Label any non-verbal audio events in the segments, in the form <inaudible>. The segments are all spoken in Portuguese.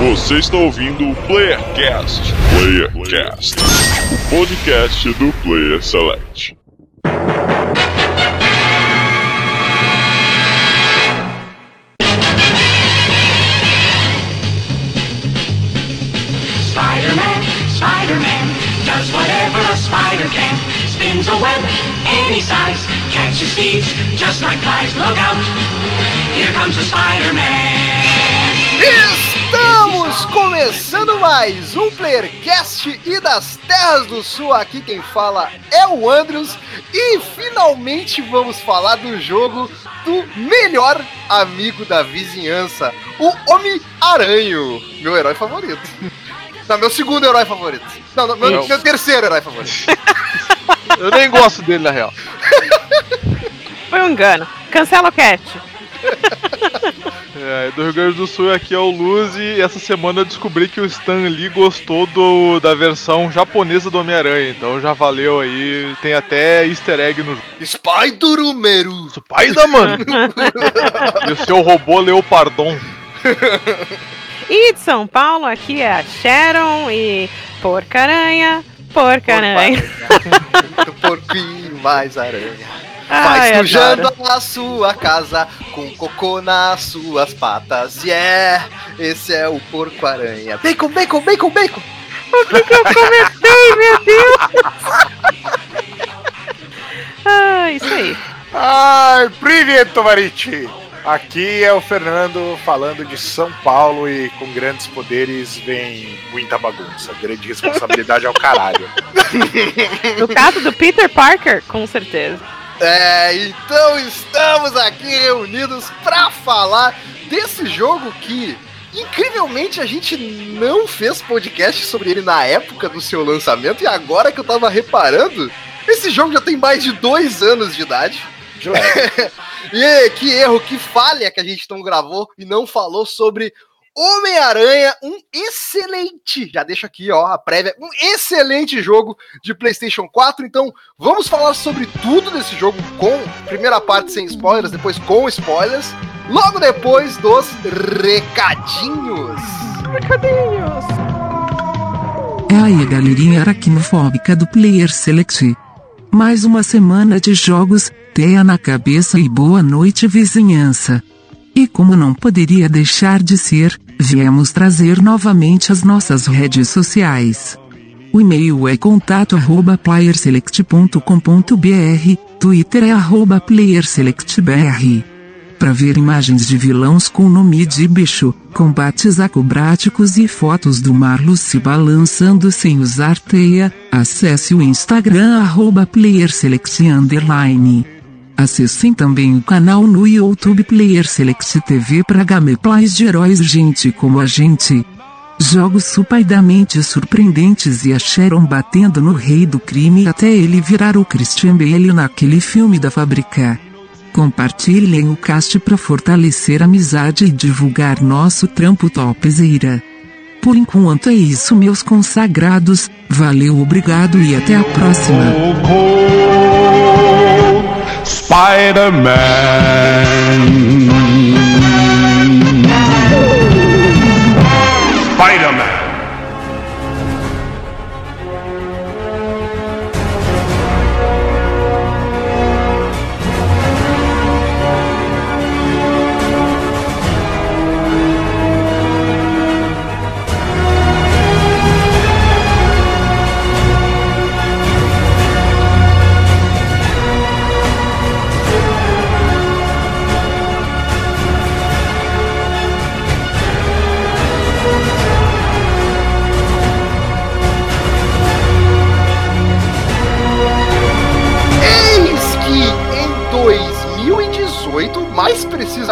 Você está ouvindo o Playercast. Playercast, o podcast do Player Select. Spider-Man, Spider-Man, does whatever a spider can. Spins a web any size, catches thieves just like flies. Look out, here comes the Spider-Man. Começando mais um Playercast e das Terras do Sul. Aqui quem fala é o Andrews e finalmente vamos falar do jogo do melhor amigo da vizinhança, o Homem-Aranho, meu herói favorito. Não, meu segundo herói favorito. Não, não, meu, meu terceiro herói favorito. <laughs> Eu nem gosto dele, na real. Foi um engano. Cancela o cat. <laughs> É, do Rio Grande do Sul aqui é o Luz e essa semana eu descobri que o Stan Lee gostou do, da versão japonesa do Homem-Aranha, então já valeu aí, tem até easter egg no jogo. Spider-Meru. Spider-Man! <laughs> e o seu robô Leopardon. E de São Paulo, aqui é a Sharon e Porcaranha, Porcaranha. <laughs> Muito porquinho mais aranha. Ai, Vai sujando adoro. a sua casa com cocô nas suas patas. Yeah, esse é o porco-aranha. Bacon, bacon, bacon, bacon. O que, que eu comentei, meu Deus? Ah, <laughs> isso aí. Ai, привет, Tovariti! Aqui é o Fernando falando de São Paulo e com grandes poderes vem muita bagunça. Grande responsabilidade ao caralho. No caso do Peter Parker, com certeza. É, então estamos aqui reunidos pra falar desse jogo que, incrivelmente, a gente não fez podcast sobre ele na época do seu lançamento e agora que eu tava reparando, esse jogo já tem mais de dois anos de idade. <laughs> E que erro, que falha que a gente não gravou e não falou sobre Homem-Aranha, um excelente, já deixo aqui ó, a prévia, um excelente jogo de PlayStation 4. Então, vamos falar sobre tudo desse jogo com primeira parte sem spoilers, depois com spoilers, logo depois dos recadinhos. Recadinhos. É aí, galerinha aracnofóbica do Player Select. Mais uma semana de jogos, teia na cabeça e boa noite, vizinhança. E como não poderia deixar de ser, viemos trazer novamente as nossas redes sociais. O e-mail é contato arroba playerselect.com.br, Twitter é arroba playerselectbr. Para ver imagens de vilões com nome de bicho, combates acrobáticos e fotos do Marlos se balançando sem usar teia, acesse o Instagram arroba playerselect. Acessem também o canal no YouTube Player Select TV para gameplays de heróis gente como a gente. Jogos supidamente surpreendentes e a Sharon batendo no rei do crime até ele virar o Christian Bale naquele filme da fábrica. Compartilhem o cast para fortalecer a amizade e divulgar nosso trampo topzera. Por enquanto é isso meus consagrados, valeu obrigado e até a próxima. Spider-Man!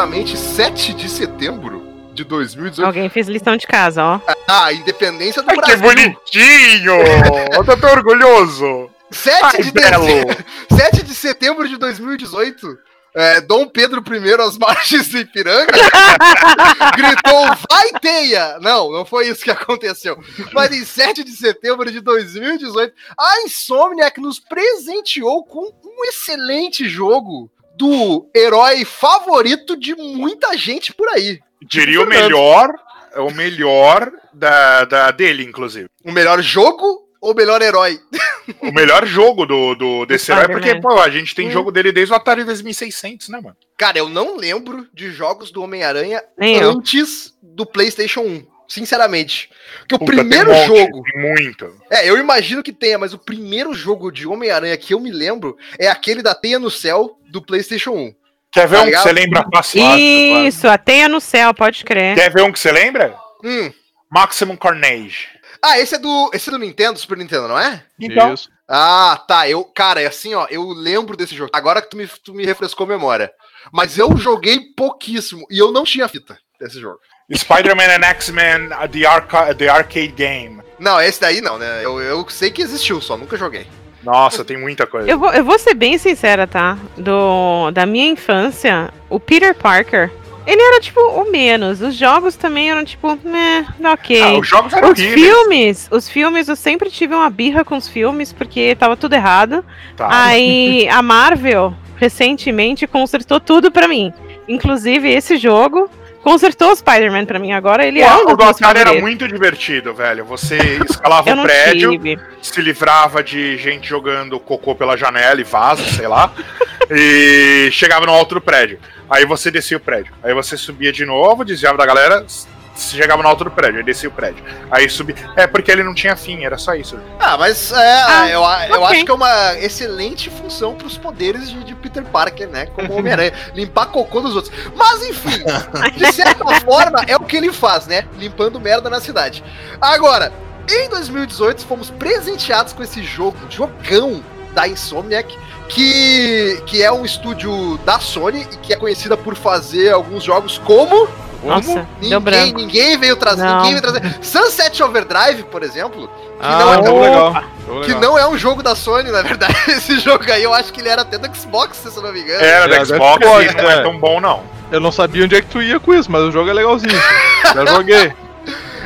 Mais precisamente 7 de setembro de 2018, Alguém fez lição de casa, ó. a independência do Ai, que Brasil. bonitinho! Eu tô tão orgulhoso! 7 Ai, de, dezembro, 7 de setembro de 2018, é, Dom Pedro I às <laughs> margens do Ipiranga <laughs> gritou vai teia! Não, não foi isso que aconteceu. Mas em 7 de setembro de 2018, a Insomniac nos presenteou com um excelente jogo do herói favorito de muita gente por aí. Diria o melhor o melhor da, da, dele, inclusive. O melhor jogo ou o melhor herói? <laughs> O melhor jogo do, do desse herói, porque, pô, a gente tem Hum. jogo dele desde o Atari 2600, né, mano? Cara, eu não lembro de jogos do Homem-Aranha antes do PlayStation 1. Sinceramente. Porque o Puta, primeiro tem um monte, jogo. tem muito. É, eu imagino que tenha, mas o primeiro jogo de Homem-Aranha que eu me lembro é aquele da Teia no Céu do PlayStation 1. Quer ver Tá um que ligado? você lembra fácil? fácil, Isso, a teia no céu, pode crer. Quer ver um que você lembra? Hum. Maximum Carnage. Ah, esse é do. Esse é do Nintendo, Super Nintendo, não é? Então, Isso. Ah, tá. Eu, cara, é assim, ó, eu lembro desse jogo. Agora que tu me, tu me refrescou a memória. Mas eu joguei pouquíssimo e eu não tinha fita desse jogo. Spider-Man and X-Men, uh, the, arca the Arcade Game. Não, esse daí não, né? Eu, eu sei que existiu, só nunca joguei. Nossa, tem muita coisa. Eu vou, eu vou ser bem sincera, tá? Do, da minha infância, o Peter Parker, ele era tipo o menos. Os jogos também eram tipo, meh, ok. Ah, os jogos eram Os horríveis. filmes, os filmes, eu sempre tive uma birra com os filmes, porque tava tudo errado. Tá. Aí <laughs> a Marvel, recentemente, consertou tudo pra mim. Inclusive esse jogo, consertou o Spider-Man pra mim. Agora ele é o Atari era favoritos. muito divertido, velho. Você escalava o prédio, tive. se livrava de gente jogando cocô pela janela e vaso, sei lá, e chegava no alto do prédio. Aí você descia o prédio. Aí você subia de novo, desviava da galera, chegava no alto do prédio, aí descia o prédio. Aí subia. É porque ele não tinha fim, era só isso. Ah, mas é, Ah, eu, a- eu ok. acho que é uma excelente função pros poderes de, de Peter Parker, né? Como Homem-Aranha. <laughs> limpar cocô dos outros. Mas enfim, de certa <laughs> forma, é o que ele faz, né? Limpando merda na cidade. Agora, em 2018, fomos presenteados com esse jogo, jogão da Insomniac, que, que é um estúdio da Sony e que é conhecida por fazer alguns jogos como. Nossa, deu Ninguém, branco. ninguém veio trazer, Não. ninguém veio trazer. Sunset Overdrive, por exemplo, que Ah, não é jogo tão legal. Jogo que legal. não é um jogo da Sony, na verdade. <laughs> Esse jogo aí eu acho que ele era até do Xbox, se eu não me engano. Era É, da deve Xbox e não é é. tão bom, não. Eu não sabia onde é que tu ia com isso, mas o jogo é legalzinho. <laughs> Já joguei.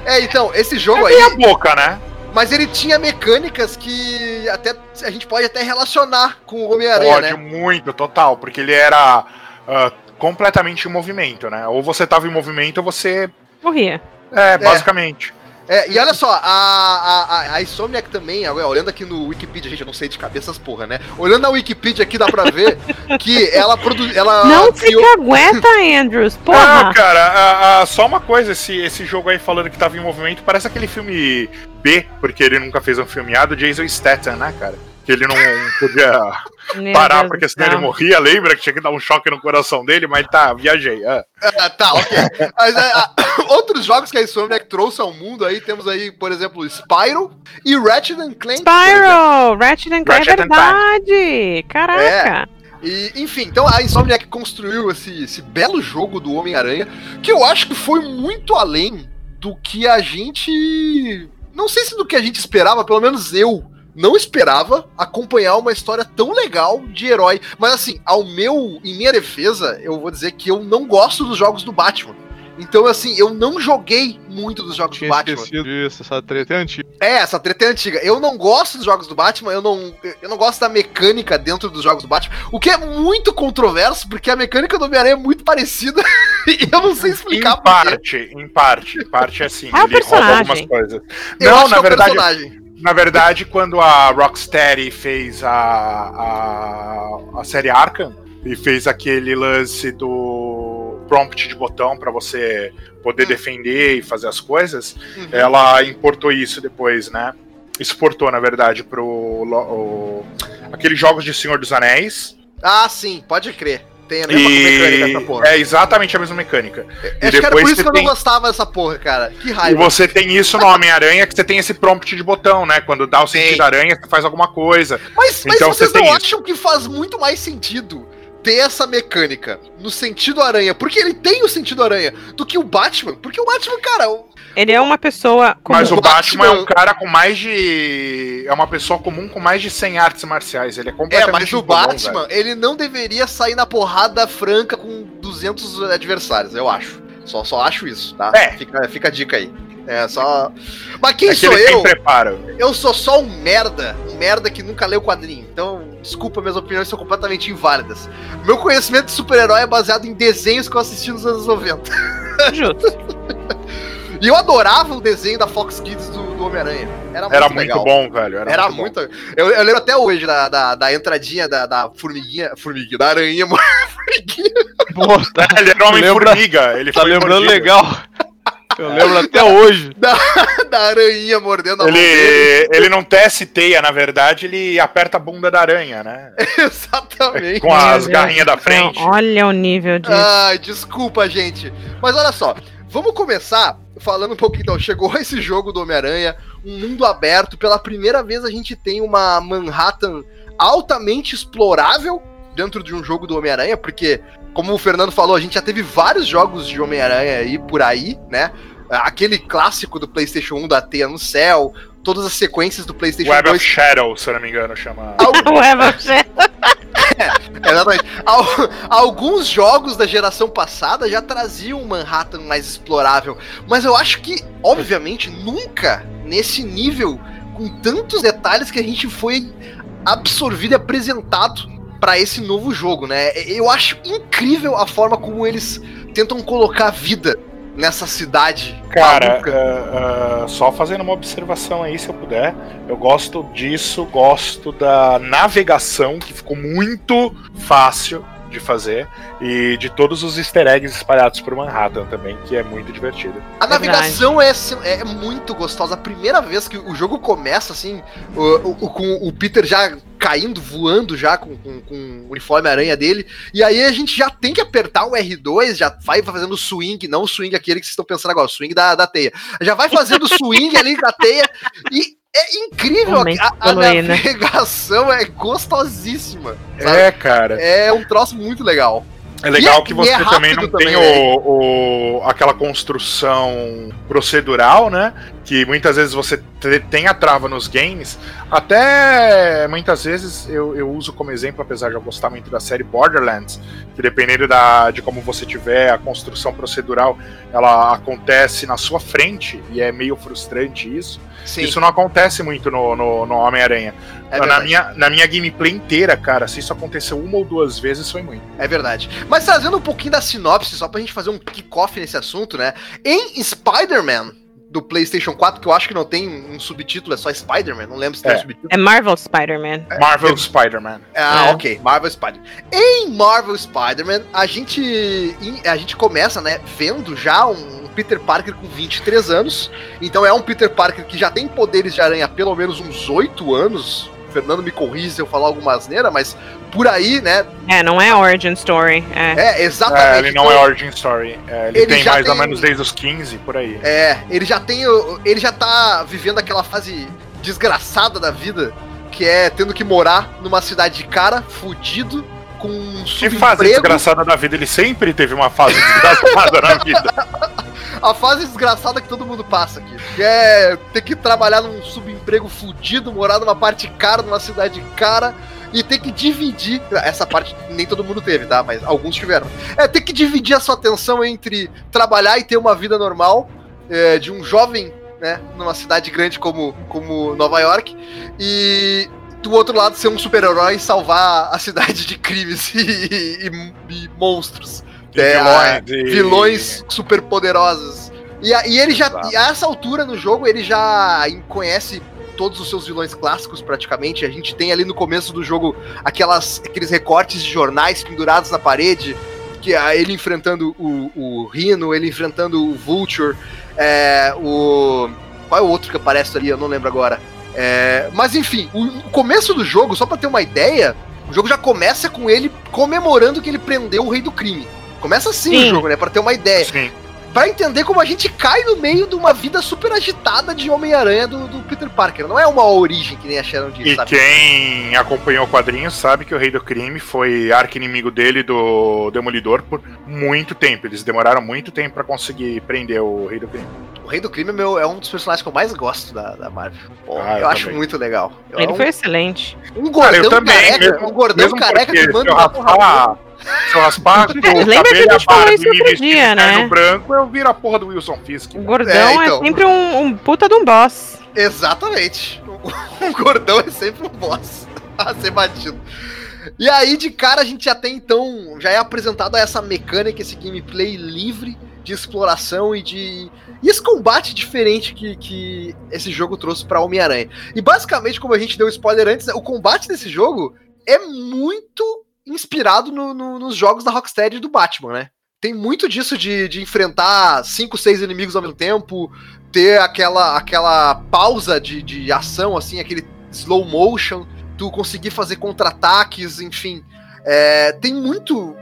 É, então, esse jogo Meia aí, boca, né? mas ele tinha mecânicas que até a gente pode até relacionar com o Homem-Aranha, Pode né? muito, total, porque ele era ah, completamente em movimento, né? Ou você tava em movimento ou você. Morria. É, basicamente. É, e olha só, a, a, a, a Insomniac também, agora, olhando aqui no Wikipedia, gente, eu não sei de cabeça essas porra, né? Olhando na Wikipedia aqui dá pra ver <laughs> que ela produziu. Ela não se criou. aguenta, Andrews. Ah, Porra. cara, ah, ah, só uma coisa, esse, esse jogo aí falando que tava em movimento, parece aquele filme B, porque ele nunca fez um filme A do Jason Statham, né, cara? Que ele não podia parar Deus porque senão ele morria, lembra que tinha que dar um choque no coração dele, mas tá, viajei. ah. Ah, tá, ok. Mas, é, a- <coughs> outros jogos que a Insomniac trouxe ao mundo aí, temos aí, por exemplo, Spyro e Ratchet and Clank. exemplo. Spyro! Ratchet and Clank, é verdade! Caraca! E, enfim, então a Insomniac construiu esse, esse belo jogo do Homem-Aranha, que eu acho que foi muito além do que a gente. Não sei se do que a gente esperava, pelo menos eu não esperava acompanhar uma história tão legal de herói. Mas assim, ao meu, em minha defesa, eu vou dizer que eu não gosto dos jogos do Batman. Então, assim, eu não joguei muito dos jogos do Tinha Batman. esquecido disso, essa treta é antiga. É, essa treta é antiga. Eu não gosto dos jogos do Batman, eu não, eu não gosto da mecânica dentro dos jogos do Batman, o que é muito controverso, porque a mecânica do Homem-Aranha é muito parecida <laughs> e eu não sei explicar Em parte, em parte, em parte é assim, É ele rouba algumas coisas. Eu não, acho na que é o verdade, personagem. Na verdade, quando a Rocksteady fez a, a, a série Arkham e fez aquele lance do prompt de botão pra você poder Hum. defender e fazer as coisas, Uhum. ela importou isso depois, né? Exportou, na verdade, pro o- aqueles jogos de Senhor dos Anéis. Ah, sim, pode crer. Tem a mesma mecânica essa E porra. é exatamente a mesma mecânica. Acho que era por isso que eu não tem- gostava dessa porra, cara. Que E raiva. você tem isso no Homem-Aranha, que você tem esse prompt de botão, né? Quando dá o sentido Tem. aranha, você faz alguma coisa. Mas, mas Então vocês você não acham que faz muito mais sentido ter essa mecânica no sentido aranha? Porque ele tem o sentido aranha do que o Batman. Porque o Batman, cara, Ele é uma pessoa como Mas o Batman- Batman é um cara com mais de. É uma pessoa comum com mais de 100 artes marciais. Ele é É, completamente. mas o Batman, velho. ele não deveria sair na porrada franca com 200 adversários, eu acho. Só, só acho isso, tá? É. Fica, fica a dica aí. É só. Mas quem É que sou eu? Eu sou só um merda. Um merda que nunca leu quadrinho. Então, desculpa, minhas opiniões são completamente inválidas. Meu conhecimento de super-herói é baseado em desenhos que eu assisti nos anos 90. justo. <laughs> E eu adorava o desenho da Fox Kids do, do Homem-Aranha. Era muito, Era muito legal. bom, velho. Era, Era muito. bom. muito. Eu, eu lembro até hoje da, da, da entradinha da, da formiguinha. Formiguinha, da aranha, mano. <laughs> Formiguinha. Pô, tá, Ele era Homem-Formiga. Ele tá lembrando mordido. legal. Eu lembro até hoje. <laughs> Da, da aranha mordendo a mão dele. Ele, ele não tece teia, na verdade, ele aperta a bunda da aranha, né? <laughs> Exatamente. Com as garrinhas da frente. Olha o nível disso. Ai, desculpa, gente. Mas olha só, vamos começar falando um pouquinho. Então, chegou <laughs> esse jogo do Homem-Aranha, um mundo aberto. Pela primeira vez a gente tem uma Manhattan altamente explorável dentro de um jogo do Homem-Aranha, porque, como o Fernando falou, a gente já teve vários jogos de Homem-Aranha aí por aí, né? Aquele clássico do PlayStation 1 da Teia no Céu, todas as sequências do PlayStation Web 2. of Shadow, se eu não me engano, chama. <laughs> O Eva <laughs> <laughs> Exatamente. Al- Alguns jogos da geração passada já traziam Manhattan mais explorável, mas eu acho que, obviamente, nunca nesse nível, com tantos detalhes que a gente foi absorvido e apresentado para esse novo jogo, né? Eu acho incrível a forma como eles tentam colocar vida nessa cidade. Cara, ah, ah, só fazendo uma observação aí, se eu puder. Eu gosto disso, gosto da navegação, que ficou muito fácil de fazer, e de todos os easter eggs espalhados por Manhattan também, que é muito divertido. A navegação é, é muito gostosa. A primeira vez que o jogo começa, assim, o- o- com o Peter já caindo, voando já com, com- com o uniforme aranha dele. E aí a gente já tem que apertar o R2, já vai fazendo o swing, não o swing aquele que vocês estão pensando agora, o swing da, da teia. Já vai fazendo o swing ali da teia. E é incrível, a, a poluído. navegação é gostosíssima. sabe? É, cara. É um troço muito legal. É legal é- que você é também não rápido tem também, né? o, o- aquela construção procedural, né? Que muitas vezes você te- tem a trava nos games. Até muitas vezes eu, eu uso como exemplo, apesar de eu gostar muito da série Borderlands, que dependendo da, de como você tiver a construção procedural, ela acontece na sua frente e é meio frustrante isso. Sim, Isso não acontece muito no, no, no Homem-Aranha. é na, verdade. minha, na minha gameplay inteira, cara, se isso aconteceu uma ou duas vezes, foi muito. É verdade. Mas trazendo um pouquinho da sinopse, só pra gente fazer um kickoff nesse assunto, né? Em Spider-Man, do PlayStation 4, que eu acho que não tem um subtítulo, é só Spider-Man, não lembro se tem É. um subtítulo. É Marvel Spider-Man. Marvel Spider-Man. Ah, É. ok, Marvel Spider-Man. Em Marvel Spider-Man, a gente, a gente começa, né, vendo já um Peter Parker com 23 anos. Então é um Peter Parker que já tem poderes de aranha há pelo menos uns 8 anos. O Fernando me corrige se eu falar alguma asneira, mas por aí, né? É, não é origin story. É. É, exatamente. É, ele não Então, é Origin Story. É, ele, Ele tem mais ou tem- menos desde os 15, por aí. É, ele já tem. o- Ele já tá vivendo aquela fase desgraçada da vida, que é tendo que morar numa cidade de cara, fudido, com um Que fase desgraçada da vida? Ele sempre teve uma fase <laughs> desgraçada na vida. <laughs> A fase desgraçada que todo mundo passa aqui. Que é ter que trabalhar num subemprego fudido, morar numa parte cara, numa cidade cara. E ter que dividir. Essa parte nem todo mundo teve, tá? Mas alguns tiveram. É ter que dividir a sua atenção entre trabalhar e ter uma vida normal é, de um jovem, né? Numa cidade grande como, como Nova York. E do outro lado ser um super-herói e salvar a cidade de crimes <laughs> e, e- e monstros. É, vilões, e- vilões super poderosos. E, a- e ele já, Exato. e a essa altura no jogo, ele já conhece todos os seus vilões clássicos praticamente. A gente tem ali no começo do jogo aquelas, aqueles recortes de jornais pendurados na parede, que é ele enfrentando o, o Rhino, ele enfrentando o Vulture, é, o. Qual é o outro que aparece ali? Eu não lembro agora. É, mas enfim, o, o começo do jogo, só pra ter uma ideia, o jogo já começa com ele comemorando que ele prendeu o rei do crime. Começa assim Sim. o jogo, né? Pra ter uma ideia. Sim. Pra entender como a gente cai no meio de uma vida super agitada de Homem-Aranha do, do Peter Parker. Não é uma origem que nem a Sharon disse, E sabe? quem acompanhou o quadrinho sabe que o Rei do Crime foi arqui-inimigo dele do Demolidor por muito tempo. Eles demoraram muito tempo pra conseguir prender o Rei do Crime. O Rei do Crime é, meu, é um dos personagens que eu mais gosto da, da Marvel. Pô, Ah, eu, eu acho muito legal. Eu- Ele um, foi excelente. um Cara, eu gordão também, careca, mesmo- um gordão careca que manda eu uma porra raspar, se eu raspar com o Lembra que a gente falou isso outro dia, né? branco, eu viro a porra do Wilson Fisk. O gordão É, é, então. sempre um, um puta de um boss. Exatamente. <laughs> Um gordão é sempre um boss <laughs> a ser batido. E aí, de cara, a gente já tem então. Já é apresentado essa mecânica, esse gameplay livre de exploração e de. E esse combate diferente que, que esse jogo trouxe pra Homem-Aranha. E basicamente, como a gente deu spoiler antes, o combate desse jogo é muito inspirado no- no- nos jogos da Rocksteady do Batman, né? Tem muito disso de, de enfrentar cinco, seis inimigos ao mesmo tempo, ter aquela, aquela pausa de, de ação, assim, aquele slow motion, tu conseguir fazer contra-ataques, enfim. É, tem muito.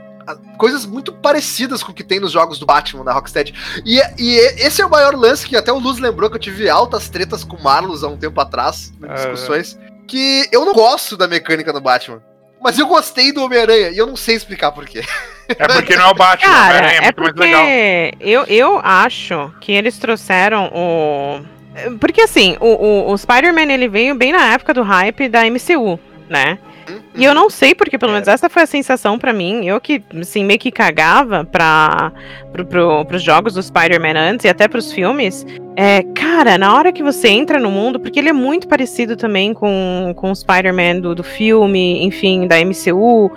Coisas muito parecidas com o que tem nos jogos do Batman da Rocksteady. E, e esse é o maior lance que até o Luz lembrou que eu tive altas tretas com o Marlos há um tempo atrás, em É. discussões. Que eu não gosto da mecânica do Batman. Mas eu gostei do Homem-Aranha e eu não sei explicar por quê. É porque não é o Batman, Cara, Homem-Aranha é é muito mais legal. porque eu, eu acho que eles trouxeram o. Porque assim, o, o, o Spider-Man ele veio bem na época do hype da MCU, né? E eu não sei porque, pelo menos essa foi a sensação pra mim. Eu que, assim, meio que cagava pra, pro, pro, pros jogos do Spider-Man antes e até pros filmes. É, cara, na hora que você entra no mundo, porque ele é muito parecido também com, com o Spider-Man do, do filme, enfim, da MCU.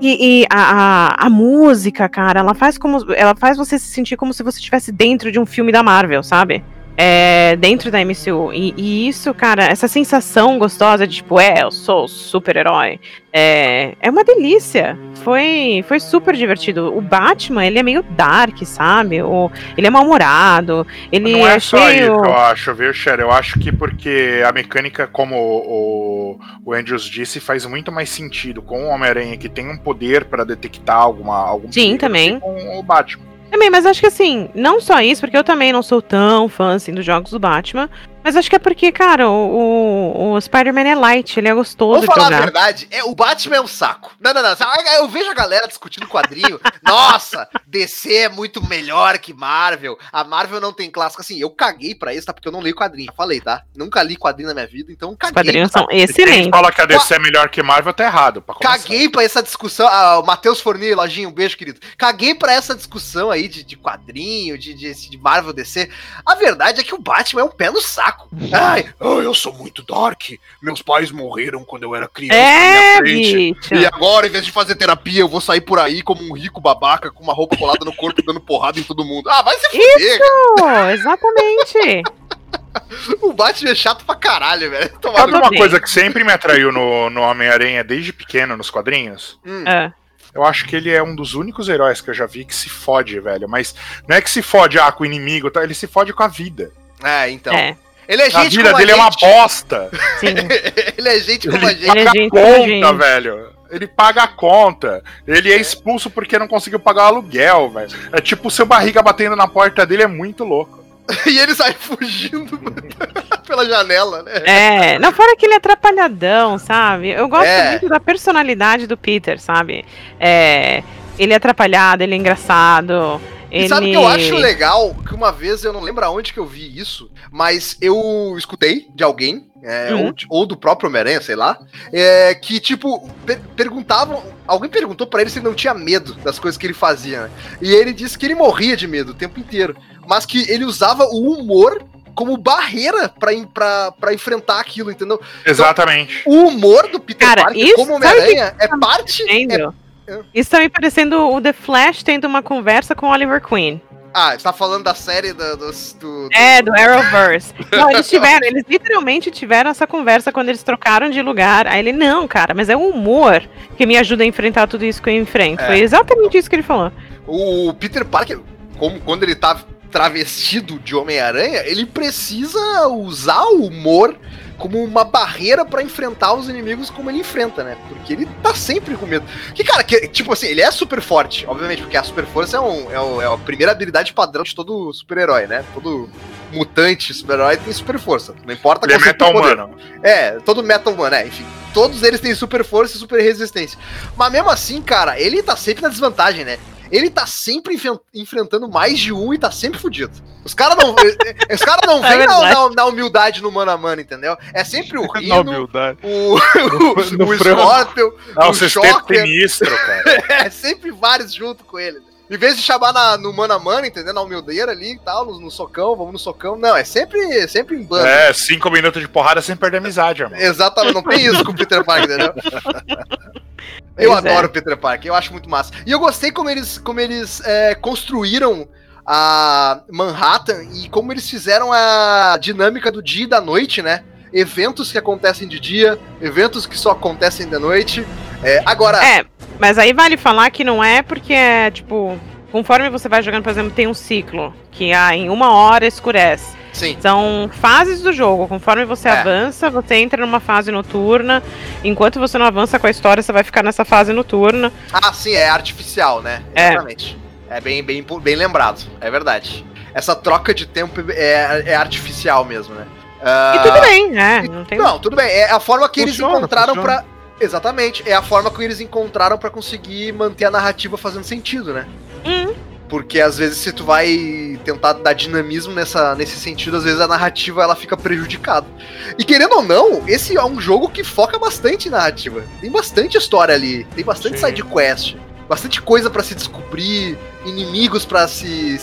E, e a, a, a música, cara, ela faz como. Ela faz você se sentir como se você estivesse dentro de um filme da Marvel, sabe? É, dentro da MCU. E, e isso, cara, essa sensação gostosa de tipo, é, eu sou super-herói. É, é uma delícia. Foi, foi super divertido. O Batman, ele é meio dark, sabe? O, ele é mal-humorado. Ele Não é é só cheio. isso, eu acho, viu, Cher? Eu acho que porque a mecânica, como o, o Andrews disse, faz muito mais sentido com o Homem-Aranha, que tem um poder pra detectar alguma, algum Sim, também. com o Batman. Também, mas acho que assim, não só isso, porque eu também não sou tão fã assim dos jogos do Batman, mas acho que é porque, cara, o, o, o Spider-Man é light, ele é gostoso Vou de falar a jogar. verdade, é, o Batman é um saco. Não, não, não. Eu vejo a galera discutindo quadrinho. <laughs> Nossa, DC é muito melhor que Marvel. A Marvel não tem clássico. Assim, eu caguei pra isso, tá? Porque eu não leio quadrinho. Já falei, tá? Nunca li quadrinho na minha vida, então Os caguei. quadrinhos pra- são Se quem excelentes. fala que a DC é melhor que Marvel, tá errado. Pra começar. Caguei pra essa discussão. Ah, o Matheus Forni, lojinho, um beijo, querido. Caguei pra essa discussão aí de, de quadrinho, de, de, de Marvel DC. A verdade é que o Batman é um pé no saco. Ai, oh, eu sou muito dark. Meus pais morreram quando eu era criança É, bicho. E agora, em vez de fazer terapia, eu vou sair por aí como um rico babaca com uma roupa colada no corpo <laughs> dando porrada em todo mundo. Ah, vai se fuder, Pô, exatamente. <laughs> O Batman é chato pra caralho, velho. Tomar Sabe uma bem. coisa que sempre me atraiu no, no Homem-Aranha desde pequeno, nos quadrinhos? Hum. É. Eu acho que ele é um dos únicos heróis que eu já vi que se fode, velho. Mas não é que se fode ah, com o inimigo, tá? ele se fode com a vida. É, então. É, Ele é A gente vida como dele a é uma gente. bosta. sim. <laughs> Ele é gente como a gente. Ele é Paga gente conta, como a gente. velho. Ele paga a conta. Ele é expulso porque não conseguiu pagar o aluguel, velho. É tipo o seu barriga batendo na porta dele é muito louco. <laughs> E ele sai fugindo <laughs> pela janela, né? É, não, fora que ele é atrapalhadão, sabe? Eu gosto É. muito da personalidade do Peter, sabe? É, ele é atrapalhado, ele é engraçado. E Ele... sabe o que eu acho legal? Que uma vez, eu não lembro aonde que eu vi isso, mas eu escutei de alguém, é, Uhum. ou, ou do próprio Homem-Aranha, sei lá, é, que, tipo, per- perguntavam. Alguém perguntou pra ele se ele não tinha medo das coisas que ele fazia, né? E ele disse que ele morria de medo o tempo inteiro, mas que ele usava o humor como barreira pra enfrentar aquilo, entendeu? Exatamente. O humor do Peter Cara, Parker isso- como Homem-Aranha é parte. é- Isso tá me parecendo o The Flash tendo uma conversa com o Oliver Queen. Ah, você tá falando da série do. do, do- É, do Arrowverse. Não, eles tiveram, eles literalmente tiveram essa conversa quando eles trocaram de lugar. Aí ele, não, cara, mas é o humor que me ajuda a enfrentar tudo isso que eu enfrento. É. Foi exatamente isso que ele falou. O Peter Parker, como quando ele tá travestido de Homem-Aranha, ele precisa usar o humor como uma barreira pra enfrentar os inimigos como ele enfrenta, né? Porque ele tá sempre com medo. Que, cara, que, tipo assim, ele é super forte, obviamente, porque a super força é, um, é, um- é a primeira habilidade padrão de todo super-herói, né? Todo mutante super-herói tem super força. Não importa Ele é qual o metal humano. É, todo Metal Man, é, enfim. Todos eles têm super força e super resistência. Mas mesmo assim, cara, ele tá sempre na desvantagem, né? Ele tá sempre enfrentando mais de um e tá sempre fudido. Os caras não, <laughs> os cara não É vêm na, verdade. na- na humildade no mano a mano, entendeu? É sempre o <laughs> Na Rino, humildade. o, <laughs> No o, o. Scorpion, Ah, o Shocker. sinistro, cara. É, sempre vários junto com ele. Em vez de chamar na- no mano a mano, entendeu? Na humildeira ali e tal, no, no socão, vamos no socão. Não, é sempre, sempre em bando. É, cinco minutos de porrada sem perder amizade, irmão. Exatamente, não tem isso com o Peter Parker, entendeu? <laughs> Eu Pois é. adoro o Peter Parker, eu acho muito massa. E eu gostei como eles, como eles é, construíram a Manhattan e como eles fizeram a dinâmica do dia e da noite, né? Eventos que acontecem de dia, eventos que só acontecem de noite. É, agora. É, mas aí vale falar que não é porque é tipo. Conforme você vai jogando, por exemplo, tem um ciclo que ah, em uma hora escurece. Sim. São fases do jogo. Conforme você É. avança, você entra numa fase noturna. Enquanto você não avança com a história, você vai ficar nessa fase noturna. Ah, sim, é artificial, né? É. Exatamente. É, bem, bem, bem lembrado, é verdade. Essa troca de tempo é, é artificial mesmo, né? Ah, E tudo bem, né? Não tem. Não, tudo bem. É a forma que Funciona, eles encontraram funciona. Exatamente. É a forma que eles encontraram pra conseguir manter a narrativa fazendo sentido, né? Hum. Porque às vezes se tu vai tentar dar dinamismo nessa, nesse sentido, às vezes a narrativa ela fica prejudicada. E querendo ou não, esse é um jogo que foca bastante em narrativa. Tem bastante história ali, tem bastante Sim. side quest, bastante coisa pra se descobrir, inimigos pra se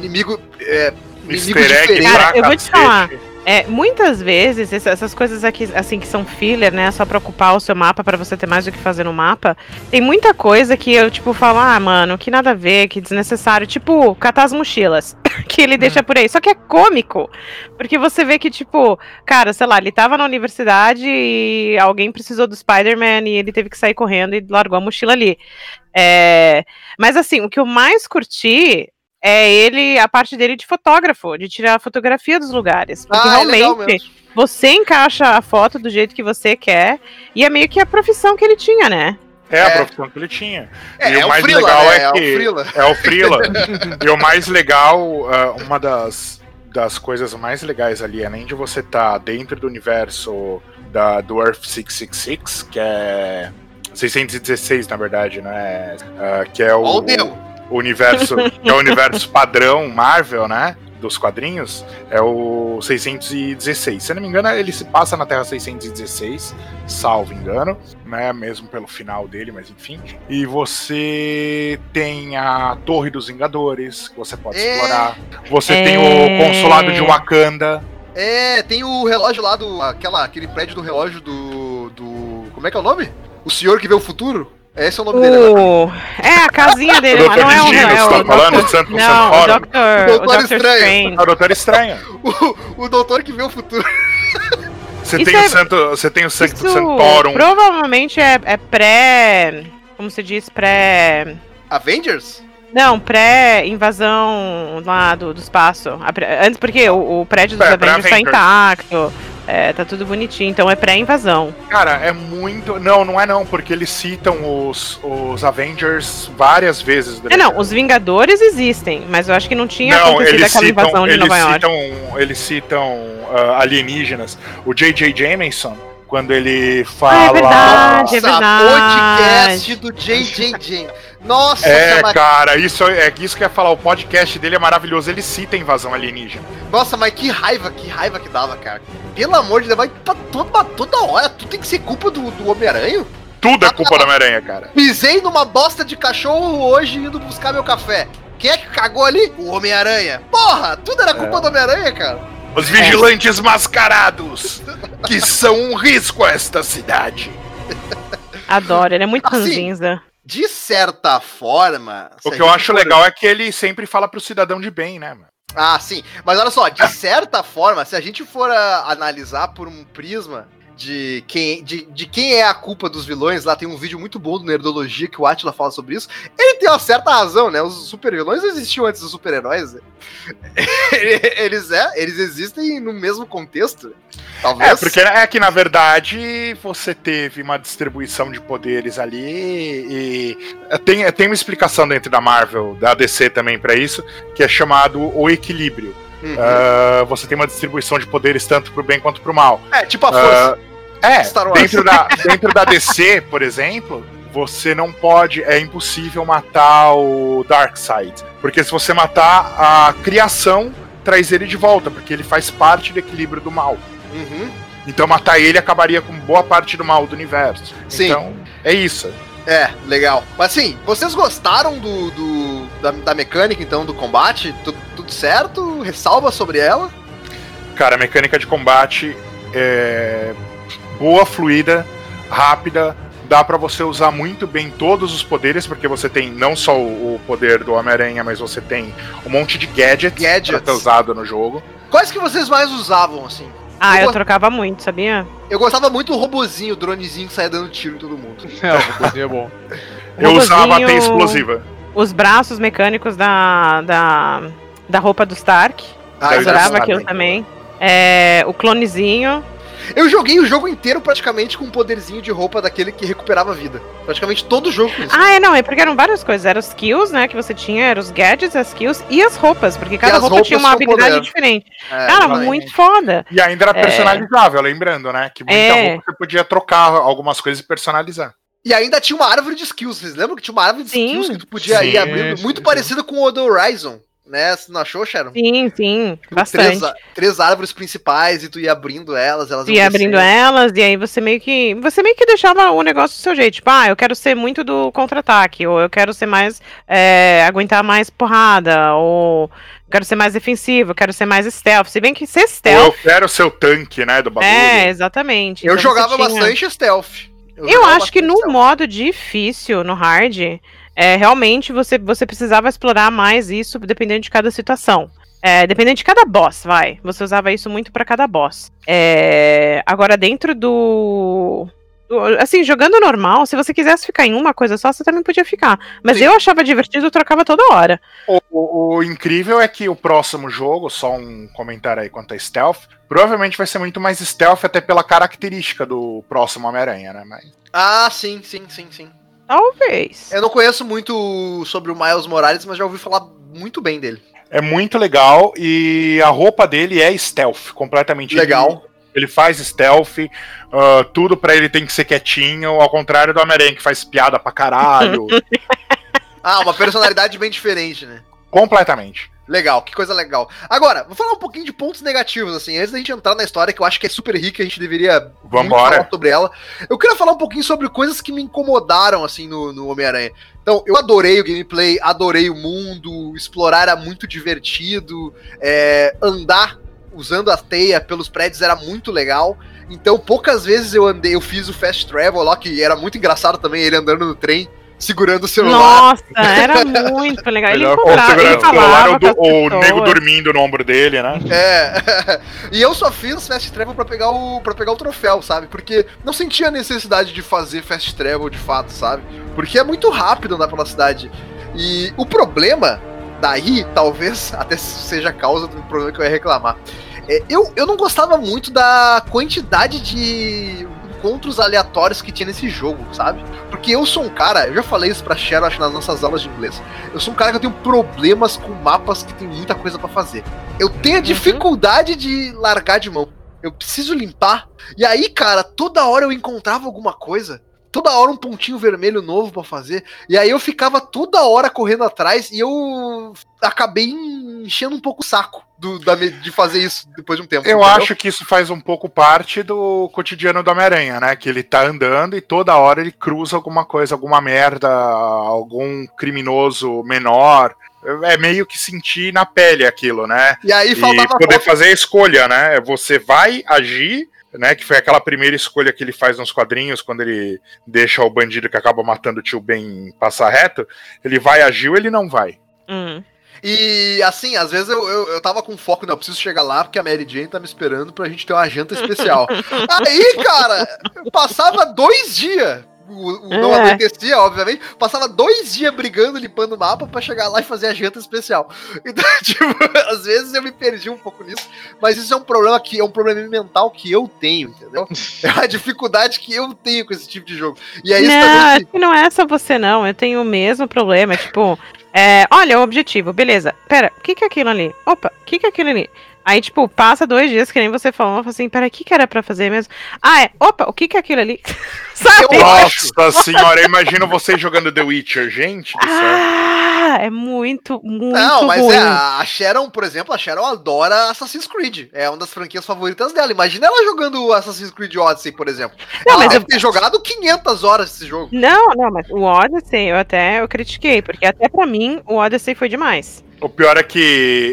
inimigo é, inimigos diferentes. Cara, eu vou te falar. É, muitas vezes, essa- essas coisas aqui, assim, que são filler, né? Só pra ocupar o seu mapa, pra você ter mais do que fazer no mapa. Tem muita coisa que eu, tipo, falo, ah, mano, que nada a ver, que desnecessário. Tipo, catar as mochilas. <laughs> que ele deixa por aí. Só que é cômico. Porque você vê que, tipo, cara, sei lá, ele tava na universidade e alguém precisou do Spider-Man e ele teve que sair correndo e largou a mochila ali. É, Mas, assim, o que eu mais curti é ele, a parte dele de fotógrafo, de tirar a fotografia dos lugares. Porque Ah, é realmente mesmo. você encaixa a foto do jeito que você quer. E é meio que a profissão que ele tinha, né? É a É. profissão que ele tinha. É, e é o o mais Frila, legal né? é É o que. Frila. É o Frila. <laughs> e o mais legal, ah, uma das, das coisas mais legais ali, além de você estar dentro do universo da, do Earth 666, que é. 616, na verdade, né? Ah, que é o, Ó o Demo. O universo, que é o universo padrão Marvel, né? Dos quadrinhos, é o 616. Se eu não me engano, ele se passa na Terra 616, salvo engano, né? Mesmo pelo final dele, mas enfim. E você tem a Torre dos Vingadores, que você pode É. explorar. Você É. tem o consulado de Wakanda. É, tem o relógio lá do. Aquela, aquele prédio do relógio do. do. Como é que é o nome? O senhor que vê o futuro? Esse é o nome dele agora. O... É, a casinha dele, <laughs> O mas não é o Dr. Destino, é você o tá falando? Dr. O Santo- o Não, o? Dr. O O Doutor Dr. Estranho. Strange. É o Doutor Estranho. <laughs> O, o doutor que vê o futuro. <laughs> Você Isso tem, é- o Santo, você tem o Santo Isso Santorum. provavelmente é, é pré. Como se diz? Pré. Avengers? Não, pré-invasão lá do, do espaço. Antes, porque o, o prédio dos É, Avengers tá pré-Avengers. intacto. É, tá tudo bonitinho, então é pré-invasão. Cara, é muito. Não, não é não, porque eles citam os, os Avengers várias vezes. É, não, os Vingadores existem, mas eu acho que não tinha Não, acontecido eles aquela citam, invasão de eles Nova York. citam, eles citam ah, alienígenas. O J.J. Jameson, quando ele Ah, fala. é verdade, é verdade. podcast do JJ James. Nossa, É, mas, cara, isso é isso que eu ia falar. O podcast dele é maravilhoso. Ele cita a invasão alienígena. nossa, mas que raiva, que raiva que dava, cara. Pelo amor de Deus, mas tá toda, toda hora. Tu tem que ser culpa do, do Homem-Aranha? Tudo é culpa da Homem-Aranha, cara. Pisei numa bosta de cachorro hoje indo buscar meu café. Quem é que cagou ali? O Homem-Aranha. Porra, tudo era culpa do Homem-Aranha, cara. Os vigilantes mascarados, que são um risco a esta cidade. Adoro, ele é muito Assim, ranzinza. De certa forma. O a que eu acho for- legal é que ele sempre fala pro cidadão de bem, né, mano? Ah, sim. Mas olha só, de certa forma, se a gente for ah, analisar por um prisma de quem, de, de quem é a culpa dos vilões, lá tem um vídeo muito bom do Nerdologia que o Atila fala sobre isso. Ele tem uma certa razão, né? Os super-vilões existiam antes dos super-heróis. <laughs> Eles, é, eles existem no mesmo contexto. Talvez. É, porque é que na verdade você teve uma distribuição de poderes ali e tem, tem uma explicação dentro da Marvel, da DC também pra isso, que é chamado o equilíbrio. Uhum. Ah, você tem uma distribuição de poderes tanto pro bem quanto pro mal. é, tipo a força. Ah, é, Star Wars. dentro da, dentro da DC, por exemplo, você não pode, é impossível matar o Darkseid. Porque se você matar, a criação traz ele de volta, porque ele faz parte do equilíbrio do mal. Uhum. Então matar ele acabaria com boa parte do mal do universo. Sim. Então, é isso. É, legal. Mas assim, vocês gostaram do, do- da, da mecânica, então, do combate? Tu- tudo certo? Ressalva sobre ela? Cara, a mecânica de combate é boa, fluida, rápida, dá pra você usar muito bem todos os poderes, porque você tem não só o o poder do Homem-Aranha, mas você tem um monte de gadgets, Gadgets. pra usado no jogo. Quais que vocês mais usavam, assim? Ah, Eu eu go- trocava muito, sabia? Eu gostava muito do robozinho, o dronezinho que saia dando tiro em todo mundo. É, o robôzinho é bom. <laughs> Eu usava Robozinho- até explosiva. Os braços mecânicos da, da, da roupa do Stark. Ah, eu eu adorava aquilo também. também. É, o clonezinho. Eu joguei o jogo inteiro praticamente com um poderzinho de roupa daquele que recuperava a vida. Praticamente todo jogo com isso. Ah, é, não, é porque eram várias coisas. Eram os skills, né, que você tinha, eram os gadgets, as skills e as roupas, porque cada roupa roupas tinha uma habilidade poder. diferente. É, Cara, exatamente. muito foda. E ainda era É. personalizável, lembrando, né? Que muita É. roupa você podia trocar algumas coisas e personalizar. E ainda tinha uma árvore de skills. Vocês lembram que tinha uma árvore de Sim. skills que tu podia Sim, ir abrindo? sim, Muito sim. parecido com o do Horizon, né? Você não achou, Sharon? Sim, sim, Com bastante. Três, três árvores principais e tu ia abrindo elas, elas ia abrindo elas, e aí você meio que. Você meio que deixava o negócio do seu jeito. Tipo, ah, eu quero ser muito do contra-ataque, ou eu quero ser mais. é, aguentar mais porrada, ou eu quero ser mais defensivo, eu quero ser mais stealth. Se bem que ser Ou eu stealth. quero ser o tanque, né? Do bagulho. É, exatamente. Eu Então jogava tinha- bastante stealth. Eu jogava acho que no stealth. modo difícil, no hard, é, realmente você, você precisava explorar mais isso dependendo de cada situação. É, dependendo de cada boss, vai. Você usava isso muito pra cada boss. É, agora, dentro do, do- Assim, jogando normal, se você quisesse ficar em uma coisa só, você também podia ficar. Mas Sim. eu achava divertido, eu trocava toda hora. O, o- o incrível é que o próximo jogo, só um comentário aí quanto a stealth, provavelmente vai ser muito mais stealth até pela característica do próximo Homem-Aranha, né? Mas Ah, sim, sim, sim, sim. Talvez. Eu não conheço muito sobre o Miles Morales, mas já ouvi falar muito bem dele. é muito legal e a roupa dele é stealth, completamente. Legal. Ele, ele faz stealth, ah, tudo pra ele tem que ser quietinho, ao contrário do Homem-Aranha que faz piada pra caralho. <laughs> Ah, uma personalidade bem diferente, né? completamente. Legal, que coisa legal. Agora, vou falar um pouquinho de pontos negativos, assim, antes da gente entrar na história, que eu acho que é super rica, a gente deveria Vambora. falar sobre ela. Eu queria falar um pouquinho sobre coisas que me incomodaram, assim, no, no Homem-Aranha. Então, eu adorei o gameplay, adorei o mundo, explorar era muito divertido, é, andar usando a teia pelos prédios era muito legal. Então, poucas vezes eu andei, eu fiz o fast travel lá, que era muito engraçado também, ele andando no trem, segurando o celular. Nossa, <laughs> era muito legal. Ele Ou segurando o celular, falava o, do- com as o nego dormindo no ombro dele, né? É. <laughs> e eu só fiz fast travel pra pegar o para pegar o troféu, sabe? Porque não sentia necessidade de fazer fast travel de fato, sabe? Porque é muito rápido andar pela cidade. E o problema daí, talvez <laughs> até seja a causa do problema que eu ia reclamar. É, eu, eu não gostava muito da quantidade de encontros aleatórios que tinha nesse jogo, sabe? Porque eu sou um cara, eu já falei isso pra Cheryl, acho, nas nossas aulas de inglês. Eu sou um cara que eu tenho problemas com mapas que tem muita coisa pra fazer. Eu tenho a dificuldade de largar de mão. Eu preciso limpar. E aí, cara, toda hora eu encontrava alguma coisa. Toda hora um pontinho vermelho novo pra fazer. E aí eu ficava toda hora correndo atrás e eu acabei enchendo um pouco o saco do, da de fazer isso depois de um tempo. Eu entendeu? acho que isso faz um pouco parte do cotidiano do Homem-Aranha, né? Que ele tá andando e toda hora ele cruza alguma coisa, alguma merda, algum criminoso menor. É meio que sentir na pele aquilo, né? E aí E faltava poder pouco. fazer a escolha, né? Você vai agir, né? Que foi aquela primeira escolha que ele faz nos quadrinhos, quando ele deixa o bandido que acaba matando o tio Ben passar reto. Ele vai agir ou ele não vai. Hum. E assim, às vezes eu, eu, eu tava com foco, não, eu preciso chegar lá porque a Mary Jane tá me esperando pra gente ter uma janta especial. <laughs> Aí, cara, eu passava dois dias. O, o- não É. acontecia, obviamente. Passava dois dias brigando, limpando o mapa pra chegar lá e fazer a janta especial. <laughs> Então, tipo, às vezes eu me perdi um pouco nisso. Mas isso é um problema que é um problema mental que eu tenho, entendeu? É uma dificuldade que eu tenho com esse tipo de jogo. E isso não, que não é só você, não. Eu tenho o mesmo problema. Tipo, é, olha, o objetivo, beleza. Pera, o que, que é aquilo ali? Opa, o que, que é aquilo ali? Aí, tipo, passa dois dias, que nem você falou, eu falo assim, pera, o que, que era pra fazer mesmo? Ah, é, opa, o que, que é aquilo ali? <laughs> Sabe? Nossa senhora, eu imagino vocês jogando The Witcher, gente do céu. Ah, é muito, muito Não, mas ruim. é, a Sharon, por exemplo, a Sharon adora Assassin's Creed. É uma das franquias favoritas dela. Imagina ela jogando Assassin's Creed Odyssey, por exemplo. Não, ela mas deve eu- ter jogado 500 horas esse jogo. Não, não, mas o Odyssey eu até eu critiquei, porque até pra mim o Odyssey foi demais. O pior é que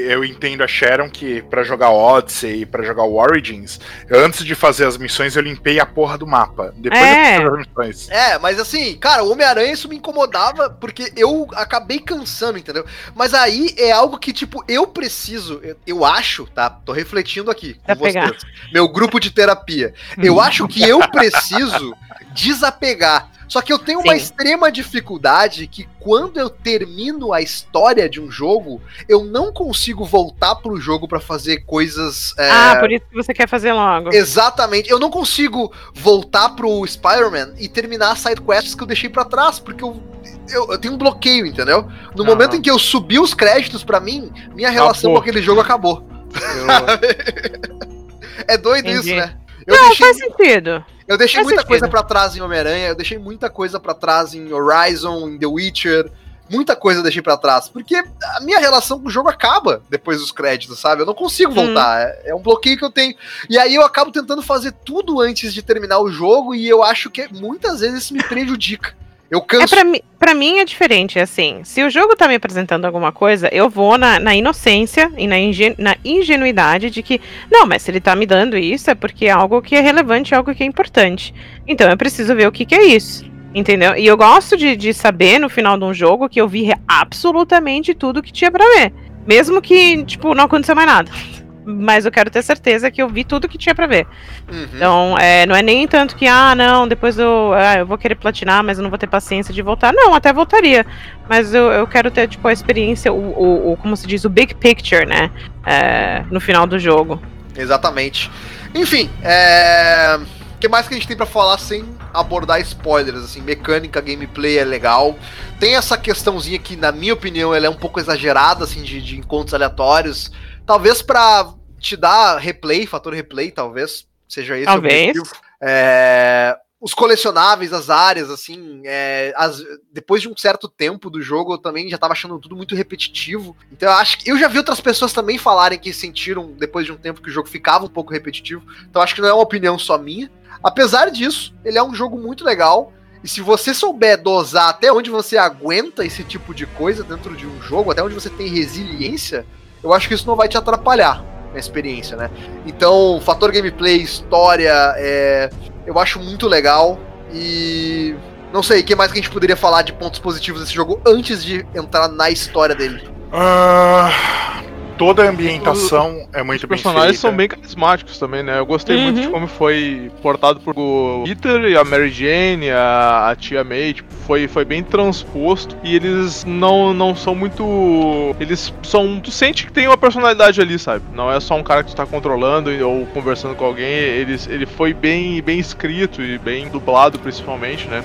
eu entendo a Sharon que pra jogar Odyssey e pra jogar o Origins, antes de fazer as missões eu limpei a porra do mapa. Depois É. eu fiz as missões. É, mas assim, cara, o Homem-Aranha isso me incomodava porque eu acabei cansando, entendeu? Mas aí é algo que, tipo, eu preciso, eu, eu acho, tá? Tô refletindo aqui com vocês. Meu grupo de terapia. Eu acho que eu preciso <laughs> desapegar. Só que eu tenho uma Sim. extrema dificuldade que quando eu termino a história de um jogo, eu não consigo voltar pro jogo pra fazer coisas. é, Ah, por isso que você quer fazer logo. Exatamente. Eu não consigo voltar pro Spider-Man e terminar as sidequests que eu deixei pra trás, porque eu, eu, eu tenho um bloqueio, entendeu? No Aham. momento em que eu subi os créditos pra mim, minha relação Acabou. com aquele jogo acabou. <laughs> É doido Entendi. isso, né? Eu Não, deixei, faz sentido. Eu deixei faz muita sentido. coisa pra trás em Homem-Aranha, eu deixei muita coisa pra trás em Horizon, em The Witcher. Muita coisa eu deixei pra trás, porque a minha relação com o jogo acaba depois dos créditos, sabe? Eu não consigo voltar, é, é um bloqueio que eu tenho. E aí eu acabo tentando fazer tudo antes de terminar o jogo e eu acho que muitas vezes isso me prejudica. Eu É canso. pra, mim, pra mim é diferente, assim. Se o jogo tá me apresentando alguma coisa, eu vou na, na inocência e na, ingen- na ingenuidade de que, não, mas se ele tá me dando isso é porque é algo que é relevante, algo que é importante. Então eu preciso ver o que, que é isso. Entendeu? E eu gosto de, de saber no final de um jogo que eu vi absolutamente tudo que tinha pra ver. Mesmo que, tipo, não aconteceu mais nada. Mas eu quero ter certeza que eu vi tudo que tinha pra ver. Uhum. Então, é, não é nem tanto que, ah, não, depois eu, ah, eu vou querer platinar, mas eu não vou ter paciência de voltar. Não, até voltaria. Mas eu, eu quero ter, tipo, a experiência, o, o, o- como se diz, o big picture, né? É, no final do jogo. Exatamente. Enfim, é. O que mais que a gente tem pra falar sem abordar spoilers? Assim, mecânica, gameplay é legal. Tem essa questãozinha que, na minha opinião, ela é um pouco exagerada, assim, de, de encontros aleatórios. Talvez pra te dar replay, fator replay, talvez. Seja esse Talvez. o objetivo. É, Os colecionáveis, as áreas, assim, é, as- depois de um certo tempo do jogo, eu também já tava achando tudo muito repetitivo. Então eu acho que. Eu já vi outras pessoas também falarem que sentiram, depois de um tempo, que o jogo ficava um pouco repetitivo. Então acho que não é uma opinião só minha. Apesar disso, ele é um jogo muito legal. E se você souber dosar até onde você aguenta esse tipo de coisa dentro de um jogo, até onde você tem resiliência, eu acho que isso não vai te atrapalhar na experiência, né? Então, fator gameplay, história, é, eu acho muito legal. E não sei, o que mais que a gente poderia falar de pontos positivos desse jogo antes de entrar na história dele? Ah, toda a ambientação é muito Os bem personagens feita. são bem carismáticos também, né? Eu gostei Uhum. muito de como foi portado por o Peter e a Mary Jane, a, a tia May, tipo, foi, foi bem transposto e eles não, não são muito. Eles são. Tu sente que tem uma personalidade ali, sabe? Não é só um cara que tu tá controlando ou conversando com alguém. Eles, ele foi bem, bem escrito e bem dublado, principalmente, né?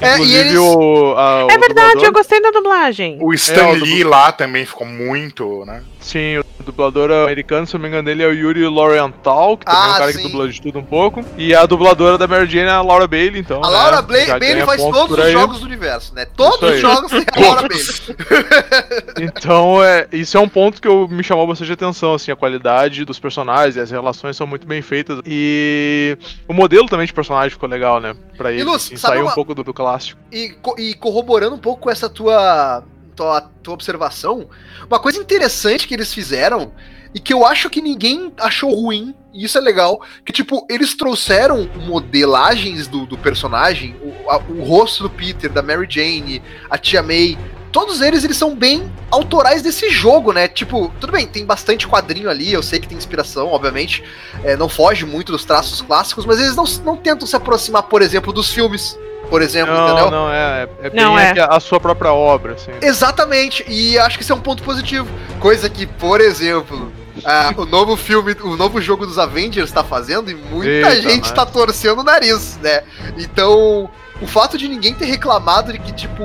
É, e Inclusive eles- o. a- o é verdade, dublador- eu gostei da dublagem. O Stan É, o Lee lá também ficou muito, né? Sim, o dublador americano, se eu não me engano, ele é o Yuri Lorienthal, que também é Ah, um cara sim. que dubla de tudo um pouco. E a dubladora da Mary Jane é a Laura Bailey, então. A né, Laura já Bailey faz todos os jogos do universo, né? Todos os jogos tem a Laura Bailey. <laughs> <laughs> Então, é, isso é um ponto que eu, me chamou bastante atenção, assim, a qualidade dos personagens e as relações são muito bem feitas. E o modelo também de personagem ficou legal, né? Pra ele, Luz, assim, sair uma- um pouco do, do clássico. E, e corroborando um pouco com essa tua, tua, tua observação, uma coisa interessante que eles fizeram e que eu acho que ninguém achou ruim, e isso é legal, que tipo, eles trouxeram modelagens do, do personagem, o, a- o rosto do Peter, da Mary Jane, a tia May, todos eles eles são bem autorais desse jogo, né? Tipo, tudo bem, tem bastante quadrinho ali, eu sei que tem inspiração, obviamente, é, não foge muito dos traços clássicos, mas eles não, não tentam se aproximar, por exemplo, dos filmes, por exemplo, Não, entendeu? não, é, é bem Não, é. a, a sua própria obra, assim. Exatamente, e acho que isso é um ponto positivo. Coisa que, por exemplo, ah, o novo filme, o novo jogo dos Avengers tá fazendo e muita Eita, gente mas- tá torcendo o nariz, né? Então, o fato de ninguém ter reclamado de que, tipo,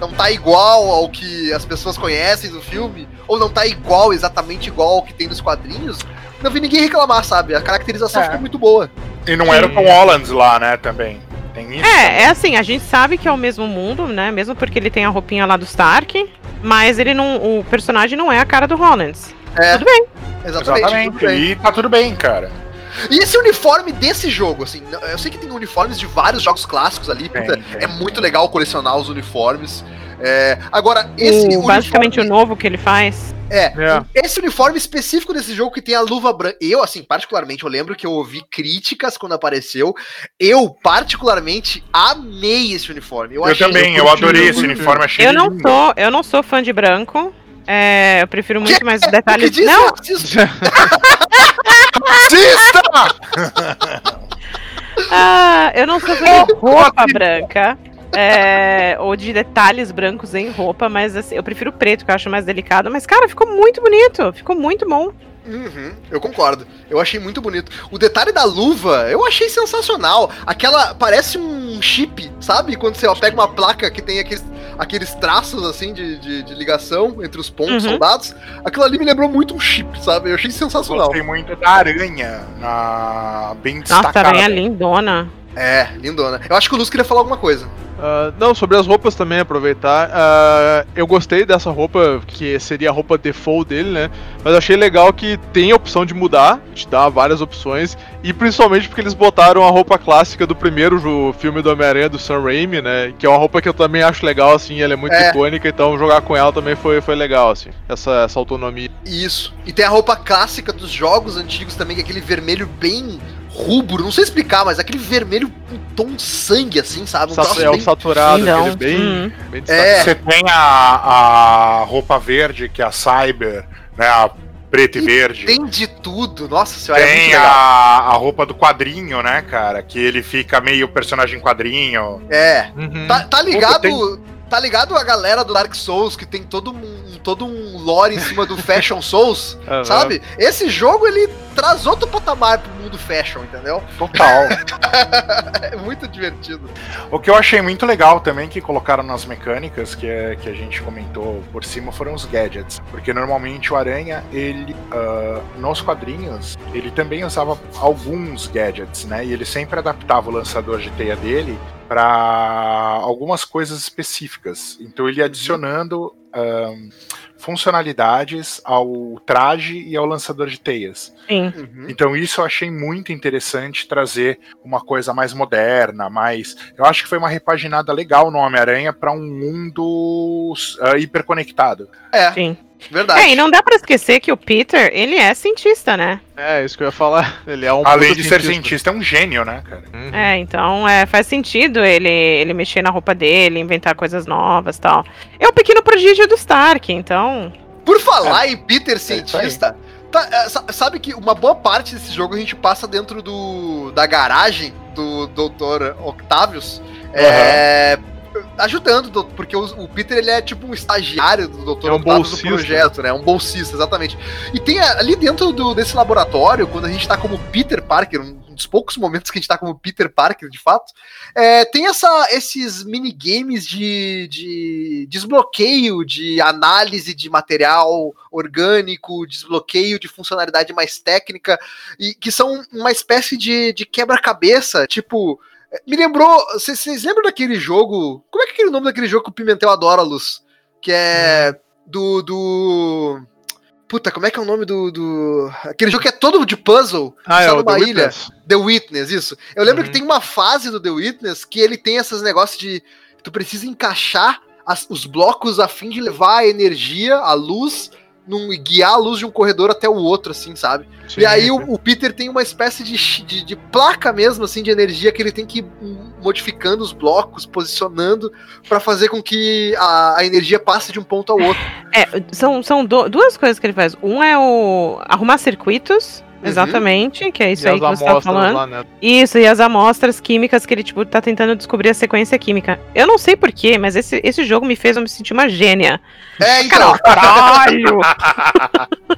não tá igual ao que as pessoas conhecem do filme, ou não tá igual, exatamente igual ao que tem nos quadrinhos, não vi ninguém reclamar, sabe? A caracterização É. ficou muito boa. E não era o Tom Holland lá, né, também. Tem isso. É, é assim, a gente sabe que é o mesmo mundo, né? Mesmo porque ele tem a roupinha lá do Stark, mas ele não. O personagem não é a cara do Hollands. É, Tudo bem. Exatamente. Exatamente. tudo bem. E tá tudo bem, cara. E esse uniforme desse jogo, assim, eu sei que tem uniformes de vários jogos clássicos ali, Tem, puta, tem. é muito legal colecionar os uniformes. É, agora, esse O, basicamente o novo que ele faz. é, É. esse uniforme específico desse jogo que tem a luva branca. Eu, assim, particularmente, eu lembro que eu ouvi críticas quando apareceu. Eu, particularmente, amei esse uniforme. Eu, Eu achei- também, eu adorei esse uniforme, achei Eu não lindo. sou, eu não sou fã de branco. É, eu prefiro muito mais O que detalhes. diz Não, <laughs> racista? ah, eu não sou de roupa branca. é, ou de detalhes brancos em roupa, mas assim, eu prefiro preto, que eu acho mais delicado. Mas, cara, ficou muito bonito. Ficou muito bom. Uhum, eu concordo. Eu achei muito bonito. O detalhe da luva, eu achei sensacional. Aquela parece um chip, sabe? Quando você ó, pega uma placa que tem aqueles, aqueles traços assim de, de, de ligação entre os pontos Uhum. soldados. Aquilo ali me lembrou muito um chip, sabe? Eu achei sensacional. Gostei muito da aranha, na... bem Nossa, a destacada. aranha lindona. É, lindona. Eu acho que o Luz queria falar alguma coisa. Ah, não, sobre as roupas também, aproveitar. ah, eu gostei dessa roupa, que seria a roupa default dele, né? Mas achei legal que tem a opção de mudar, te dá várias opções. E principalmente porque eles botaram a roupa clássica do primeiro filme do Homem-Aranha, do Sam Raimi, né? Que é uma roupa que eu também acho legal, assim, ela é muito É. icônica, então jogar com ela também foi, foi legal, assim, essa, essa autonomia. Isso. E tem a roupa clássica dos jogos antigos também, que é aquele vermelho bem rubro. Não sei explicar, mas aquele vermelho com tom sangue, assim, sabe? Um Sa- troço é o bem- saturado, Lindão. aquele bem, Hum. bem É. Você tem a, a roupa verde, que é a Cyber, né? A preta e, E verde. Tem de tudo. Nossa senhora, é muito Tem legal. a, a roupa do quadrinho, né, cara? Que ele fica meio personagem quadrinho. É. Uhum. Tá, tá ligado? tem- Tá ligado a galera do Dark Souls que tem todo um, todo um lore em cima do <laughs> Fashion Souls, Aham. sabe? Esse jogo ele traz outro patamar pro mundo fashion, entendeu? Total. <laughs> É muito divertido. o que eu achei muito legal também que colocaram nas mecânicas, que, é, que a gente comentou por cima, foram os gadgets. Porque normalmente o Aranha, ele, ah, nos quadrinhos, ele também usava alguns gadgets, né? E ele sempre adaptava o lançador de teia dele para algumas coisas específicas. Então ele ia adicionando ahn, funcionalidades ao traje e ao lançador de teias. Sim. Uhum. Então isso eu achei muito interessante trazer uma coisa mais moderna, mais. Eu acho que foi uma repaginada legal no Homem-Aranha para um mundo ah, hiperconectado. É, Sim. Verdade. É, e não dá pra esquecer que o Peter, ele é cientista, né? É, isso que eu ia falar. Ele é um Além de ser cientista, é um gênio, né, cara? Uhum. É, então é, faz sentido ele, ele mexer na roupa dele, inventar coisas novas e tal. É o pequeno prodígio do Stark, então. Por falar em Peter aí. cientista, tá, é, sa- sabe que uma boa parte desse jogo a gente passa dentro do da garagem do Dr. Octavius, é, ajudando, doutor- porque o, Peter ele é tipo um estagiário do Dr. É um do projeto, né? Um bolsista, exatamente. E tem ali dentro do- desse laboratório, quando a gente tá como Peter Parker, um dos poucos momentos que a gente tá como Peter Parker, de fato, é, tem essa, esses minigames de, de desbloqueio de análise de material orgânico, desbloqueio de funcionalidade mais técnica, e que são uma espécie de, de quebra-cabeça, tipo. Me lembrou. Vocês lembram daquele jogo? Como é que é aquele nome daquele jogo que o Pimentel adora, Luz? Que é. Do. do Puta, como é que é o nome do. do... Aquele jogo que é todo de puzzle. Ah, é o numa The ilha. Witness. The Witness, isso. Eu lembro Uhum. que tem uma fase do The Witness que ele tem esses negócios de. Tu precisa encaixar as- os blocos a fim de levar a energia, a luz, num, e guiar a luz de um corredor até o outro, assim, sabe? Sim, e aí o, o Peter tem uma espécie de, de, de placa mesmo, assim, de energia que ele tem que ir modificando os blocos, posicionando, pra fazer com que a, a energia passe de um ponto ao outro. É, são, são do- duas coisas que ele faz. Um é o arrumar circuitos, Uhum. exatamente, que é isso E aí as que você tá amostras falando. lá, né? Isso, e as amostras químicas que ele, tipo, tá tentando descobrir a sequência química. Eu não sei porquê, mas esse, esse jogo me fez eu me sentir uma gênia. É, então. Caralho! <laughs>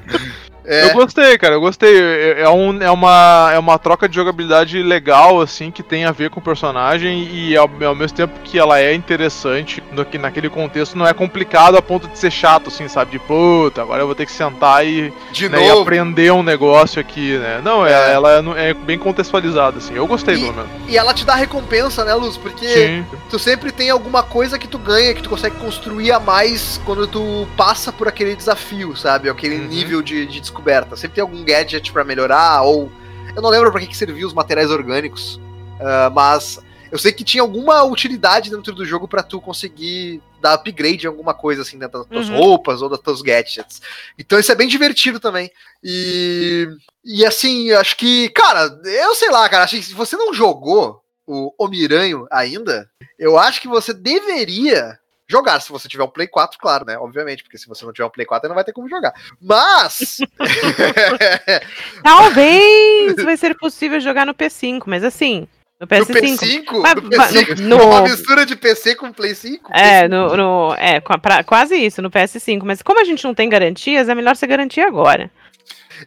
<laughs> <laughs> É, Eu gostei, cara, eu gostei. É, é um, é, uma, é uma troca de jogabilidade legal, assim, que tem a ver com o personagem e ao, ao mesmo tempo que ela é interessante, no, que naquele contexto não é complicado a ponto de ser chato, assim, sabe? De puta, agora eu vou ter que sentar e, de né, e aprender um negócio aqui, né? Não, é, É. ela é, é bem contextualizada, assim. Eu gostei, E- pelo menos. E ela te dá recompensa, né, Luz? Porque Sim. tu sempre tem alguma coisa que tu ganha, que tu consegue construir a mais quando tu passa por aquele desafio, sabe? Aquele Uhum. nível de, de descoberta. Sempre tem algum gadget pra melhorar, ou. Eu não lembro pra que, que serviu os materiais orgânicos. ah, mas Eu sei que tinha alguma utilidade dentro do jogo pra tu conseguir dar upgrade em alguma coisa, assim, dentro das tuas Uhum. roupas ou das tuas gadgets. Então isso é bem divertido também. E, e assim, acho que, cara, eu sei lá, cara, acho que se você não jogou o Omiranho ainda, eu acho que você deveria jogar, se você tiver um Play 4, claro, né? Obviamente, porque se você não tiver um Play 4, aí não vai ter como jogar. Mas. <laughs> Talvez vai ser possível jogar no P5, mas assim, no no PS5. P5, Mas- no mas P5 no- uma mistura de PC com Play 5. É, no, no- é pra- quase isso, no PS5. Mas como a gente não tem garantias, é melhor você garantir agora.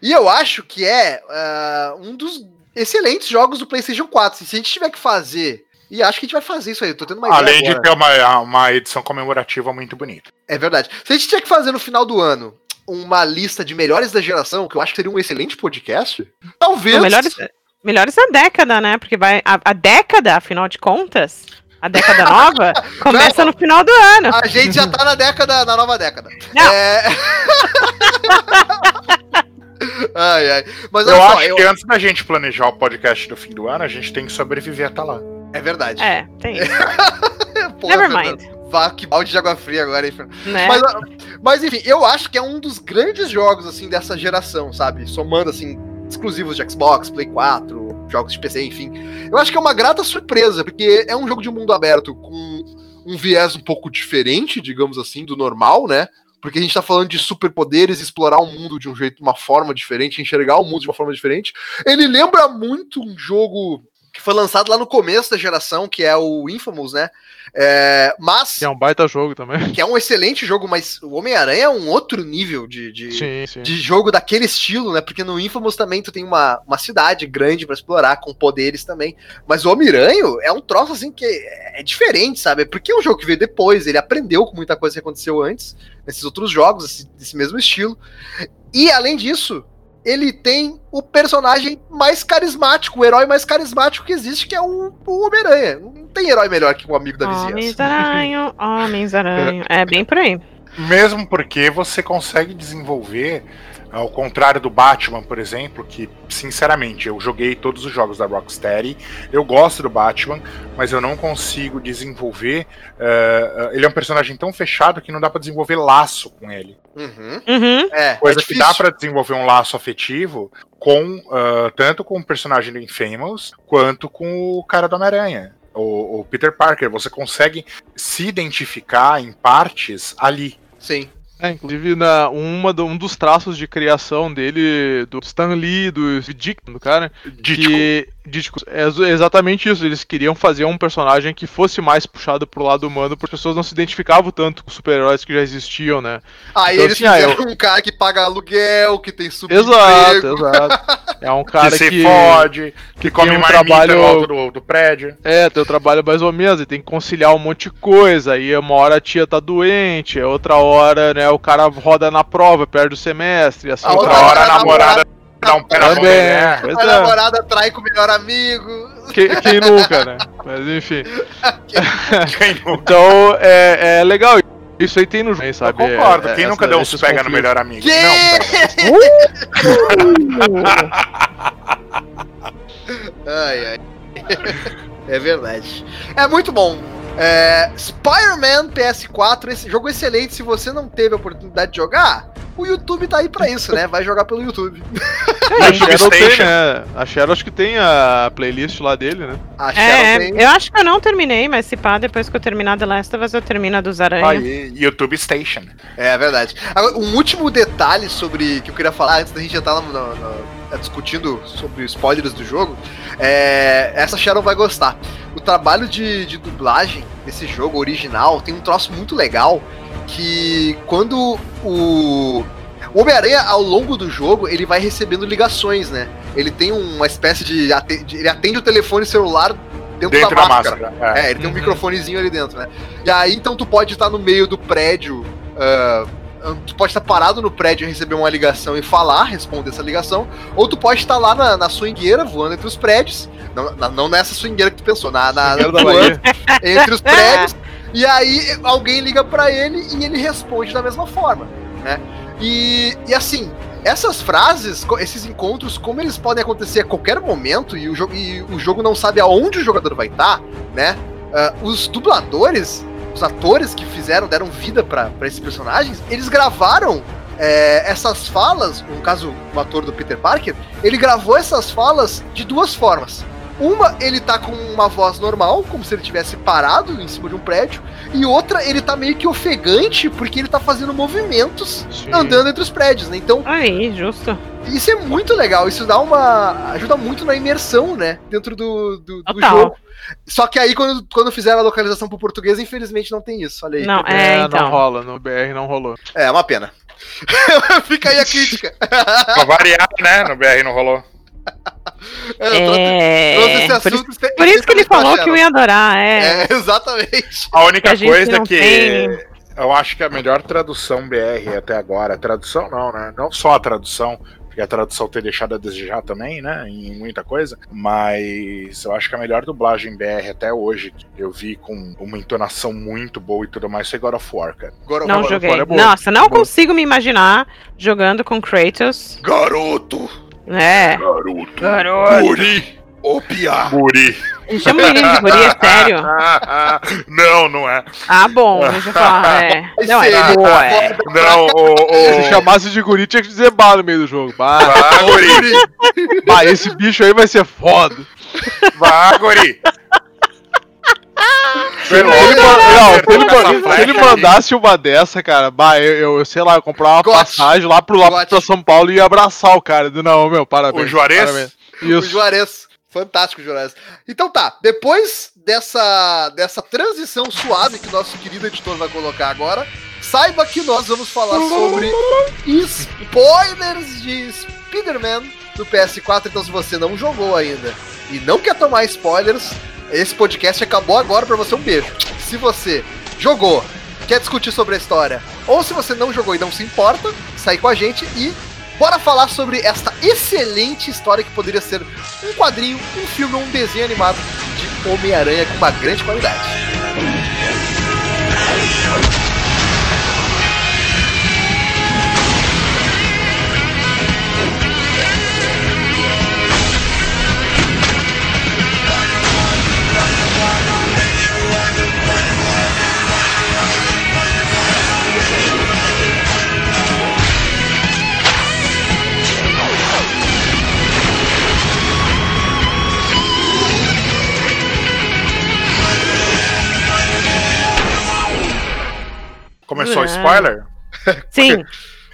E eu acho que é ah, um dos excelentes jogos do PlayStation 4. Se a gente tiver que fazer. E acho que a gente vai fazer isso aí. Eu tô tendo uma ideia Além de ter uma, uma edição comemorativa muito bonita. É verdade. Se a gente tiver que fazer no final do ano uma lista de melhores da geração, que eu acho que seria um excelente podcast, talvez. Não, melhores, melhores da década, né? Porque vai. A, a década, afinal de contas, a década <laughs> nova, começa no final do ano. A gente já tá na década, na nova década. Não. É... <laughs> ai, ai. Mas Eu só, acho eu- que antes da gente planejar o podcast do fim do ano, a gente tem que sobreviver até lá. É verdade. É, tem isso. <laughs> Porra, Never Fernando. mind. Vá, que balde de água fria agora, hein? Né? Mas, mas enfim, eu acho que é um dos grandes jogos, assim, dessa geração, sabe? Somando, assim, exclusivos de Xbox, Play 4, jogos de PC, enfim. Eu acho que é uma grata surpresa, porque é um jogo de mundo aberto com um viés um pouco diferente, digamos assim, do normal, né? Porque a gente tá falando de superpoderes, explorar o mundo de um jeito, uma forma diferente, enxergar o mundo de uma forma diferente. Ele lembra muito um jogo que foi lançado lá no começo da geração, que é o Infamous, né? É, mas Que é um baita jogo também. que é um excelente jogo, mas o Homem-Aranha é um outro nível de, de, Sim, sim. de jogo daquele estilo, né? Porque no Infamous também tu tem uma, uma cidade grande pra explorar, com poderes também. Mas o Homem-Aranha é um troço assim que é, é diferente, sabe? Porque é um jogo que veio depois, ele aprendeu com muita coisa que aconteceu antes, nesses outros jogos, esse- desse mesmo estilo. E além disso, ele tem o personagem mais carismático, o herói mais carismático que existe, que é o, o Homem-Aranha. Não tem herói melhor que o amigo da vizinhança. Homens-aranho, Homens-aranho. <laughs> É bem por aí. Mesmo porque você consegue desenvolver, ao contrário do Batman, por exemplo, que, sinceramente, eu joguei todos os jogos da Rocksteady, eu gosto do Batman, mas eu não consigo desenvolver. eh, ele é um personagem tão fechado que não dá pra desenvolver laço com ele. Uhum. Uhum. É, Coisa é que dá pra desenvolver um laço afetivo com ah, tanto com o personagem do Infamous quanto com o cara do Homem-Aranha. O, o Peter Parker, você consegue se identificar em partes ali. Sim. É, inclusive, na, uma do- um dos traços de criação dele, do Stan Lee, do Dick, do cara, Dítico. que Dítico, é ex- exatamente isso. Eles queriam fazer um personagem que fosse mais puxado pro lado humano, porque as pessoas não se identificavam tanto com super-heróis que já existiam, né? Aí Então, eles assim, ah, fizeram um cara que paga aluguel, que tem Exato, subemprego. exato. É um <laughs> que cara se que. fode, que, come um trabalho- do, do prédio. É, tem o trabalho mais ou menos, e tem que conciliar um monte de coisa. Aí uma hora a tia tá doente, outra hora, né, o cara roda na prova, perde o semestre, assim. A o outra Outra cara- hora a namorada dá um pé na mão mulher. pois A é. namorada trai com o melhor amigo. Quem, quem nunca, né? Mas enfim. <laughs> Quem nunca? Então, é, é legal. Isso aí tem no jogo, Eu sabe? concordo. É, Quem essa- nunca deu uns pega no conflitos. melhor amigo? Que? Não, Ai, ai. É verdade. É muito bom. É, Spider-Man PS4, esse jogo excelente. Se você não teve a oportunidade de jogar, o YouTube tá aí pra isso, né? Vai jogar pelo YouTube. A YouTube Cheryl tem, Station. né? A Cheryl acho que tem a playlist lá dele, né? A É, tem. eu acho que eu não terminei, mas se pá, depois que eu terminar The Last of Us, eu termino a dos aranha. Aí, YouTube Station. É verdade. Agora, um último detalhe sobre que eu queria falar antes da gente entrar no, no- no- discutindo sobre spoilers do jogo. É, essa Sharon vai gostar. O trabalho de, de dublagem desse jogo original tem um troço muito legal que quando o o Homem-Aranha, ao longo do jogo, ele vai recebendo ligações, né? Ele tem uma espécie de. ate- de- ele atende o telefone celular dentro, Dentro da, da máscara. máscara. É. É, ele tem um Uhum. microfonezinho ali dentro, né? E aí, então, tu pode estar no meio do prédio. ah, tu pode estar parado no prédio e receber uma ligação e falar, responder essa ligação. Ou tu pode estar lá na, na swingueira, voando entre os prédios. Não, na- não nessa swingueira que tu pensou, na, na, voando entre os prédios. E aí alguém liga pra ele e ele responde da mesma forma, né? E, e assim, essas frases, esses encontros, como eles podem acontecer a qualquer momento e o jogo, e o jogo não sabe aonde o jogador vai estar, né? ah, os dubladores, os atores que fizeram, deram vida pra esses personagens, eles gravaram é, essas falas, no caso, o ator do Peter Parker, ele gravou essas falas de duas formas. Uma, ele tá com uma voz normal, como se ele tivesse parado em cima de um prédio, e outra, ele tá meio que ofegante, porque ele tá fazendo movimentos Sim. andando entre os prédios, né? Então, Aí, justo. isso é muito legal, isso dá uma. ajuda muito na imersão, né? Dentro do, do, do jogo. Só que aí, quando, quando fizeram a localização pro português, infelizmente não tem isso. Olha aí. Não, É, é, não então. rola, no BR não rolou. É, uma pena. <laughs> Fica aí a <laughs> crítica. Pra variar, né? No BR não rolou. É, eu trouxe- É, trouxe esse por, assunto isso, por isso que ele falou que eu ia adorar, é. É, <laughs> exatamente. A única a coisa não que tem. eu acho que a melhor tradução BR até agora, tradução não, né? Não só a tradução, porque a tradução tem deixado a desejar também, né? Em muita coisa, mas eu acho que a melhor dublagem BR até hoje, que eu vi com uma entonação muito boa e tudo mais, foi God of War, cara. Agora, Não agora- joguei. fora é boa. Nossa, não Boa. consigo me imaginar jogando com Kratos. Garoto! É. Garoto. Garoto. Guri! Piá! Guri. Chama o menino de guri, é sério. <laughs> não, não é. Ah, bom, deixa eu falar. <laughs> É. Não, é boa, é. Não, o. Se o... chamasse de guri, tinha que dizer bar no meio do jogo. Bah, Vá, guri. bah, esse bicho aí vai ser foda. Vá, guri. Se ele, não, se se mandasse uma dessa, cara, bah, eu, eu, eu sei lá, eu comprar uma passagem lá pro lá Gote. pra São Paulo e ia abraçar o cara. Não, meu, parabéns. O Juarez? parabéns. O. Juarez. Fantástico, Juarez. Então tá, depois dessa, dessa transição suave que nosso querido editor vai colocar agora, saiba que nós vamos falar sobre spoilers de Spider-Man do PS4. Então, se você não jogou ainda e não quer tomar spoilers, esse podcast acabou agora pra você. Um beijo. Se você jogou, quer discutir sobre a história, ou se você não jogou e não se importa, sai com a gente e bora falar sobre esta excelente história que poderia ser um quadrinho, um filme ou um desenho animado de Homem-Aranha com uma grande qualidade. Spoiler? <laughs> Sim.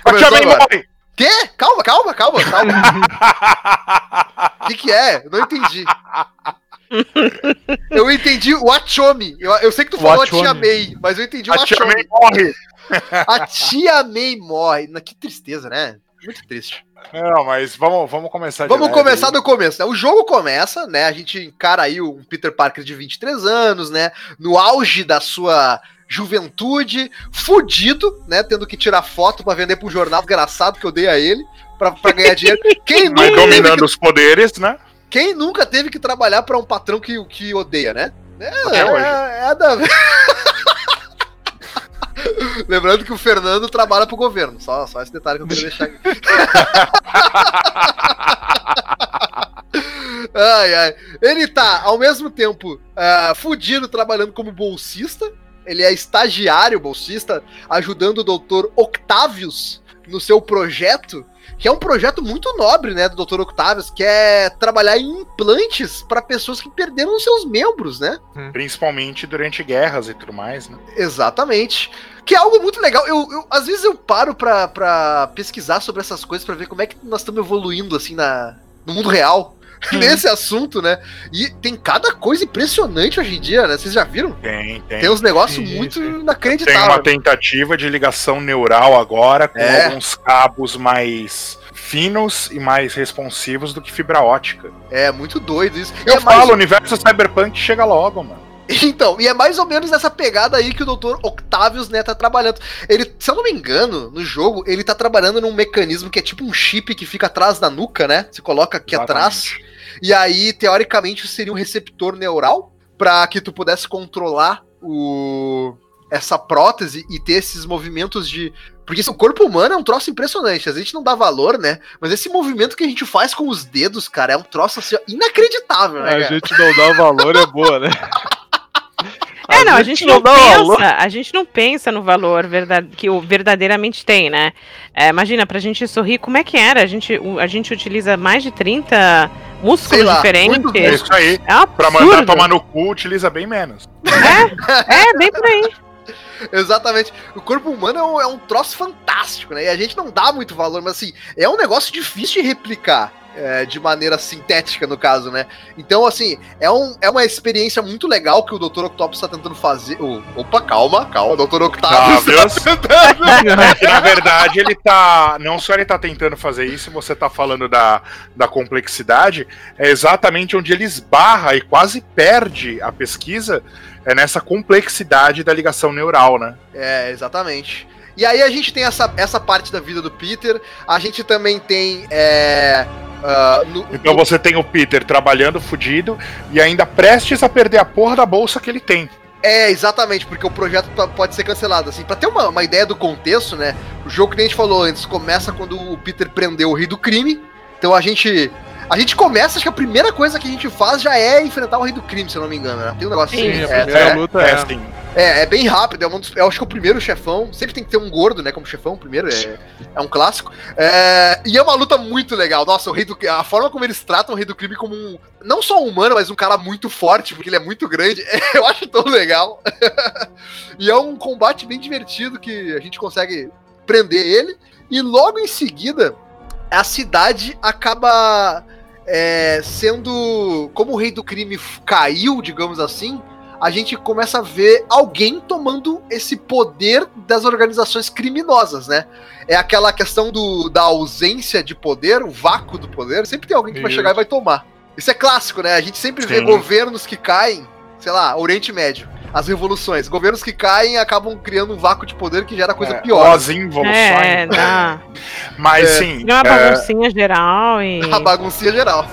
A May agora. morre! Quê? Calma, calma, calma, calma. O <laughs> que, que é? Eu não entendi. Eu entendi o Achomi. Eu, eu sei que tu falou a Achomi. Tia May, mas eu entendi o A tia Achomi. May morre! A Tia May morre. Que tristeza, né? Muito triste. Não, mas vamos, vamos começar de Vamos começar aí. do começo, né? O jogo começa, né? A gente encara aí um Peter Parker de 23 anos, né? No auge da sua juventude, fudido, né? Tendo que tirar foto pra vender pro jornal desgraçado que eu dei a ele, pra, pra ganhar dinheiro. Quem Mas nunca, dominando que, os poderes, né? quem nunca teve que trabalhar pra um patrão que, que odeia, né? É, Até hoje. é, é da... <laughs> Lembrando que o Fernando trabalha pro governo. Só, só esse detalhe que eu queria deixar aqui. <laughs> ai, ai. Ele tá, ao mesmo tempo, ah, fudido trabalhando como bolsista. Ele é estagiário bolsista, ajudando o doutor Octavius no seu projeto, que é um projeto muito nobre, né, do Dr. Octavius, que é trabalhar em implantes para pessoas que perderam os seus membros, né? Principalmente durante guerras e tudo mais, né? Exatamente. Que é algo muito legal. Eu, eu- às vezes eu paro pra, pra pesquisar sobre essas coisas pra ver como é que nós estamos evoluindo assim na, no mundo real. <laughs> Nesse assunto, né? E tem cada coisa impressionante hoje em dia, né? Vocês já viram? Tem, tem. Tem uns negócios Sim, muito sim. Tem inacreditáveis. uma tentativa de ligação neural agora com É. alguns cabos mais finos e mais responsivos do que fibra ótica. É muito doido isso. Eu é mais- falo, o universo cyberpunk chega logo, mano. <laughs> Então, e é mais ou menos nessa pegada aí que o Dr. Octavius, né, tá trabalhando. Ele, se eu não me engano, no jogo, ele tá trabalhando num mecanismo que é tipo um chip que fica atrás da nuca, né? Se coloca aqui atrás. E aí, teoricamente, seria um receptor neural para que tu pudesse controlar o essa prótese e ter esses movimentos de Porque o corpo humano é um troço impressionante. A gente não dá valor, né? Mas esse movimento que a gente faz com os dedos, cara, é um troço assim, inacreditável, né? A cara? gente não dá valor, é boa, né? <laughs> É, não, a gente não pensa, a gente não pensa no valor verda- que o verdadeiramente tem, né? É, imagina, pra gente sorrir, como é que era? A gente, a gente utiliza mais de 30 Sei músculos lá, diferentes. muito É isso aí. É Pra mandar tomar no cu, utiliza bem menos. É, bem por aí. <laughs> <laughs> Exatamente. O corpo humano é um, é um troço fantástico, né? E a gente não dá muito valor, mas assim, é um negócio difícil de replicar. é, de maneira sintética, no caso, né? Então, assim, é, um, é uma experiência muito legal que o Dr. Octopus tá tentando fazer. o- opa, calma, calma, Dr. Octopus. Octavius. tá tentando. É <laughs> que, na verdade, ele tá. Não só ele tá tentando fazer isso, você tá falando da, da complexidade, é exatamente onde ele esbarra e quase perde a pesquisa, é nessa complexidade da ligação neural, né? É, exatamente. E aí a gente tem essa, essa parte da vida do Peter, a gente também tem. É, ah, no- Então você tem o Peter trabalhando fudido e ainda prestes a perder a porra da bolsa que ele tem. É, exatamente, porque o projeto pode ser cancelado. Assim, pra ter uma, uma ideia do contexto, né? O jogo que a gente falou antes começa quando o Peter prendeu o rei do crime. Então a gente. A gente começa, acho que a primeira coisa que a gente faz já é enfrentar o rei do crime, se eu não me engano, né? Tem um negócio Sim, assim. a é, primeira é, luta É, é. assim. é, é bem rápido, é um dos, eu acho que é o primeiro chefão. Sempre tem que ter um gordo, né? Como chefão, primeiro, é, é um clássico. É, e é uma luta muito legal. Nossa, o rei do a forma como eles tratam o rei do crime como um. Não só um humano, mas um cara muito forte, porque ele é muito grande. <laughs> eu acho tão legal. <laughs> e é um combate bem divertido que a gente consegue prender ele. E logo em seguida, a cidade acaba é, sendo. Como o rei do crime caiu, digamos assim, a gente começa a ver alguém tomando esse poder das organizações criminosas, né? É aquela questão do, da ausência de poder, o vácuo do poder. Sempre tem alguém que vai Isso. chegar e vai tomar. Isso é clássico, né? A gente sempre vê Sim. governos que caem, sei lá, Oriente Médio. As revoluções. Governos que caem acabam criando um vácuo de poder que gera coisa é, pior. As involuções. É, dá. Mas É. sim. Deu uma é, baguncinha geral e. <laughs> A baguncinha geral.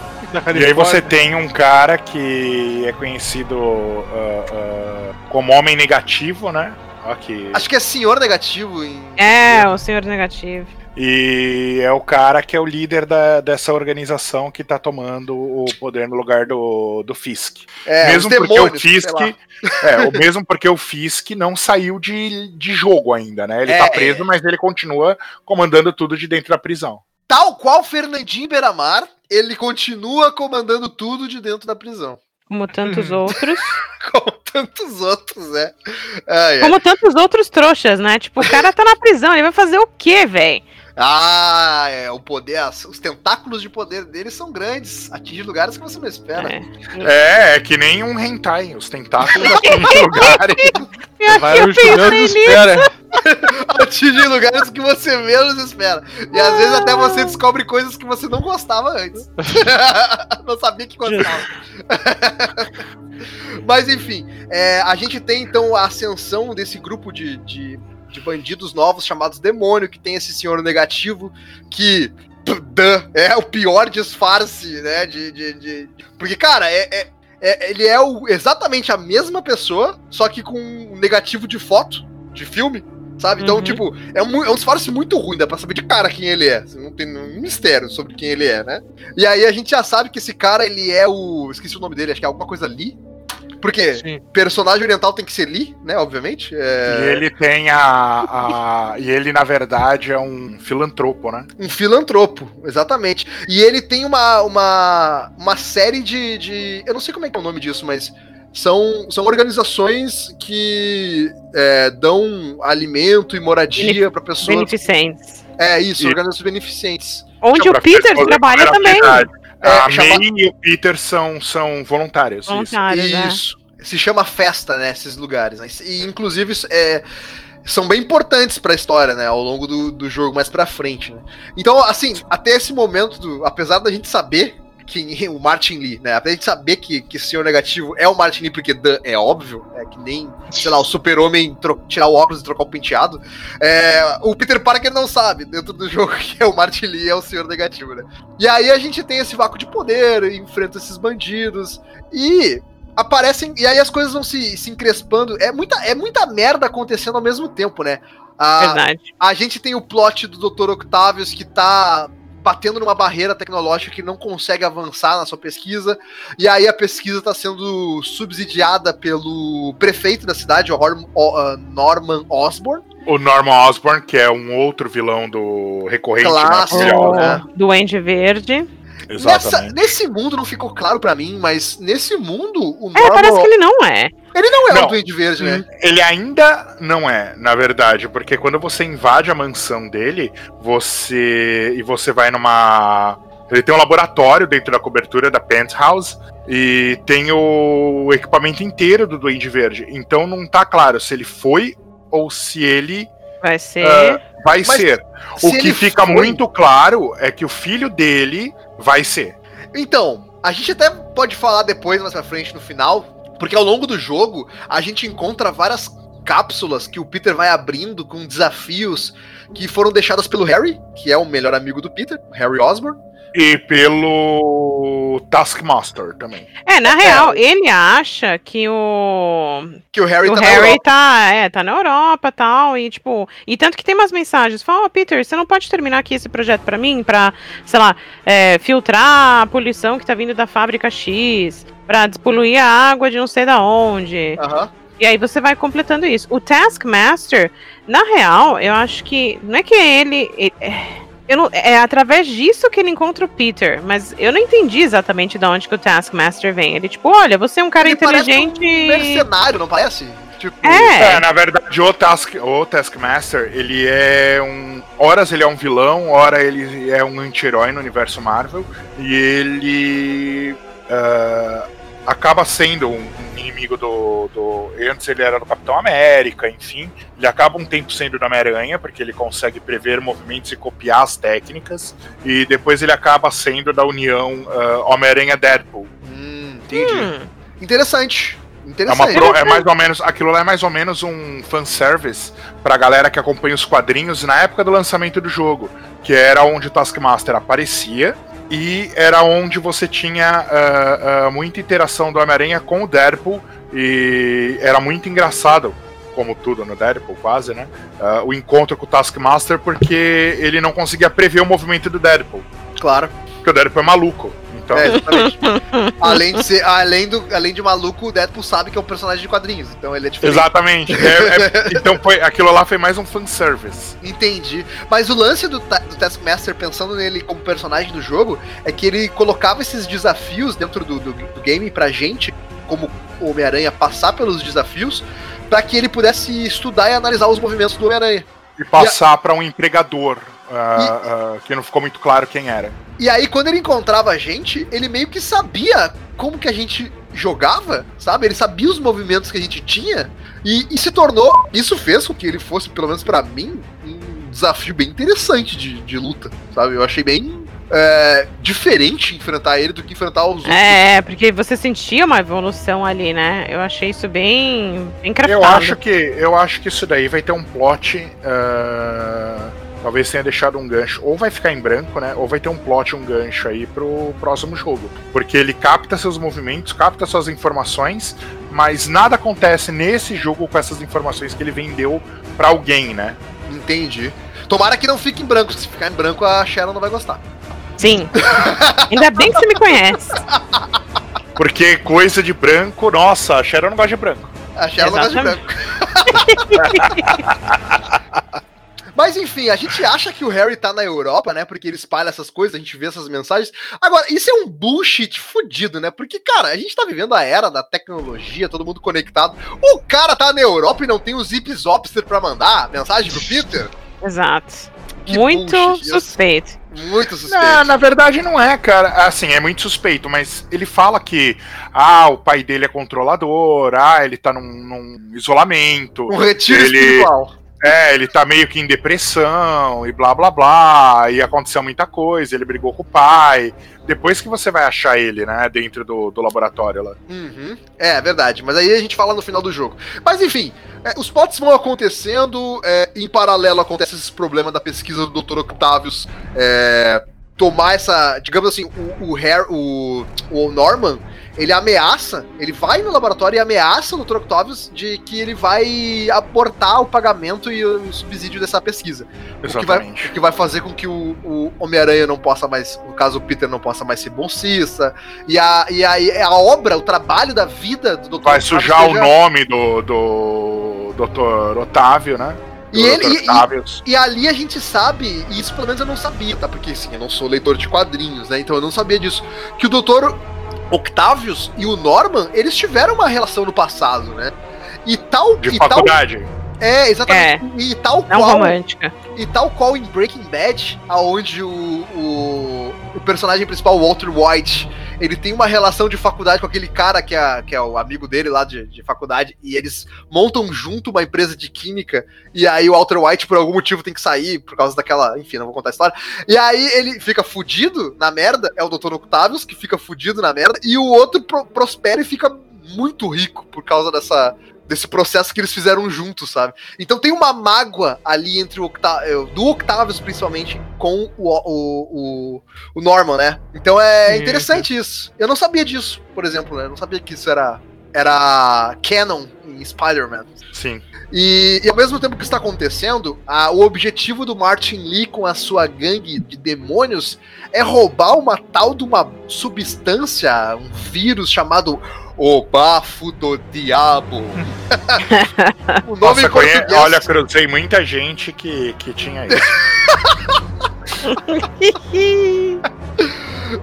E aí você tem um cara que é conhecido ah, ah, como homem negativo, né? Aqui. Acho que é senhor negativo em. É, o senhor negativo. E é o cara que é o líder da- dessa organização que tá tomando o poder no lugar do, do Fisk. É, mesmo os porque demônios, o Fisk. É, o mesmo porque o Fisk não saiu de, de jogo ainda, né? Ele É, tá preso, mas ele continua comandando tudo de dentro da prisão. Tal qual Fernandinho Beiramar, ele continua comandando tudo de dentro da prisão. Como tantos outros. <laughs> Como tantos outros, né? Ai, ai. Como tantos outros trouxas, né? Tipo, o cara tá na prisão, ele vai fazer o quê, velho? Ah, é, o poder, os tentáculos de poder dele são grandes, atingem lugares que você não espera. É. É, é que nem um hentai. Os tentáculos <laughs> atingem lugares. Vai eu o Juliano pensei nisso. espera. <laughs> Atingem lugares que você menos espera. E às vezes até você descobre coisas que você não gostava antes. <laughs> não sabia que gostava. Mas enfim, é, a gente tem então a ascensão desse grupo de, de, de bandidos novos chamados Demônio, que tem esse senhor negativo que é o pior disfarce, né? De, de, de- Porque, cara, é, é- é- ele é o- exatamente a mesma pessoa, só que com um negativo de foto, de filme. Sabe? Então, Uhum. tipo, é um, é um disfarce muito ruim, dá pra saber de cara quem ele é. Não tem nenhum mistério sobre quem ele é, né? E aí a gente já sabe que esse cara, ele é o. Esqueci o nome dele, acho que é alguma coisa Lee. Porque Sim. personagem oriental tem que ser Lee, né? Obviamente. É... E ele tem a, a. E ele, na verdade, é um filantropo, né? Um filantropo, exatamente. E ele tem uma, uma, uma série de, de. Eu não sei como é que é o nome disso, mas são, são organizações que é, dão alimento e moradia para pessoas. Beneficentes. É isso, E- organizações beneficentes. Onde o Peter trabalha também. verdade. É, a chama- May e o Peter são, são voluntários. isso. Voluntários, né? Isso. Se chama festa, né? Esses lugares. né? E inclusive é, são bem importantes pra história, né? Ao longo do, do jogo mais pra frente, né? Então, assim, até esse momento, do- apesar da gente saber que <laughs> o Martin Lee, né? Apesar de saber que, que esse senhor negativo é o Martin Lee, porque Dan é óbvio, é que nem, sei lá, o super-homem tirar o óculos e trocar o penteado. É, o Peter Parker não sabe, dentro do jogo, <laughs> que é o Martin Lee é o senhor negativo, né? E aí a gente tem esse vácuo de poder, enfrenta esses bandidos, e aparecem. E aí as coisas vão se, se encrespando. É muita, é muita merda acontecendo ao mesmo tempo, né? A, Verdade. a gente tem o plot do Dr. Octavius que tá batendo numa barreira tecnológica que não consegue avançar na sua pesquisa. E aí a pesquisa está sendo subsidiada pelo prefeito da cidade, o ah, Norman Osborn. O Norman Osborn, que é um outro vilão do recorrente na Clássico, serial, né? Duende Verde. Nessa, Exatamente. nesse mundo não ficou claro pra mim, mas nesse mundo o É, Norman. parece que ele não é. Ele não é Não. o Duende Verde, né? Ele ainda não é, na verdade, porque quando você invade a mansão dele, você. e você vai numa. Ele tem um laboratório dentro da cobertura da Penthouse e tem o equipamento inteiro do Duende Verde. Então não tá claro se ele foi ou se ele Vai ser. Ah, vai Mas ser. Se O que ele fica foi- muito claro é que o filho dele vai ser. Então, a gente até pode falar depois, mais pra frente, no final, porque ao longo do jogo a gente encontra várias cápsulas que o Peter vai abrindo com desafios que foram deixadas pelo Harry, que é o melhor amigo do Peter, Harry Osborn. E pelo Taskmaster também. É, na real, ele acha que o. Que o Harry o tá na Harry Europa. tá, é, tá na Europa tal, e tipo, e tanto que tem umas mensagens, fala, ó, Peter, você não pode terminar aqui esse projeto pra mim, pra, sei lá, é, filtrar a poluição que tá vindo da fábrica X, pra despoluir a água de não sei da onde. Aham. E aí você vai completando isso. O Taskmaster, na real, eu acho que não é que ele, ele- é, não- é através disso que ele encontra o Peter, mas eu não entendi exatamente de onde que o Taskmaster vem. Ele tipo, olha, você é um cara Ele parece inteligente. um mercenário, não parece? Tipo, É. É, na verdade, o, Task, o Taskmaster, ele é um. Horas ele é um vilão, ora ele é um anti-herói no universo Marvel. E ele. ah, acaba sendo um inimigo do, do. Antes ele era do Capitão América, enfim. Ele acaba um tempo sendo do Homem-Aranha, porque ele consegue prever movimentos e copiar as técnicas. E depois ele acaba sendo da união ah, Homem-Aranha-Deadpool. Hum, entendi. Hum, Interessante. É, uma Interessante. pro- é mais ou menos, aquilo lá é mais ou menos um fanservice pra galera que acompanha os quadrinhos na época do lançamento do jogo, que era onde o Taskmaster aparecia e era onde você tinha ah, ah, muita interação do Homem-Aranha com o Deadpool e era muito engraçado, como tudo no Deadpool quase, né? ah, o encontro com o Taskmaster porque ele não conseguia prever o movimento do Deadpool, Claro. porque o Deadpool é maluco. Então, É, exatamente. além, de ser, além, do, além de maluco, o Deadpool sabe que é um personagem de quadrinhos. Então ele é diferente. exatamente. É- é- <laughs> então foi, aquilo lá foi mais um fanservice. Entendi. Mas o lance do, do Taskmaster, pensando nele como personagem do jogo, é que ele colocava esses desafios dentro do, do, do game pra gente, como Homem-Aranha, passar pelos desafios, pra que ele pudesse estudar e analisar os movimentos do Homem-Aranha. e passar pra um empregador ah, que não ficou muito claro quem era. E aí, quando ele encontrava a gente, ele meio que sabia como que a gente jogava, sabe? Ele sabia os movimentos que a gente tinha e, e se tornou. Isso fez com que ele fosse, pelo menos pra mim, um desafio bem interessante de, de luta, sabe? Eu achei bem é, diferente enfrentar ele do que enfrentar os outros. É, porque você sentia uma evolução ali, né? Eu achei isso bem, bem craftado. Eu acho que eu acho que isso daí vai ter um plot. ah, talvez tenha deixado um gancho. Ou vai ficar em branco, né? Ou vai ter um plot, um gancho aí pro próximo jogo. Porque ele capta seus movimentos, capta suas informações, mas nada acontece nesse jogo com essas informações que ele vendeu pra alguém, né? Entendi. Tomara que não fique em branco. Se ficar em branco, a Sharon não vai gostar. Sim. Ainda bem que você me conhece. Porque coisa de branco, nossa, a Sharon não gosta de branco. A Sharon não gosta de Exatamente. branco. <laughs> Mas enfim, a gente acha que o Harry tá na Europa, né? Porque ele espalha essas coisas, a gente vê essas mensagens. Agora, isso é um bullshit fudido, né? Porque, cara, a gente tá vivendo a era da tecnologia, todo mundo conectado. O cara tá na Europa e não tem o Zip Zopster pra mandar mensagem pro Peter? Exato. Que Muito bullshit isso. suspeito. Muito suspeito. Não, na verdade não é, cara. Assim, é muito suspeito, mas ele fala que ah, o pai dele é controlador, ah, ele tá num, num isolamento. Um retiro ele- espiritual. É, ele tá meio que em depressão e blá blá blá. E aconteceu muita coisa, ele brigou com o pai. Depois que você vai achar ele, né, dentro do, do laboratório lá. Uhum. É, verdade. Mas aí a gente fala no final do jogo. Mas enfim, é, os plots vão acontecendo. é, em paralelo acontece esse problema da pesquisa do Dr. Octavius é, tomar essa. Digamos assim, o, o, Har- o, o Norman. Ele ameaça, ele vai no laboratório e ameaça o Dr. Octavius de que ele vai aportar o pagamento e o subsídio dessa pesquisa. O que, vai, Exatamente. o que vai fazer com que o, o Homem-Aranha não possa mais, no caso o Peter não possa mais ser bolsista. E a, e a, a obra, o trabalho da vida do Dr. Vai sujar o seja- nome do, do Dr. Otávio, né? E ele- e-. E ali a gente sabe, e isso pelo menos eu não sabia, tá? Porque assim, eu não sou leitor de quadrinhos, né? Então eu não sabia disso. Que o Dr. Octavius e o Norman, eles tiveram uma relação no passado, né? E tal, De e tal faculdade. é, exatamente. E tal Não qual romântica. e tal qual em Breaking Bad, aonde o, o, o personagem principal, Walter White, ele tem uma relação de faculdade com aquele cara que é, que é o amigo dele lá de, de faculdade, e eles montam junto uma empresa de química, e aí o Walter White, por algum motivo, tem que sair, por causa daquela. Enfim, não vou contar a história. E aí ele fica fudido na merda, é o Dr. Octavius que fica fudido na merda, e o outro pro- prospera e fica muito rico por causa dessa. Desse processo que eles fizeram juntos, sabe? Então tem uma mágoa ali entre o Octa eh, do Octavius, principalmente, com o, o, o, o Norman, né? Então é Sim, interessante isso. Eu não sabia disso, por exemplo, né? Eu não sabia que isso era, era canon em Spider-Man. Sim. E, e ao mesmo tempo que isso está acontecendo, a- o objetivo do Martin Lee com a sua gangue de demônios é roubar uma tal de uma substância, um vírus chamado o bafo do diabo. <laughs> o nome Nossa, conhe... português. olha, cruzei muita gente que, que tinha isso. <laughs>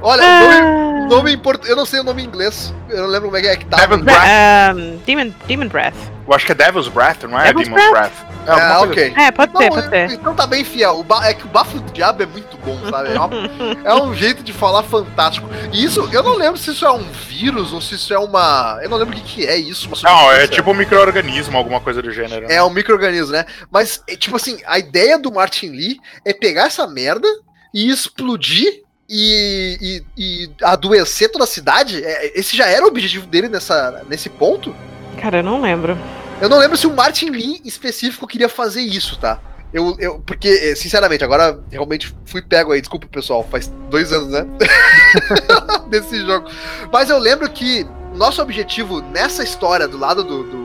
Olha, o nome, o nome. Eu não sei o nome em inglês. Eu não lembro como é que é que tá. Bra- Breath. um, Demon, Demon Breath. Eu acho que é Devil's Breath, não é? Devil's Demon's Breath. É, alguma É, coisa ok. É, pode Não, ser, pode ser. Então tá bem fiel. O ba- É que o bafo do diabo é muito bom, sabe? É, uma- <laughs> é um jeito de falar fantástico. E isso, eu não lembro se isso é um vírus ou se isso é uma. Eu não lembro o que, que é isso. uma Não, é tipo um micro-organismo, alguma coisa do gênero. É um micro-organismo, né? Mas, é, tipo assim, a ideia do Martin Lee é pegar essa merda e explodir e, e, e adoecer toda a cidade. É, Esse já era o objetivo dele nessa, nesse ponto. Cara, eu não lembro. Eu não lembro se o Martin Lee específico queria fazer isso, tá? Eu, eu, porque, eh, sinceramente, agora realmente fui pego aí, desculpa pessoal, faz dois anos, né? <laughs> Desse jogo. Mas eu lembro que nosso objetivo nessa história do lado do, do, do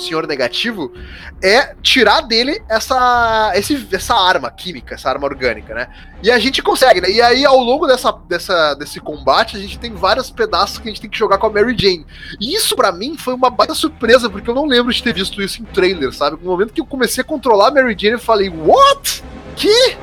Senhor Negativo é tirar dele essa, esse, essa arma química, essa arma orgânica, né? E a gente consegue, né? E aí, ao longo dessa, dessa, desse combate, a gente tem vários pedaços que a gente tem que jogar com a Mary Jane. E isso pra mim foi uma baita surpresa, porque eu não lembro de ter visto isso em trailer, sabe? No momento que eu comecei a controlar a Mary Jane, eu falei, what? Que?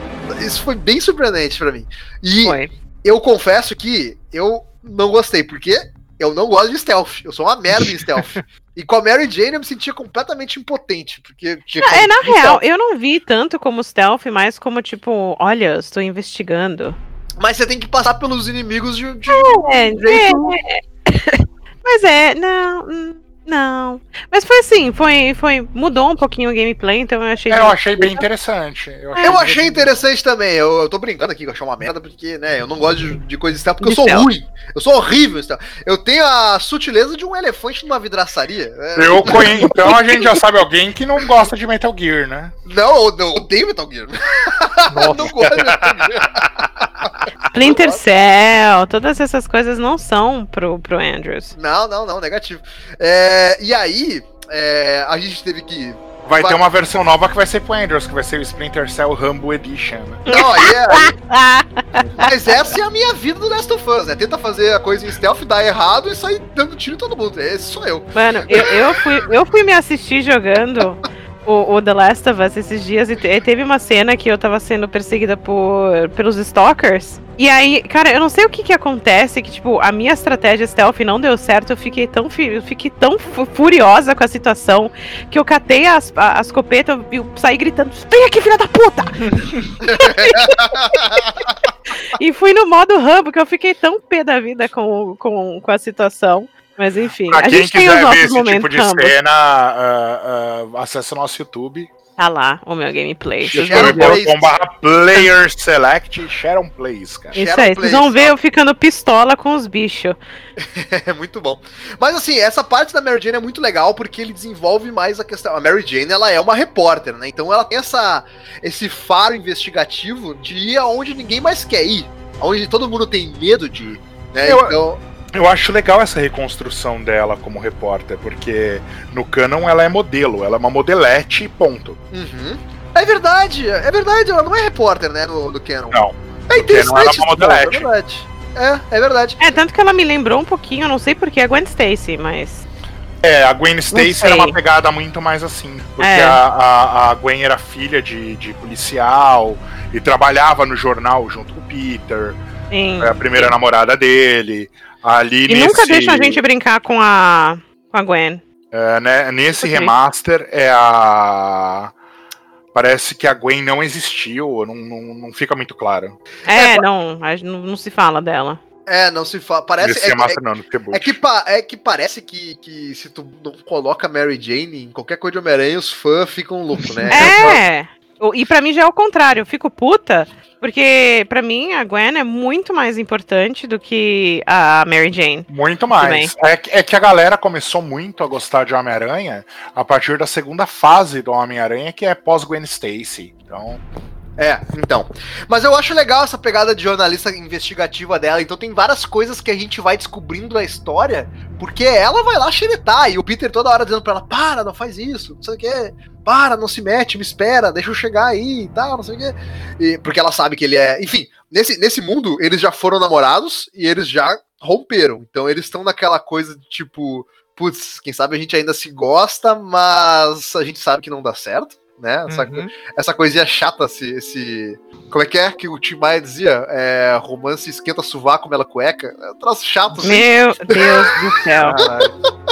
Isso foi bem surpreendente pra mim. E Foi. eu confesso que eu não gostei, porque eu não gosto de stealth. Eu sou uma merda em stealth. <laughs> e com a Mary Jane eu me sentia completamente impotente, porque tinha Ah, é, na real, eu não vi tanto como stealth, mas como tipo, olha, estou investigando. Mas você tem que passar pelos inimigos de, de É, um jeito. é, <laughs> mas é, não, hum, não. Mas foi assim, foi, foi, mudou um pouquinho o gameplay, então eu achei. É, eu achei bem interessante. Eu achei, Eu achei interessante também. Eu, eu tô brincando aqui que eu achei uma merda, porque, né, eu não gosto de, de coisa stealth, porque De eu sou stealth. ruim. Eu sou horrível stealth. Eu tenho a sutileza de um elefante numa vidraçaria. É, Eu conheço. Então a gente já sabe alguém que não gosta de Metal Gear, né? Não, eu, eu odeio Metal Gear. Eu <laughs> não gosto de Metal Gear. Splinter Cell, todas essas coisas não são pro, pro Andrews. Não, não, não, negativo. É, e aí, é, a gente teve que. Vai, Vai- ter uma versão nova que vai ser pro Andrews, que vai ser o Splinter Cell Rumble Edition. né? Não, aí é. aí- <laughs> mas essa é a minha vida do Last of Us, né? Tenta fazer a coisa em stealth, dá errado e sair dando tiro em todo mundo. Esse sou eu. Mano, eu, eu, fui, eu fui me assistir jogando <laughs> o, o The Last of Us esses dias e te- teve uma cena que eu tava sendo perseguida por, pelos stalkers. E aí, cara, eu não sei o que que acontece, que tipo, a minha estratégia stealth não deu certo, eu fiquei tão, eu fiquei tão fu- furiosa com a situação que eu catei as, a- as copetas e saí gritando, vem aqui, filha da puta! <laughs> e fui no modo Rambo, que eu fiquei tão pé da vida com, com, com a situação. Mas enfim, Pra a quem gente tem os quiser ver nossos esse tipo de cena, ah, ah, acessa o nosso YouTube. Tá lá o meu gameplay. Youtube.com.br player select Sharon Plays, cara. Isso Shadow aí, Plays, vocês vão ver eu ficando pistola com os bichos. <laughs> É muito bom. Mas assim, essa parte da Mary Jane é muito legal porque ele desenvolve mais a questão. A Mary Jane, ela é uma repórter, né? Então ela tem essa, esse faro investigativo de ir aonde ninguém mais quer ir. Aonde todo mundo tem medo de ir. Né? Eu- Então, Eu acho legal essa reconstrução dela como repórter, porque no canon ela é modelo, ela é uma modelete e ponto. Uhum. É verdade, é verdade, ela não é repórter, né, no, no Canon. Não. É Canon ela é interessante uma é modelete. verdade. É, é verdade. É, tanto que ela me lembrou um pouquinho, eu não sei porque, a Gwen Stacy, mas. É, a Gwen Stacy era uma pegada muito mais assim. Porque É. a, a, a Gwen era filha de, de policial e trabalhava no jornal junto com o Peter. Sim. É a primeira namorada dele. Ali E nesse, nunca deixam a gente brincar com a. com a Gwen. é, né, nesse Ok. remaster é a. Parece que a Gwen não existiu, não, não, não fica muito claro. É, não, a- não, não se fala dela. É, não se fala. Parece. É, é, não, é que, pa- é que parece que, que se tu não coloca Mary Jane em qualquer coisa de Homem-Aranha, os fãs ficam loucos, né? É! E pra mim já é o contrário, eu fico puta, porque pra mim a Gwen é muito mais importante do que a Mary Jane. Muito mais. É que, é que a galera começou muito a gostar de Homem-Aranha a partir da segunda fase do Homem-Aranha, que é pós-Gwen Stacy. Então, É, então. Mas eu acho legal essa pegada de jornalista investigativa dela. Então tem várias coisas que a gente vai descobrindo na história, porque ela vai lá xeretar. E o Peter toda hora dizendo pra ela: para, não faz isso, não sei o quê. Para, não se mete, me espera, deixa eu chegar aí e tal, não sei o quê. E, porque ela sabe que ele é. Enfim, nesse, nesse mundo, eles já foram namorados e eles já romperam. Então eles estão naquela coisa de tipo. Putz, quem sabe a gente ainda se gosta, mas a gente sabe que não dá certo, né? Essa, Uhum. essa coisinha chata, esse, esse. Como é que é que o Tim Maia dizia? É, romance esquenta sovaco, mela cueca. É um troço chato, assim. Meu Deus do céu. <laughs>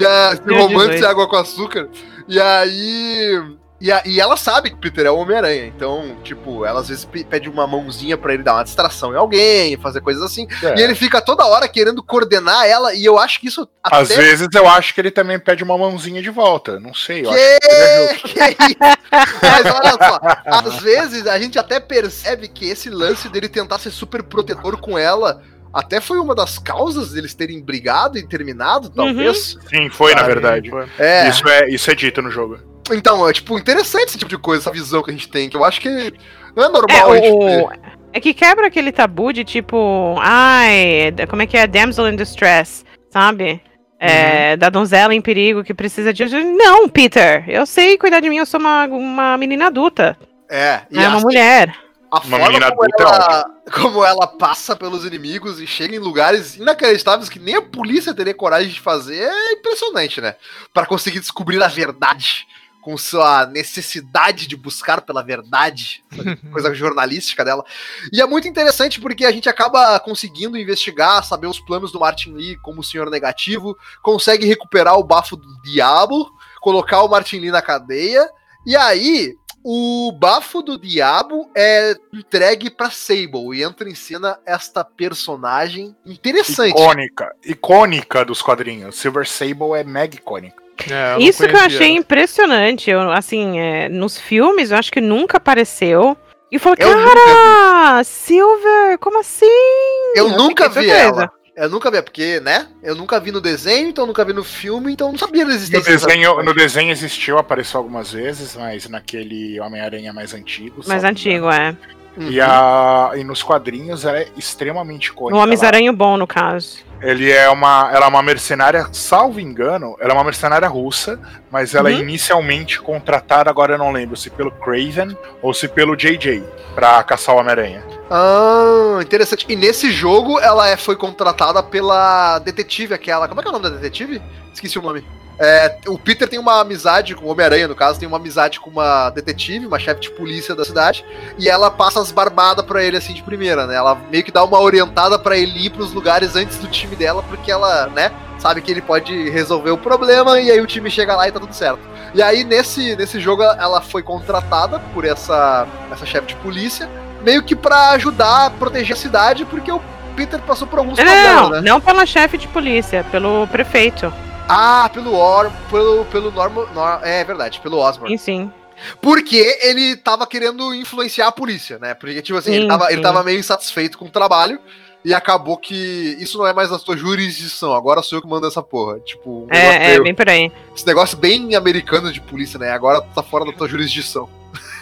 E, é, romance e água com açúcar. E aí. E, a- e ela sabe que o Peter é o Homem-Aranha. Então, tipo, ela às vezes pe- pede uma mãozinha pra ele dar uma distração em alguém, fazer coisas assim. é. E ele fica toda hora querendo coordenar ela. E eu acho que isso às vezes eu acho que ele também pede uma mãozinha de volta. Não sei, eu acho que é. Que, que é? Mas olha só, às vezes a gente até percebe que esse lance dele tentar ser super protetor com ela até foi uma das causas deles terem brigado e terminado, talvez. Sim, foi na verdade. Foi. É, Isso, é, isso é dito no jogo. Então, é tipo interessante esse tipo de coisa, essa visão que a gente tem, que eu acho que não é É, normal a gente ter. o, é que quebra aquele tabu de tipo, ai, como é que é? Damsel in distress, sabe? É, Da donzela em perigo que precisa de ajuda. Não, Peter, eu sei cuidar de mim, eu sou uma, uma menina adulta. É, e é uma mulher. a Uma forma menina como adulta é ela, como ela passa pelos inimigos e chega em lugares inacreditáveis que nem a polícia teria coragem de fazer é impressionante, né? Pra conseguir descobrir a verdade com sua necessidade de buscar pela verdade, <laughs> coisa jornalística dela. E é muito interessante porque a gente acaba conseguindo investigar, saber os planos do Martin Lee como o Senhor Negativo, consegue recuperar o bafo do Diabo, colocar o Martin Lee na cadeia, e aí o bafo do Diabo é entregue pra Sable e entra em cena esta personagem interessante. Icônica. Icônica dos quadrinhos. Silver Sable é mega icônica. É, Isso que eu achei impressionante. Eu, assim, é, nos filmes, eu acho que nunca apareceu. E eu Eu nunca cara, Silver, como assim? Eu nunca fiquei vi surpresa. ela. Eu nunca vi, porque, né? Eu nunca vi no desenho, então nunca vi no filme, então não sabia da No existência dessa desenho, no desenho existiu, apareceu algumas vezes, mas naquele Homem-Aranha mais antigo. Mais salvo antigo, é. Uhum. E, a, e nos quadrinhos ela é extremamente icônica. No Homem-Aranha bom, no caso. Ele é uma, ela é uma mercenária, salvo engano, ela é uma mercenária russa, mas ela é Uhum. inicialmente contratada, agora eu não lembro se pelo Craven ou se pelo JJ, pra caçar o Homem-Aranha. Ah, interessante. E nesse jogo ela é, foi contratada pela detetive, aquela. Como é que é o nome da detetive? Esqueci o nome. É, o Peter tem uma amizade com o Homem-Aranha, no caso, tem uma amizade com uma detetive, uma chefe de polícia da cidade, e ela passa as barbadas pra ele assim de primeira, né? Ela meio que dá uma orientada pra ele ir pros lugares antes do time dela, porque ela, né, sabe que ele pode resolver o problema e aí o time chega lá e tá tudo certo. E aí nesse, nesse jogo ela foi contratada por essa, essa chefe de polícia, meio que pra ajudar a proteger a cidade, porque o Peter passou por alguns Não, problemas, né? não pela chefe de polícia, pelo prefeito. Ah, pelo Or, pelo, pelo Normo, Nor- é verdade, pelo Osborn. Sim, sim. Porque ele tava querendo influenciar a polícia, né? Porque, tipo assim, ele Sim, tava, sim. ele tava meio insatisfeito com o trabalho e acabou que isso não é mais a sua jurisdição, agora sou eu que mando essa porra. Tipo, um É, é, bem por aí. esse negócio bem americano de polícia, né? Agora tá fora da tua jurisdição.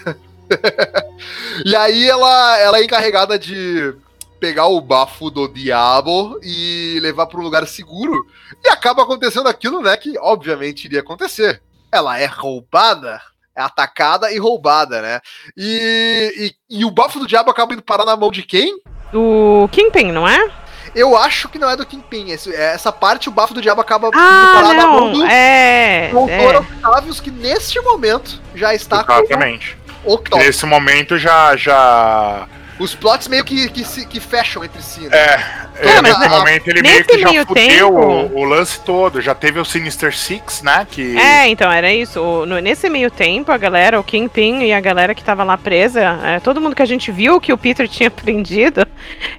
<laughs> e aí ela, ela é encarregada de pegar o bafo do diabo e levar para um lugar seguro. E acaba acontecendo aquilo, né, que obviamente iria acontecer. Ela é roubada, é atacada e roubada, né? E, e, e o bafo do diabo acaba indo parar na mão de quem? Do Kingpin, não é? Eu acho que não é do Kingpin. Esse- essa parte, o bafo do diabo acaba indo Ah, parar na mão do. É. Doutor é. Octavius, que neste momento já está com Exatamente. o Octopus. Nesse momento já. já Os plots meio que, que, se- que fecham entre si, né? é, É, nesse mas- momento ele nesse meio que já fudeu tempo- o, o lance todo. Já teve o Sinister Six, né? Que É, então, era isso. O- no- nesse meio tempo, a galera, o Kingpin e a galera que tava lá presa, é, todo mundo que a gente viu que o Peter tinha <laughs> prendido,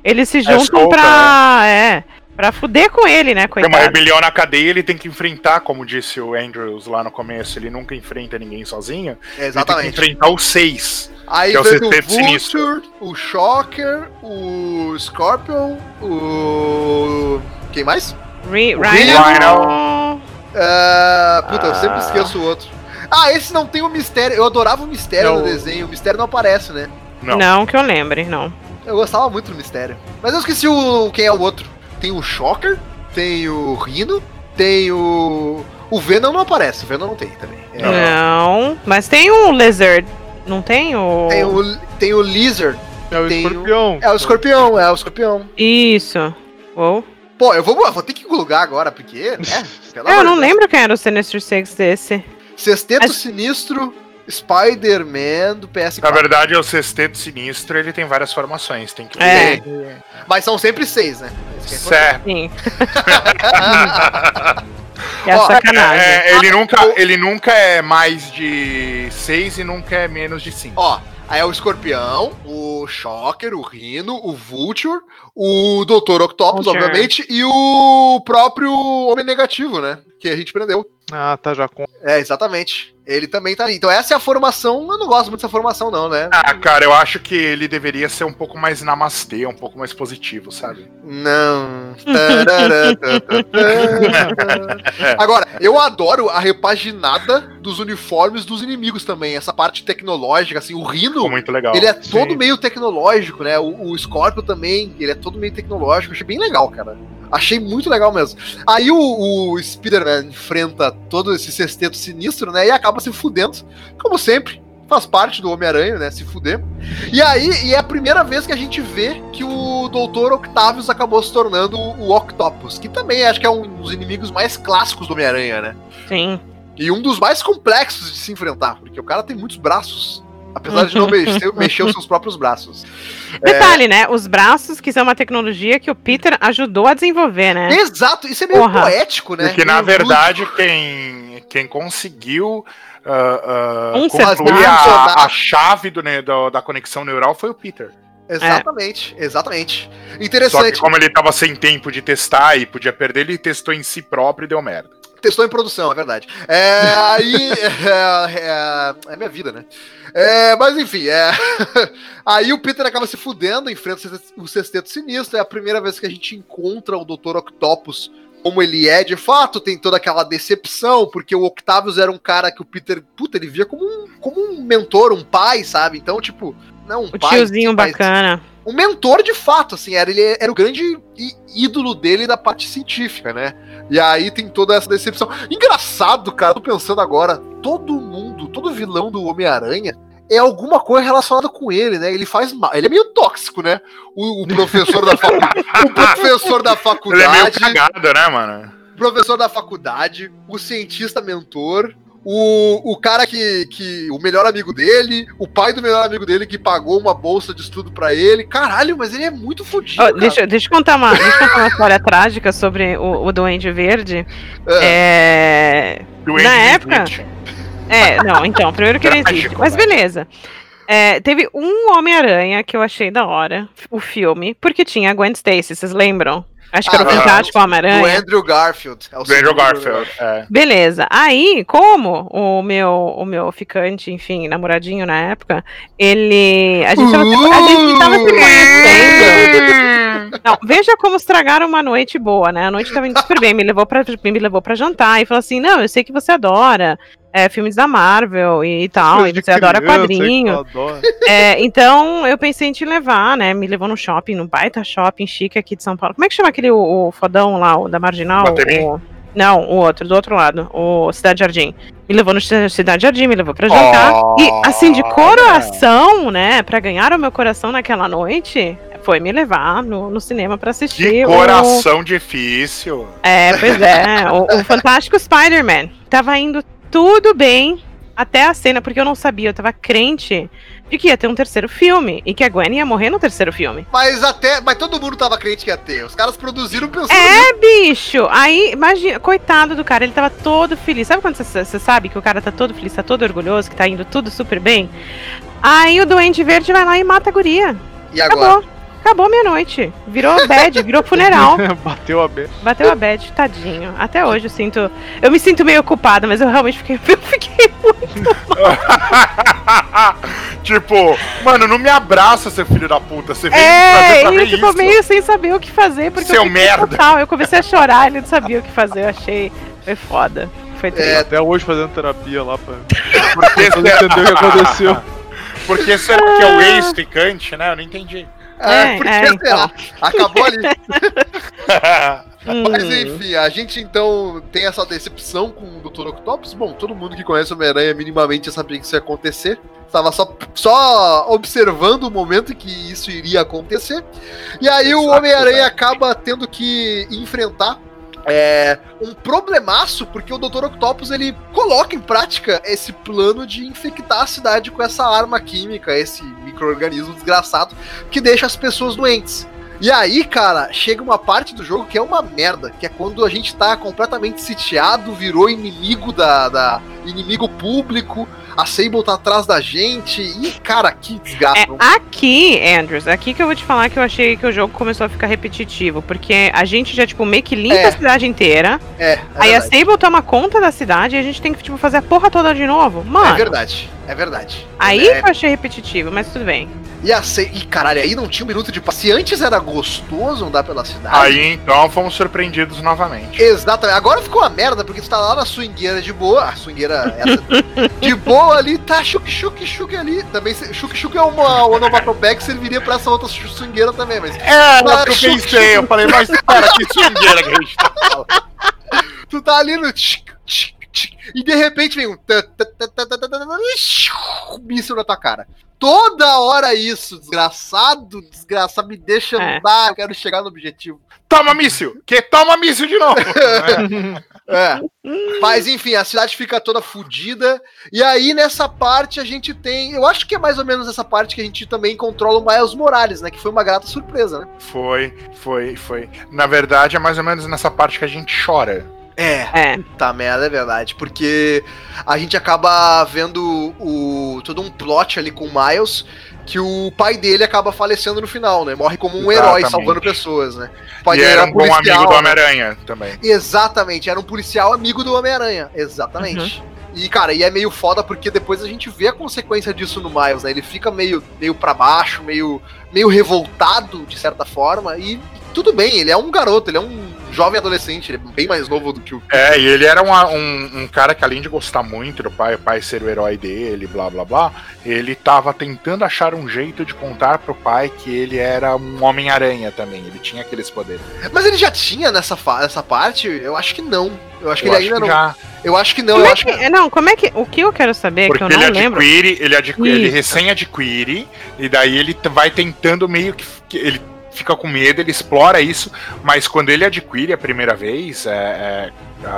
eles se juntam solta, pra. É. Pra fuder com ele, né, tem uma coitado. rebelião na cadeia, ele tem que enfrentar, como disse o Andrews lá no começo, ele nunca enfrenta ninguém sozinho. É, Ele tem exatamente. que enfrentar os seis. Aí que é o Sexteto Sinistro. Vulture, o Shocker, o Scorpion, o. Quem mais? Re- o Rhino. Ah, puta, eu sempre Ah. esqueço o outro. Ah, esse não tem o mistério. Eu adorava o mistério Não. no desenho. O mistério não aparece, né? Não. Não. que eu lembre, não. Eu gostava muito do mistério. Mas eu esqueci o quem é o outro. Tem o Shocker, tem o Rhino, tem o. O Venom não aparece, o Venom não tem também. É, Não. Mas tem o Lizard. Não tem o. Tem o, tem o Lizard, É o Tem o- escorpião. é o escorpião, é o escorpião. Isso. Uou. Pô, eu vou, vou ter que lugar agora, porque, né? <laughs> É, eu não lembro quem era o Sinister Six desse. Sexteto Mas- Sinistro, Spider-Man do PS4. Na verdade, é o Sexteto Sinistro, ele tem várias formações. Tem que É. Mas são sempre seis, né? É Certo. Sim. <laughs> É Ó, sacanagem. É, ele, nunca, ele nunca é mais de 6 e nunca é menos de 5. Ó, aí é o Escorpião, o Shocker, o Rhino, o Vulture, o Dr. Octopus, Vulture. obviamente, e o próprio Homem Negativo, né? Que a gente prendeu. Ah, tá já com. É, exatamente. Ele também tá ali. Então essa é a formação. Eu não gosto muito dessa formação, não, né? Ah, cara, eu acho que ele deveria ser um pouco mais namastê, um pouco mais positivo, sabe? Não. <laughs> Agora, eu adoro a repaginada dos uniformes dos inimigos também. Essa parte tecnológica, assim, o Rhino. Ficou muito legal. Ele é todo Sim. meio tecnológico, né? O, o Scorpio também, ele é todo meio tecnológico. Achei bem legal, cara. Achei muito legal mesmo. Aí o, o Spider-Man enfrenta todo esse sexteto sinistro, né? E acaba se fudendo, como sempre. Faz parte do Homem-Aranha, né? Se fuder. E aí, e é a primeira vez que a gente vê que o Doutor Octavius acabou se tornando o Octopus, que também acho que é um dos inimigos mais clássicos do Homem-Aranha, né? Sim. E um dos mais complexos de se enfrentar, porque o cara tem muitos braços. Apesar de não <laughs> mexer, mexer os seus próprios braços. Detalhe, né? Os braços, que são uma tecnologia que o Peter ajudou a desenvolver, né? Exato, isso é meio Porra. poético, né? Porque, na Meio verdade, quem, quem conseguiu ah, Um concluir a, a chave do, ne- do- da conexão neural foi o Peter. Exatamente, exatamente. Só que Interessante. como ele tava sem tempo de testar e podia perder, ele testou em si próprio e deu merda. Testou em produção, é verdade. É, aí. É, é, é minha vida, né? É, mas enfim, é. <laughs> Aí o Peter acaba se fudendo, enfrenta o Sexteto- Sinistro. É a primeira vez que a gente encontra o Dr. Octopus como ele é de fato. Tem toda aquela decepção, porque o Octavius era um cara que o Peter, puta, ele via como um, como um mentor, um pai, sabe? Então, tipo, não um O pai. tiozinho mas- bacana. Um mentor de fato, assim, era, ele era o grande ídolo dele da parte científica, né? E aí tem toda essa decepção. Engraçado, cara, tô pensando agora, todo mundo, todo vilão do Homem-Aranha é alguma coisa relacionada com ele, né? Ele faz mal, ele é meio tóxico, né? O, o professor da faculdade, o professor da Ele é meio faculdade, cagado, né, mano? o professor da faculdade, o cientista mentor, o, o cara que, que. O melhor amigo dele, o pai do melhor amigo dele que pagou uma bolsa de estudo pra ele. Caralho, mas ele é muito fodido. Cara. deixa, deixa eu contar uma, deixa eu contar uma história trágica sobre o, o Duende Verde. É. Duende Na época-. É, não, então, primeiro que ele existe. Mas beleza. É, teve um Homem-Aranha que eu achei da hora, o filme, porque tinha a Gwen Stacy, vocês lembram? Acho que era o Ah, Fantástico Homem-Aranha. Andrew Garfield. É o Do Andrew Garfield. É. Beleza. Aí, como o meu, o meu ficante, enfim, namoradinho na época, ele. A gente tava, se- a gente tava se conhecendo. Não, veja como estragaram uma noite boa, né? A noite tava indo super bem, me levou pra, me levou pra jantar e falou assim: não, eu sei que você adora é, filmes da Marvel e, tal, Coisa e você adora quadrinho. É, então eu pensei em te levar, né? Me levou no shopping, no baita shopping chique aqui de São Paulo. Como é que chama aquele o, o fodão lá, o da Marginal? O- não, o outro, do outro lado, o Cidade Jardim. Me levou no Ci- Cidade Jardim, me levou pra jantar. e assim, de coração, né? Pra ganhar o meu coração naquela noite, foi me levar no, no cinema pra assistir. Que o- coração difícil. é, pois é. O, o Fantástico Spider-Man. Tava indo tudo bem até a cena, porque eu não sabia, eu tava crente de que ia ter um terceiro filme e que a Gwen ia morrer no terceiro filme. Mas até. Mas todo mundo tava crente que ia ter. Os caras produziram pensando. É, bicho! Aí, imagina, coitado do cara, ele tava todo feliz. Sabe quando você, sabe que o cara tá todo feliz, tá todo orgulhoso, que tá indo tudo super bem? Aí o Duende Verde vai lá e mata a guria. E agora? Acabou. Acabou meia-noite. Virou bad, virou funeral. <laughs> Bateu a B. Bateu a bad, tadinho. Até hoje eu sinto. Eu me sinto meio culpada, mas eu realmente fiquei. <laughs> Eu fiquei <laughs> tipo, mano, não me abraça, seu filho da puta. Você veio É, pra ele ver ficou isso. meio sem saber o que fazer, porque Seu eu merda. total. Eu comecei a chorar, ele não sabia o que fazer. Eu achei. Foi foda. Foi. É, Até hoje fazendo terapia lá pra Por que pra será? entender o que aconteceu. Porque será que é o ex-ficante, né? Eu não entendi. É, É, <laughs> por que é, será? Acabou ali. <laughs> Hum. Mas enfim, a gente então tem essa decepção com o Dr. Octopus. Bom, todo mundo que conhece o Homem-Aranha minimamente já sabia que isso ia acontecer. Estava só, só observando o momento em que isso iria acontecer. E aí o Exato, Homem-Aranha né? acaba tendo que enfrentar é, um problemaço, porque o Dr. Octopus ele coloca em prática esse plano de infectar a cidade com essa arma química, esse micro-organismo desgraçado, que deixa as pessoas doentes. E aí, cara, chega uma parte do jogo que é uma merda, que é quando a gente tá completamente sitiado, virou inimigo da, da inimigo público, a Sable tá atrás da gente, e cara, que desgaste. É, aqui, Andrews, aqui que eu vou te falar que eu achei que o jogo começou a ficar repetitivo, porque a gente já, tipo, meio que limpa É. a cidade inteira, É, é aí a verdade. Sable toma conta da cidade e a gente tem que, tipo, fazer a porra toda de novo. É Mano, verdade, é verdade. aí É, eu achei repetitivo, mas tudo bem. e a Sa- e caralho, aí não tinha um minuto de paz. Se antes era gostoso andar pela cidade. Aí então fomos surpreendidos novamente. Exatamente. Agora ficou uma merda, porque tu tá lá na swingueira de boa. A swingueira essa. de boa ali, tá chuk chuk chuk ali. Também chuk chuk é uma onomatopeia que serviria pra essa outra swingueira também, mas. É, Mas eu chuk, pensei, eu falei, mas espera, que swingueira que a gente tá falando. Tu tá ali no. tchic, tchic, e de repente vem um. Míssil na tua cara. Toda hora isso, desgraçado, desgraçado, me deixa é. andar, eu quero chegar no objetivo. Toma míssil! Que toma míssil de novo! é. <laughs> é. Mas enfim, a cidade fica toda fodida. E aí nessa parte a gente tem. Eu acho que é mais ou menos essa parte que a gente também controla o Miles Morales, né? Que foi uma grata surpresa, né? Foi, foi, foi. Na verdade, é mais ou menos nessa parte que a gente chora. É, É. tá merda, é verdade. Porque a gente acaba vendo o todo um plot ali com o Miles. Que o pai dele acaba falecendo no final, né? Morre como um herói Exatamente. salvando pessoas, né? O pai e dele era um bom amigo policial, do né? Homem-Aranha também. Exatamente, era um policial amigo do Homem-Aranha. Exatamente. E, cara, e é meio foda porque depois a gente vê a consequência disso no Miles, né? Ele fica meio, meio para baixo, meio, meio revoltado, de certa forma, e tudo bem, ele é um garoto, ele é um jovem adolescente, ele é bem mais novo do que o. É, e ele era uma- um, um cara que além de gostar muito do pai, o pai ser o herói dele, blá blá blá, ele tava tentando achar um jeito de contar pro pai que ele era um Homem-Aranha também, ele tinha aqueles poderes. Mas ele já tinha nessa, fa- nessa parte? Eu acho que não. Eu acho que Eu ele acho ainda que não. já, Eu acho que não, Como eu é acho que. que, não, como é que. O que eu quero saber, porque que eu ele não lembro. adquire, ele, adquire ele Isso. recém-adquire, e daí ele vai tentando meio que, que ele fica com medo, ele explora isso, mas quando ele adquire a primeira vez, é, é, a-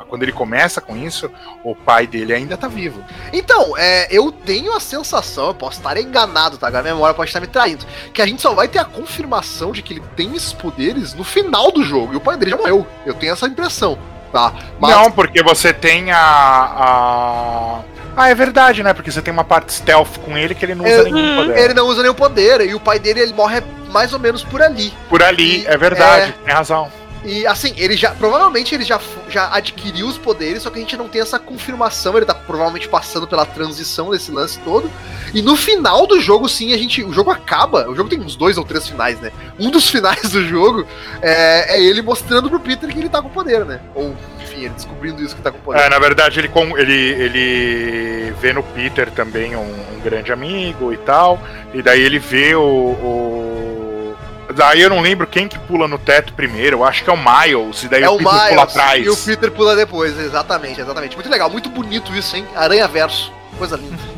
a- quando ele começa com isso, o pai dele ainda tá vivo. Então, é, eu tenho a sensação, eu posso estar enganado, tá? A memória pode estar me traindo. Que a gente só vai ter a confirmação de que ele tem esses poderes no final do jogo. E o pai dele já morreu. Eu tenho essa impressão, tá? Mas Não, porque você tem a, a. Ah, é verdade, né? Porque você tem uma parte stealth com ele que ele não usa É, nenhum poder. ele não usa nenhum poder. E o pai dele, ele morre mais ou menos por ali. Por ali, é verdade, tem razão. E assim, ele já. Provavelmente ele já, já adquiriu os poderes, só que a gente não tem essa confirmação. Ele tá provavelmente passando pela transição desse lance todo. E no final do jogo, sim, a gente. O jogo acaba. O jogo tem uns dois ou três finais, né? Um dos <laughs> finais do jogo é, é ele mostrando pro Peter que ele tá com poder, né? Ou, enfim, ele descobrindo isso que tá com poder. É, na verdade, ele, com, ele, ele vê no Peter também um, um grande amigo e tal. E daí ele vê o, o- Daí eu não lembro quem que pula no teto primeiro. Eu acho que é o Miles. E daí É o o Peter pula Miles atrás. e o Peter pula depois, exatamente, exatamente. Muito legal, muito bonito isso, hein? Aranha Verso, coisa linda. <laughs>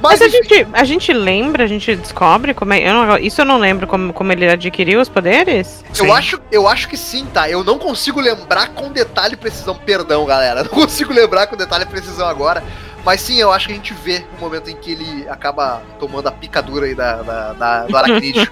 Mas a enfim, gente, a gente lembra, a gente descobre como é. eu não- isso eu não lembro como, como ele adquiriu os poderes. eu acho, eu acho que sim, tá? Eu não consigo lembrar com detalhe e precisão. Perdão, galera. <laughs> Não consigo lembrar com detalhe e precisão agora. Mas sim, eu acho que a gente vê o momento em que ele acaba tomando a picadura aí da, da, da- do aracnídeo. <laughs>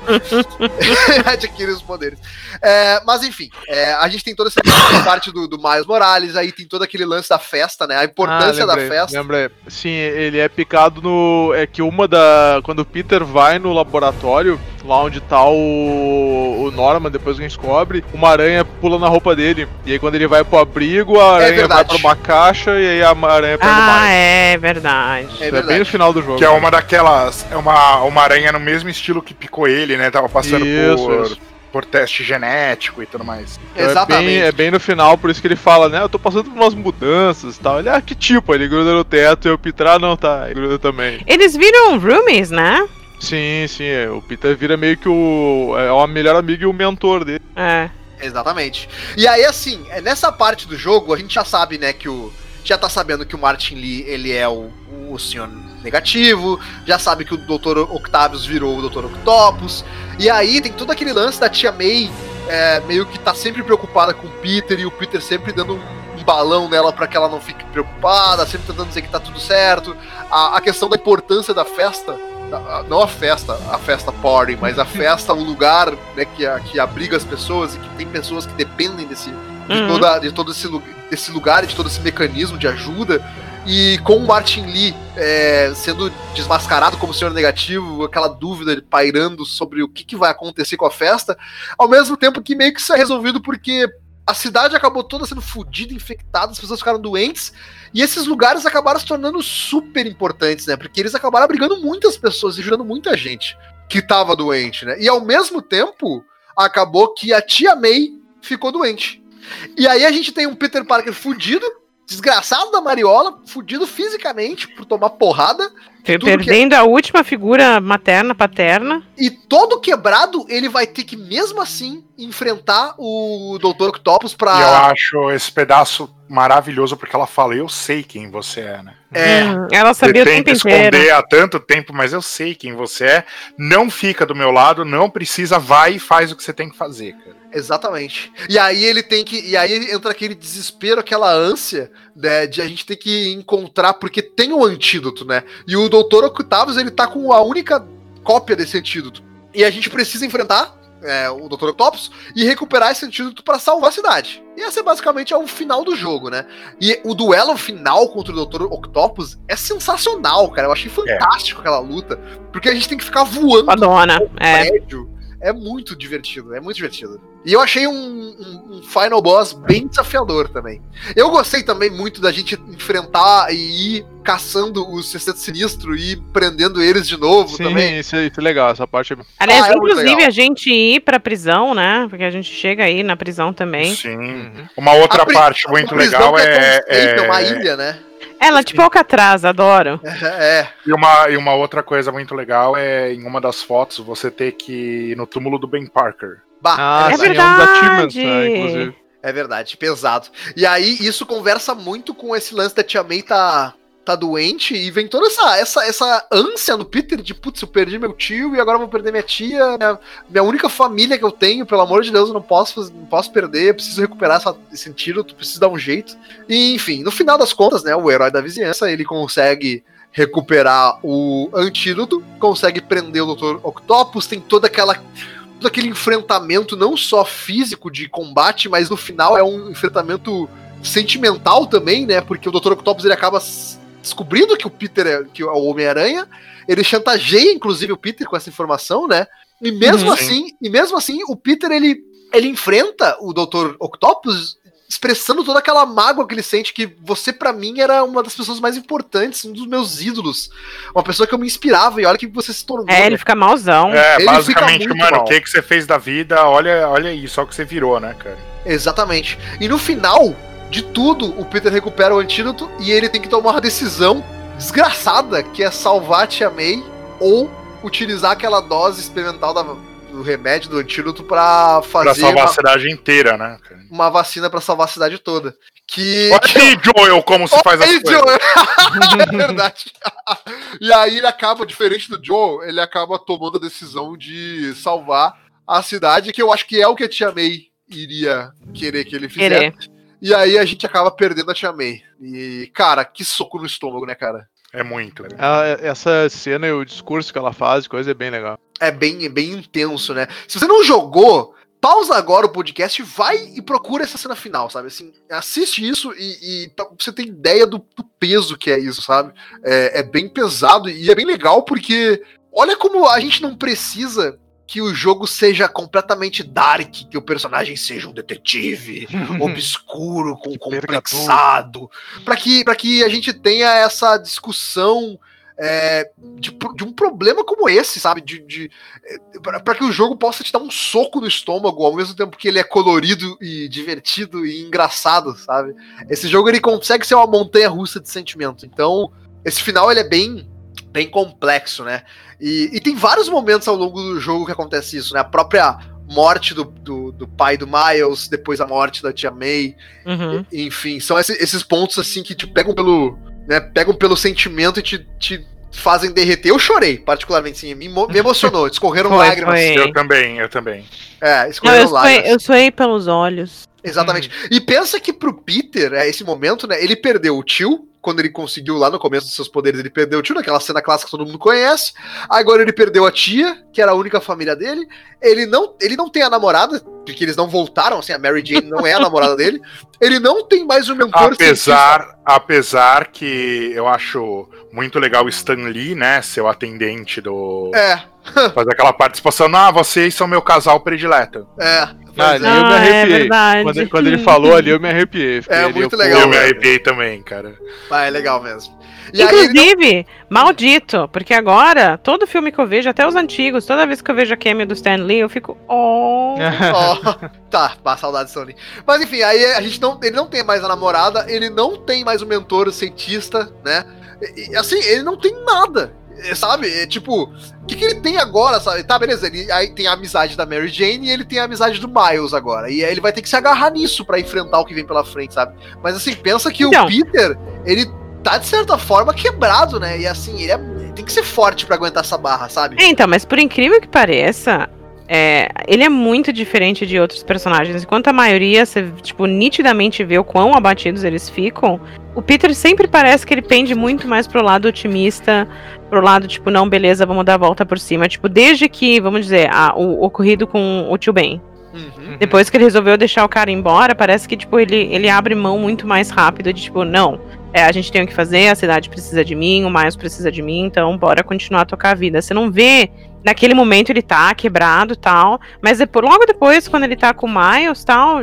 <laughs> Adquire os poderes. É, mas enfim, é, a gente tem toda essa parte do, do Miles Morales, aí tem todo aquele lance da festa, né? A importância Ah, lembrei, da festa. Lembrei. Sim, ele é picado no. É que uma da. Quando o Peter vai no laboratório, lá onde tá o, o Norman, depois que a gente descobre, uma aranha pula na roupa dele. E aí quando ele vai pro abrigo, a aranha vai verdade. pra uma caixa e aí a aranha pega o Ah, Miles. é verdade. É Isso é verdade. bem no final do jogo. Que é uma daquelas. É uma, uma aranha no mesmo estilo que picou ele, né? Tava passando Isso, por, isso. por teste genético e tudo mais. Então Exatamente. É bem, é bem no final, por isso que ele fala, né? Eu tô passando por umas mudanças e tal. Ele, ah, que tipo? Ele gruda no teto e o Peter, ah, não, tá. Ele gruda também. Eles viram roomies, né? Sim, sim, é. o Peter vira meio que o. É o melhor amigo e o mentor dele. É. Exatamente. E aí, assim, é, nessa parte do jogo, a gente já sabe, né, que o. Já tá sabendo que o Martin Lee, ele é o, o senhor negativo, já sabe que o Dr. Octavius virou o Dr. Octopus. E aí tem todo aquele lance da tia May, é, meio que tá sempre preocupada com o Peter, e o Peter sempre dando um, um balão nela para que ela não fique preocupada, sempre tentando dizer que tá tudo certo. A, a questão da importância da festa. Não a festa, a festa party, mas a festa, o lugar né, que, que abriga as pessoas e que tem pessoas que dependem desse, de, Uhum. toda, de todo esse, desse lugar, e de todo esse mecanismo de ajuda. E com o Martin Lee é, sendo desmascarado como senhor negativo, aquela dúvida pairando sobre o que, que vai acontecer com a festa, ao mesmo tempo que meio que isso é resolvido porque a cidade acabou toda sendo fodida, infectada, as pessoas ficaram doentes, e esses lugares acabaram se tornando super importantes, né? Porque eles acabaram abrigando muitas pessoas e ajudando muita gente que tava doente, né? E ao mesmo tempo, acabou que a tia May ficou doente. E aí a gente tem um Peter Parker fudido, desgraçado da Mariola, fudido fisicamente por tomar porrada, Per- Tudo que- Perdendo a última figura materna, paterna. e todo quebrado ele vai ter que mesmo assim enfrentar o Dr. Octopus pra E eu acho esse pedaço maravilhoso porque ela fala: Eu sei quem você é, né? é, Hum, ela Você sabia o tenta tempo inteiro. esconder há tanto tempo, mas eu sei quem você é. Não fica do meu lado, não precisa, vai e faz o que você tem que fazer, cara. Exatamente. E aí ele tem que. E aí entra aquele desespero, aquela ânsia né, de a gente ter que encontrar, porque tem o antídoto, né? E o Dr. Octavius, ele tá com a única cópia desse antídoto. E a gente precisa enfrentar é, o Dr. Octopus e recuperar esse antídoto pra salvar a cidade. E esse é basicamente é o final do jogo, né? E o duelo final contra o Dr. Octopus é sensacional, cara. Eu achei fantástico aquela luta. Porque a gente tem que ficar voando Madonna. É. prédio. É muito divertido, é muito divertido. E eu achei um, um- um final boss bem desafiador também. Eu gostei também muito da gente enfrentar e ir caçando os Sexteto Sinistro e prendendo eles de novo Sim, também. isso, é- isso é legal, essa parte é. Aliás, Ah, é inclusive, legal. a gente ir pra prisão, né? Porque a gente chega aí na prisão também. Sim. Uhum. Uma outra parte muito legal é. safe, é- uma ilha, né? Ela, tipo Alcatraz, adoro. É, E uma, e uma outra coisa muito legal é em uma das fotos você ter que ir no túmulo do Ben Parker. bah, Ah, é, É verdade, é um dos verdade. achievements, né, inclusive. é verdade, pesado. E aí isso conversa muito com esse lance da Tia May tá, tá doente e vem toda essa, essa, essa ânsia no Peter de putz, eu perdi meu tio e agora vou perder minha tia, minha, minha única família que eu tenho, pelo amor de Deus, eu não posso, não posso perder, preciso recuperar essa, esse antídoto, preciso dar um jeito. E enfim, no final das contas, né, o herói da vizinhança, ele consegue recuperar o antídoto, consegue prender o Dr. Octopus, tem toda aquela todo aquele enfrentamento não só físico de combate, mas no final é um enfrentamento sentimental também, né? Porque o Dr. Octopus ele acaba descobrindo que o Peter é, que é o Homem-Aranha, ele chantageia inclusive o Peter com essa informação, né? E mesmo Uhum. assim, e mesmo assim, o Peter ele ele enfrenta o Dr. Octopus expressando toda aquela mágoa que ele sente que você para mim era uma das pessoas mais importantes, um dos meus ídolos, uma pessoa que eu me inspirava e olha que você se tornou. É, ele né? fica malzão. É, Ele basicamente, mano, mal. o que, que você fez da vida? Olha, olha isso, olha o que você virou, né, cara? Exatamente. E no final de tudo, o Peter recupera o antídoto e ele tem que tomar uma decisão desgraçada, que é salvar a Tia May ou utilizar aquela dose experimental da- do remédio, do antídoto, pra fazer Pra salvar uma, a cidade inteira, né? uma vacina pra salvar a cidade toda. Que. Olha aí, Joel, como se faz as Olha aí, coisas. Joel. <laughs> é verdade. e aí ele acaba, diferente do Joe, ele acaba tomando a decisão de salvar a cidade, que eu acho que é o que a Tia May iria querer que ele fizesse. Querer. E aí a gente acaba perdendo a Tia May. E, cara, que soco no estômago, né, cara? É muito. Ah, Essa cena e o discurso que ela faz, coisa é bem legal. É bem, é bem intenso, né? Se você não jogou, pausa agora o podcast, vai e procura essa cena final, sabe? Assim, assiste isso e, e pra você ter ideia do, do peso que é isso, sabe? É, é bem pesado e é bem legal porque olha como a gente não precisa que o jogo seja completamente dark, que o personagem seja um detetive <laughs> obscuro, com complexado, para que, pra que a gente tenha essa discussão é, de, de um problema como esse, sabe? De, de, para que o jogo possa te dar um soco no estômago ao mesmo tempo que ele é colorido e divertido e engraçado, sabe? Esse jogo ele consegue ser uma montanha russa de sentimento. Então, esse final ele é bem bem complexo, né? E, e tem vários momentos ao longo do jogo que acontece isso, né? A própria morte do, do, do pai do Miles, depois a morte da tia May, Uhum. enfim, são esse- esses pontos assim que te pegam pelo, né, pegam pelo sentimento e te, te fazem derreter. Eu chorei, particularmente, sim, me, me emocionou, escorreram Foi, lágrimas. foi. Eu também, eu também. É, Não, escorreram eu suei, lágrimas. eu suei pelos olhos. Exatamente. E pensa que pro Peter, é, esse momento, né, ele perdeu o tio, quando ele conseguiu lá no começo dos seus poderes, ele perdeu o tio, naquela cena clássica que todo mundo conhece. Agora ele perdeu a tia, que era a única família dele. Ele não, ele não tem a namorada, porque eles não voltaram, assim, a Mary Jane não é a namorada dele. Ele não tem mais o mentor Apesar, apesar que eu acho muito legal o Stan Lee, né? Seu atendente do. É, <laughs> Fazer aquela participação. Ah, vocês são meu casal predileto. é. Ah, ali eu me Ah, é arrepiei. quando, quando ele falou ali, eu me arrepiei. Fiquei É ali, muito eu, legal, eu me arrepiei também, cara. Ah, é legal mesmo. E ele não- Inclusive, maldito, porque agora, todo filme que eu vejo, até os antigos, toda vez que eu vejo a cameo do Stan Lee, eu fico, oh. <laughs> Ó, tá, pá, saudade Sony. Mas enfim, aí a gente não, ele não tem mais a namorada, ele não tem mais o mentor, o cientista, né? E, assim, ele não tem nada, é, sabe? É, tipo, o que, que ele tem agora, sabe? Tá, beleza, ele aí tem a amizade da Mary Jane e ele tem a amizade do Miles agora. E aí ele vai ter que se agarrar nisso pra enfrentar o que vem pela frente, sabe? Mas assim, pensa que Então. o Peter, ele tá de certa forma quebrado, né? E assim, ele, é- ele tem que ser forte pra aguentar essa barra, sabe? É, Então, mas por incrível que pareça, é, ele é muito diferente de outros personagens. Enquanto a maioria, você, tipo, nitidamente vê o quão abatidos eles ficam, o Peter sempre parece que ele pende muito mais pro lado otimista, pro lado, tipo, não, beleza, vamos dar a volta por cima. Tipo, desde que, vamos dizer, a- o ocorrido com o tio Ben. Uhum. Depois que ele resolveu deixar o cara embora, parece que, tipo, ele, ele abre mão muito mais rápido de, tipo, não, é, a gente tem o que fazer, a cidade precisa de mim, o Miles precisa de mim, então bora continuar a tocar a vida. Você não vê, naquele momento ele tá quebrado tal, mas depois, logo depois, quando ele tá com o Miles tal,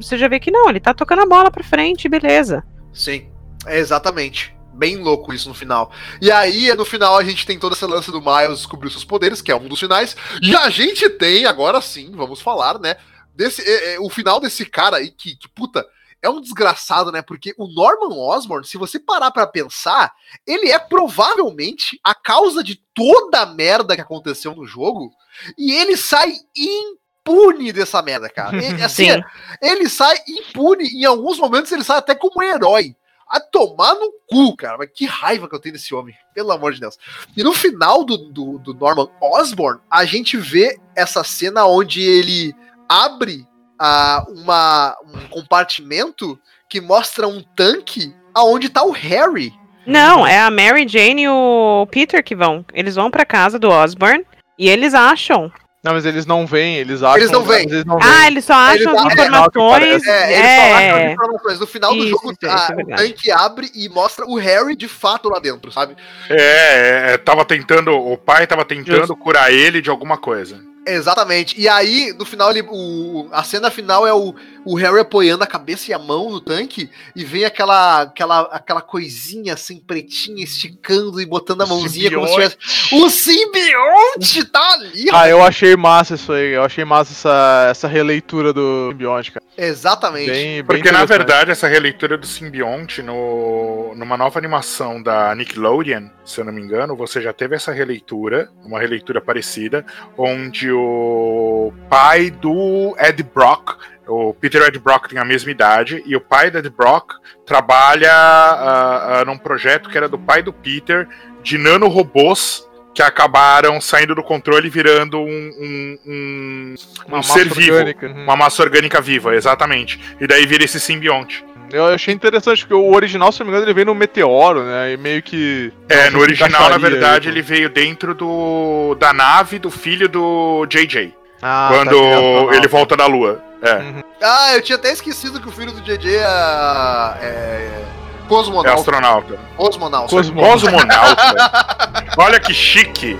você já vê que não, ele tá tocando a bola pra frente, beleza. Sim, é exatamente. Bem louco isso no final. E aí, no final, a gente tem toda essa lance do Miles descobrir seus poderes, que é um dos finais. E a gente tem, agora sim, vamos falar, né? Desse, é, é, o final desse cara aí, que, que, puta, é um desgraçado, né? Porque o Norman Osborn, se você parar pra pensar, ele é provavelmente a causa de toda a merda que aconteceu no jogo. E ele sai impune dessa merda, cara. E, <laughs> assim, Sim. ele sai impune, em alguns momentos ele sai até como um herói. A tomar no cu, cara. Mas que raiva que eu tenho desse homem, pelo amor de Deus. E no final do, do, do Norman Osborn, a gente vê essa cena onde ele abre ah, uma, um compartimento que mostra um tanque aonde tá o Harry. Não, é a Mary Jane e o Peter que vão. Eles vão pra casa do Osborn e eles acham. Não, mas eles não vêm, eles acham. Eles não vêm. Eles não Ah, eles só acham Eles as acham- informações. É, ele só acha as É, informações. No final do Isso, jogo, isso, a- isso é o tanque abre e mostra o Harry de fato lá dentro, sabe? É, é, tava tentando. O pai tava tentando Justo. curar ele de alguma coisa. Exatamente. E aí, no final, ele, o, a cena final é o, o Harry apoiando a cabeça e a mão no tanque e vem aquela, aquela, aquela coisinha assim, pretinha, esticando e botando a mãozinha como se tivesse. O simbionte tá ali! Ah, eu achei massa isso aí. Eu achei massa essa, essa releitura do simbionte, cara. Exatamente. Bem, bem Porque, na verdade, essa releitura do simbionte no, numa nova animação da Nickelodeon, se eu não me engano, você já teve essa releitura, uma releitura parecida, onde o pai do Ed Brock, o Peter Ed Brock tem a mesma idade, e o pai do Ed Brock trabalha ah, ah, num projeto que era do pai do Peter, de nanorobôs que acabaram saindo do controle e virando um, um, um, Uma um ser vivo. orgânica. Uhum. Uma massa orgânica viva, exatamente. E daí vira esse simbionte. Eu achei interessante, porque o original, se não me engano, ele veio no meteoro, né? E meio que. É, no original, na verdade, aí, ele veio dentro do da nave do filho do JJ. Ah, quando tá, é astronauta. ele volta da lua. É. Uhum. Ah, eu tinha até esquecido que o filho do JJ é. é É cosmonauta. astronauta. Cosmonauta. Cosmo- Cosmonauta. Olha que chique.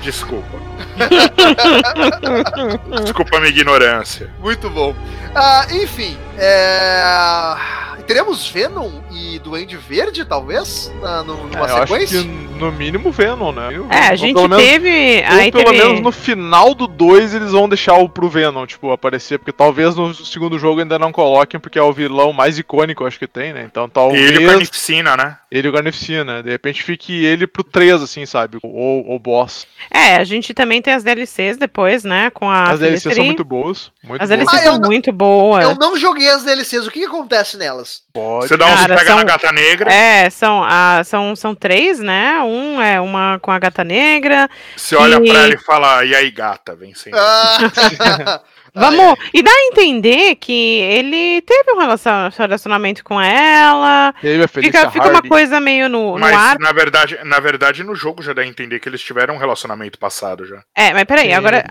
Desculpa. Desculpa a minha ignorância. Muito bom. Ah, enfim, é... teremos Venom e Duende Verde, talvez, na, no- É, numa eu acho sequência? que no mínimo Venom, né? É, a Ou gente pelo menos- teve. Ou Aí pelo teve. menos no final do 2 eles vão deixar o pro Venom, tipo, aparecer, porque talvez no segundo jogo ainda não coloquem, porque é o vilão mais icônico, acho que tem, né? Então talvez Ele ele, com a Carnificina, né? e o Carnificina, de repente fique ele pro 3, assim, sabe? Ou o boss. É, a gente também tem as DLCs depois, né? Com a. As DLCs são muito boas. Muito As. DLCs Ah, são não- muito boas. Eu não joguei as DLCs, o que, que acontece nelas? Pode. Você dá um Cara, pega são- na gata negra, É, são, a, são, são três, né? Um é uma com a gata negra. você olha e- pra ela e fala, e aí, gata, vem sem. Ah, <laughs> Vamos. E dá a entender que ele teve um relacion- relacionamento com ela. Teve a Felícia Fica, fica uma coisa meio no, no Mas ar. na verdade, na verdade, no jogo já dá a entender que eles tiveram um relacionamento passado já. É, mas peraí, Sim, agora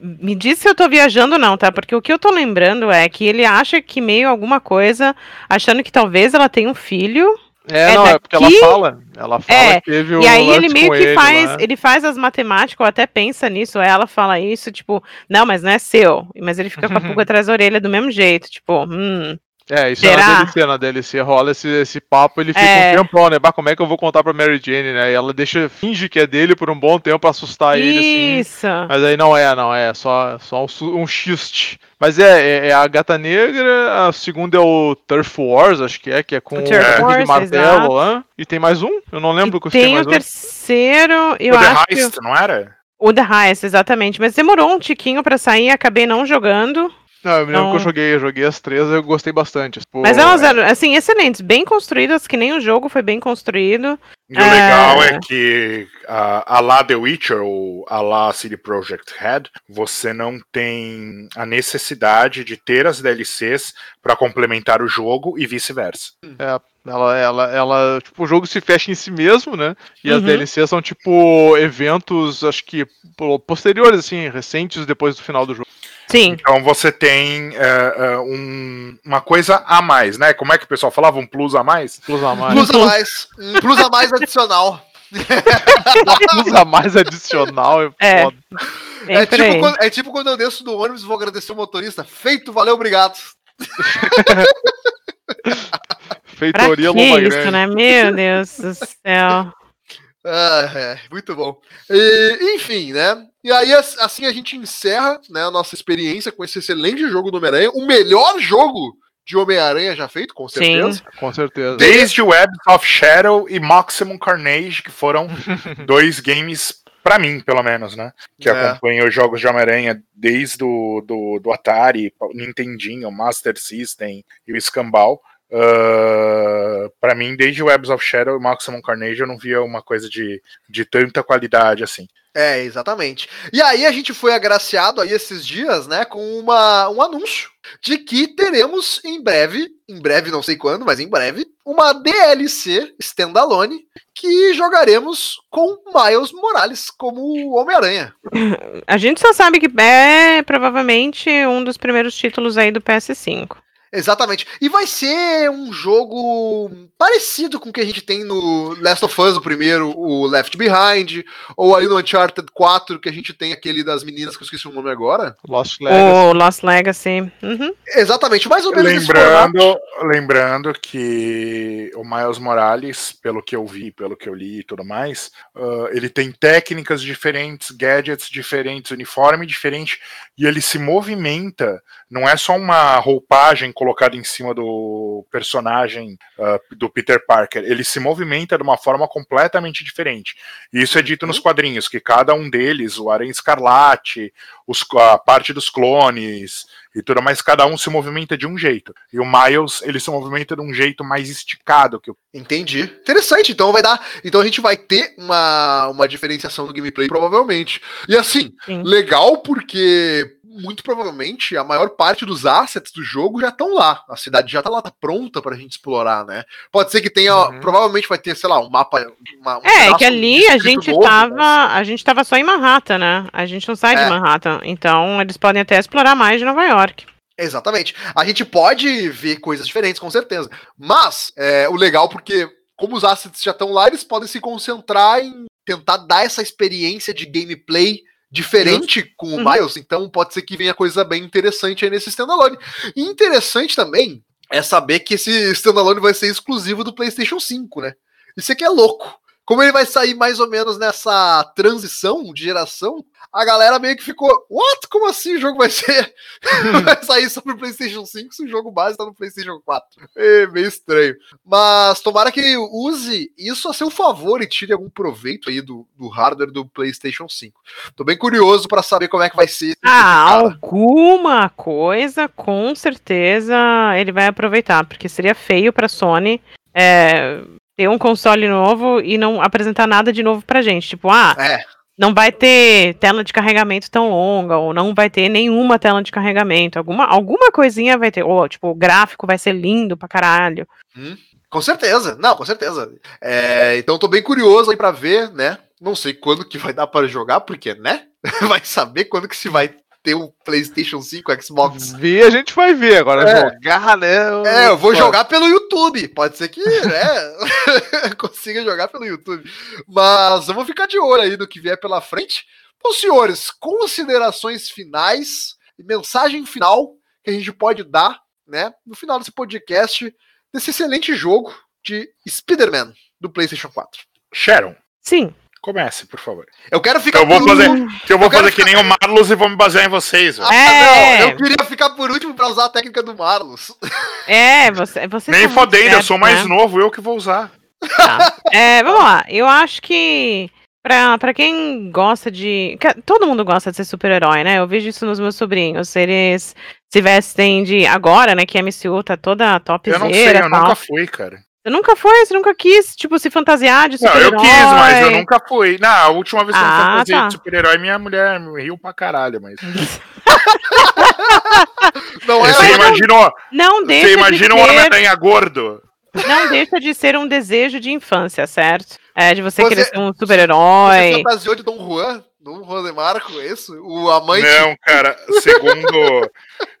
me diz se eu tô viajando ou não, tá? Porque o que eu tô lembrando é que ele acha que meio alguma coisa, achando que talvez ela tenha um filho. É, é não, é porque ela daqui- fala. Ela fala É, que teve o E aí ele meio que ele faz, lá. ele faz as matemáticas, ou até pensa nisso, ela fala isso, tipo, não, mas não é seu. Mas ele fica com a pulga <laughs> atrás da orelha do mesmo jeito, tipo, hum. É, isso é Será? na DLC, na DLC rola esse, esse papo, ele fica É. um tempão, né? Bah, como é que eu vou contar pra Mary Jane, né? E ela deixa, finge que é dele por um bom tempo pra assustar ele, assim. Isso. Mas aí não é, não é, só, só um, um xiste. Mas é, é, é a Gata Negra, a segunda é o Turf Wars, acho que é, que é com O o, Homem de Wars, martelo lá. E tem mais um? Eu não lembro E se tem tem mais o um. terceiro, eu o The acho que Heist, não era? o The Heist, exatamente. Mas demorou um tiquinho pra sair, acabei não jogando. Não, eu me lembro que eu Não. joguei, eu joguei as três eu gostei bastante. Tipo, Mas elas eram, assim, excelentes, bem construídas, que nem o jogo foi bem construído. E o É. legal é que a, a lá The Witcher ou a lá CD Projekt Red, você não tem a necessidade de ter as DLCs para complementar o jogo e vice-versa. Ela, ela, ela, tipo, o jogo se fecha em si mesmo, né? E as Uhum. DLCs são, tipo, eventos, acho que po- posteriores, assim, recentes depois do final do jogo. Sim. Então você tem é, é, um- uma coisa a mais, né? Como é que o pessoal falava? Um plus a mais? Plus a mais. plus a mais. Um plus a mais adicional. <laughs> plus a mais adicional é, É. foda. É, É tipo, quando, é tipo quando eu desço do ônibus e vou agradecer o motorista. Feito, valeu, obrigado. <laughs> Pra Feitoria que Lomba isso, Grande. né? Meu Deus do céu. Ah, é, muito bom. E, enfim, né? E aí, as- assim, a gente encerra né, a nossa experiência com esse excelente jogo do Homem-Aranha. O melhor jogo de Homem-Aranha já feito, com certeza. Com certeza. Desde Webs of Shadow e Maximum Carnage, que foram <laughs> dois games, pra mim, pelo menos, né? Que É. acompanham os jogos de Homem-Aranha desde o do, do Atari, o Nintendinho, o Master System e o Scambal. Uh, para mim, desde Webs of Shadow e Maximum Carnage, eu não via uma coisa de, de tanta qualidade assim. É, exatamente. E aí a gente foi agraciado aí esses dias, né, com uma, um anúncio de que teremos em breve, em breve não sei quando, mas em breve, uma DLC standalone que jogaremos com Miles Morales como Homem-Aranha. <laughs> A gente só sabe que é provavelmente um dos primeiros títulos aí do PS5. Exatamente. E vai ser um jogo parecido com o que a gente tem no Last of Us, o primeiro, o Left Behind, ou ali no Uncharted 4, que a gente tem aquele das meninas que eu esqueci o nome agora. Lost Legacy. O Lost Legacy. Uhum. Exatamente, mais ou menos. Lembrando, lembrando que o Miles Morales, pelo que eu vi, pelo que eu li e tudo mais, ah, ele tem técnicas diferentes, gadgets diferentes, uniforme diferente, e ele se movimenta. Não é só uma roupagem colocada em cima do personagem ah, do Peter Parker. Ele se movimenta de uma forma completamente diferente. E isso é dito nos quadrinhos, que cada um deles, o Aranha Escarlate, os, a parte dos clones e tudo mais, cada um se movimenta de um jeito. E o Miles, ele se movimenta de um jeito mais esticado que o Entendi. Interessante, então vai dar. Então a gente vai ter uma, uma diferenciação do gameplay, provavelmente. E assim, Sim. legal porque muito provavelmente a maior parte dos assets do jogo já estão lá. A cidade já tá lá, tá pronta pra gente explorar, né? Pode ser que tenha, Uhum. provavelmente vai ter, sei lá, um mapa. uma- um É, que ali a gente novo, tava. mas- A gente tava só em Manhattan, né? A gente não sai É. de Manhattan. Então eles podem até explorar mais de Nova York. Exatamente. A gente pode ver coisas diferentes, com certeza. Mas é, o legal, porque como os assets já estão lá, eles podem se concentrar em tentar dar essa experiência de gameplay diferente com o Uhum. Miles. Então pode ser que venha coisa bem interessante aí nesse standalone. E interessante também é saber que esse standalone vai ser exclusivo do PlayStation 5, né? Isso aqui é louco. Como ele vai sair mais ou menos nessa transição de geração, a galera meio que ficou, what? Como assim o jogo vai ser <laughs> vai sair só pro PlayStation 5 se o jogo base tá no PlayStation 4. É meio estranho. Mas tomara que use isso a seu favor e tire algum proveito aí do, do hardware do PlayStation 5. Tô bem curioso pra saber como é que vai ser. Ah, alguma coisa, com certeza ele vai aproveitar, porque seria feio pra Sony é, ter um console novo e não apresentar nada de novo pra gente. Tipo, ah, É, não vai ter tela de carregamento tão longa, ou não vai ter nenhuma tela de carregamento. Alguma, alguma coisinha vai ter. Ou, tipo, o gráfico vai ser lindo pra caralho. com certeza. Não, com certeza. É, então tô bem curioso aí pra ver, né? Não sei quando que vai dar pra jogar, porque, né? <laughs> Vai saber quando que se vai ter um PlayStation 5, Xbox Ver a gente vai ver agora. É. Jogar, né? É, eu vou jogar pelo YouTube. Pode ser que, né, <laughs> consiga jogar pelo YouTube. Mas vamos ficar de olho aí no que vier pela frente. Então, senhores, considerações finais e mensagem final que a gente pode dar, né, no final desse podcast, desse excelente jogo de Spider-Man do PlayStation 4. Sharon, Sim. Comece, por favor. Eu quero ficar Eu vou por fazer, último. que eu vou Eu fazer que nem o Marlos e vou me basear em vocês. Ah, É. não, eu queria ficar por último pra usar a técnica do Marlos. É, você. você nem tá fodendo, eu sou mais né? novo, eu que vou usar. Tá. É, vamos lá. Eu acho que pra, pra quem gosta de. que- Todo mundo gosta de ser super-herói, né? Eu vejo isso nos meus sobrinhos. Eles se vestem de. Agora, né? Que a MCU tá toda topzera. Eu não sei, eu tal. nunca fui, cara. Você nunca foi? Você nunca quis, tipo, se fantasiar de Não, super-herói? eu quis, mas eu nunca fui. Não, a última vez que eu Ah, me fantasiei tá. de super-herói, minha mulher me riu pra caralho, mas. <laughs> Não é Você imaginou, Não deixa você imagina de um ser, Homem-Aranha gordo? Não deixa de ser um desejo de infância, certo? É, de você, Você- querer ser um Você super-herói. fantasiou de Dom Juan? Dom Juan de Marco, é isso? O amante Não, cara, segundo,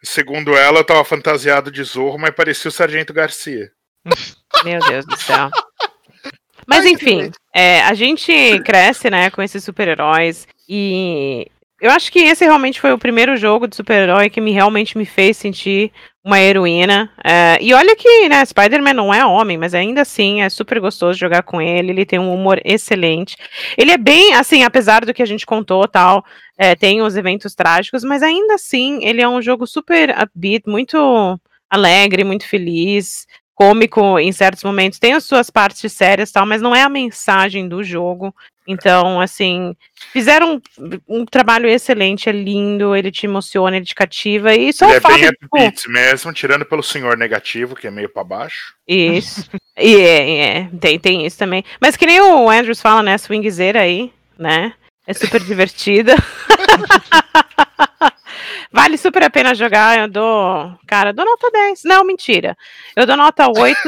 segundo ela, eu tava fantasiado de Zorro, mas parecia o Sargento Garcia. <laughs> Meu Deus do céu. <laughs> Mas enfim, é, a gente cresce, né, com esses super-heróis e eu acho que esse realmente foi o primeiro jogo de super-herói que me realmente me fez sentir uma heroína. É, e olha que, né, Spider-Man não é homem, mas ainda assim é super gostoso jogar com ele. Ele tem um humor excelente. Ele é bem, assim, apesar do que a gente contou tal, é, tem os eventos trágicos, mas ainda assim ele é um jogo super upbeat, muito alegre, muito feliz cômico em certos momentos, tem as suas partes sérias e tal, mas não é a mensagem do jogo. Então, assim, fizeram um, um trabalho excelente, é lindo, ele te emociona, ele te cativa, e só Ele o é fato bem de, tipo, upbeat mesmo, tirando pelo senhor negativo, que é meio pra baixo. Isso. E é, é, tem, tem isso também. Mas que nem o Andrews fala, né? Swingzeira aí, né? É super <laughs> divertida. <laughs> vale super a pena jogar. Eu dou. Cara, eu dou nota 10. Não, mentira. Eu dou nota 8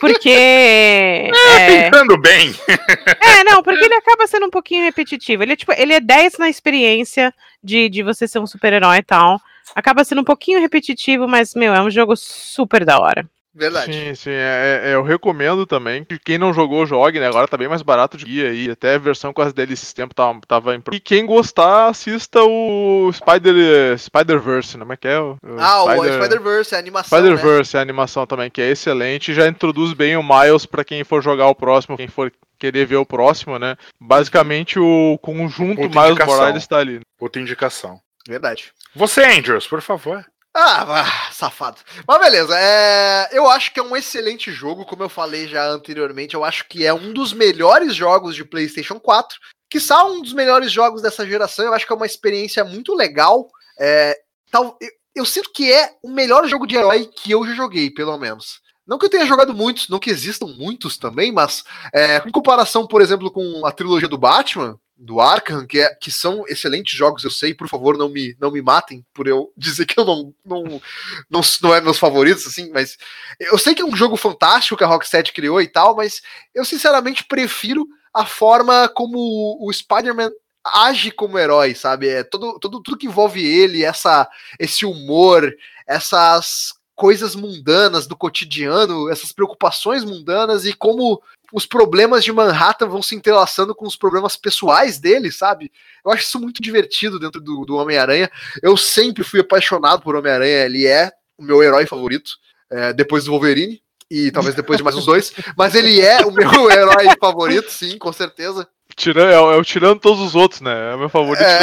porque. <laughs> é, Pensando bem, <laughs> é, não, porque ele acaba sendo um pouquinho repetitivo. Ele é, tipo, ele é 10 na experiência de, de você ser um super-herói e tal. acaba sendo um pouquinho repetitivo, mas, meu, é um jogo super da hora. Verdade. Sim, sim, é, é, eu recomendo também que quem não jogou, jogue, né? Agora tá bem mais barato de guia aí, até a versão com as DLCs esse tempo tava, tava em... E quem gostar, assista o Spider, Spider-Verse, né? Como é que é? O, ah, o Spider-Verse, a animação, Spider-Verse, né? a animação também, que é excelente, já introduz bem o Miles para quem for jogar o próximo, quem for querer ver o próximo, né? Basicamente o conjunto Miles indicação. Morales tá ali. Puta indicação. Verdade. Você, Andrews, por favor. Ah, safado. Mas beleza, é... eu acho que é um excelente jogo, como eu falei já anteriormente, eu acho que é um dos melhores jogos de PlayStation 4, que são um dos melhores jogos dessa geração, eu acho que é uma experiência muito legal. É... Tal... Eu, eu sinto que é o melhor jogo de herói que eu já joguei, pelo menos. Não que eu tenha jogado muitos, não que existam muitos também, mas é, em comparação, por exemplo, com a trilogia do Batman, do Arkham, que, é, que são excelentes jogos, eu sei, por favor, não me, não me matem por eu <laughs> dizer que eu não, não, não, não é meus favoritos, assim, mas eu sei que é um jogo fantástico que a Rocksteady criou e tal, mas eu sinceramente prefiro a forma como o Spider-Man age como herói, sabe? É todo, todo, tudo que envolve ele, essa, esse humor, essas coisas mundanas do cotidiano, essas preocupações mundanas e como os problemas de Manhattan vão se entrelaçando com os problemas pessoais dele, sabe? Eu acho isso muito divertido dentro do, do Homem-Aranha. Eu sempre fui apaixonado por Homem-Aranha, ele é o meu herói favorito, é, depois do Wolverine, e talvez depois de mais uns dois, <laughs> mas ele é o meu herói favorito, sim, com certeza. Tirando, é, o- é o tirando todos os outros, né? É o meu favorito É.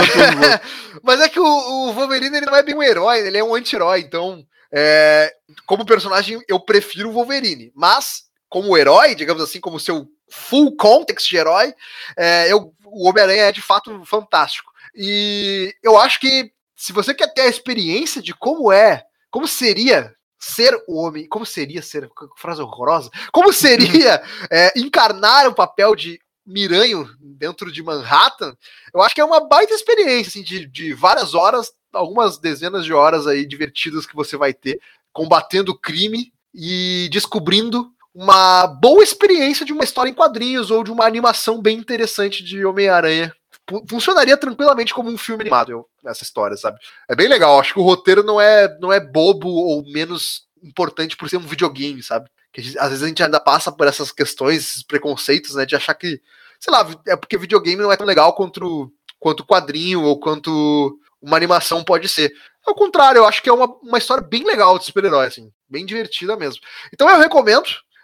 <laughs> Mas é que o, o Wolverine ele não é bem um herói, ele é um anti-herói. Então, é, como personagem, eu prefiro o Wolverine. Mas, como herói, digamos assim, como seu full context de herói, é, eu, o Homem-Aranha é de fato fantástico. E eu acho que se você quer ter a experiência de como é, como seria ser o homem, como seria ser, frase horrorosa, como seria <laughs> é, encarnar o papel de Miranho dentro de Manhattan, eu acho que é uma baita experiência, assim, de, de várias horas, algumas dezenas de horas aí divertidas que você vai ter, combatendo o crime e descobrindo uma boa experiência de uma história em quadrinhos ou de uma animação bem interessante de Homem-Aranha. Fu- Funcionaria tranquilamente como um filme animado, essa história, sabe? É bem legal, acho que o roteiro não é, não é bobo ou menos importante por ser um videogame, sabe? Que gente- às vezes a gente ainda passa por essas questões, esses preconceitos, né, de achar que sei lá, é porque videogame não é tão legal quanto quanto quadrinho ou quanto uma animação pode ser. Ao contrário, eu acho que é uma, uma história bem legal de super-herói, assim, bem divertida mesmo. Então eu recomendo.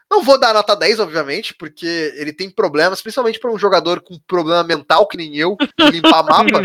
Não vou dar nota 10, obviamente, porque ele tem problemas, principalmente para um jogador com problema mental que nem eu, de limpar <laughs> mapa.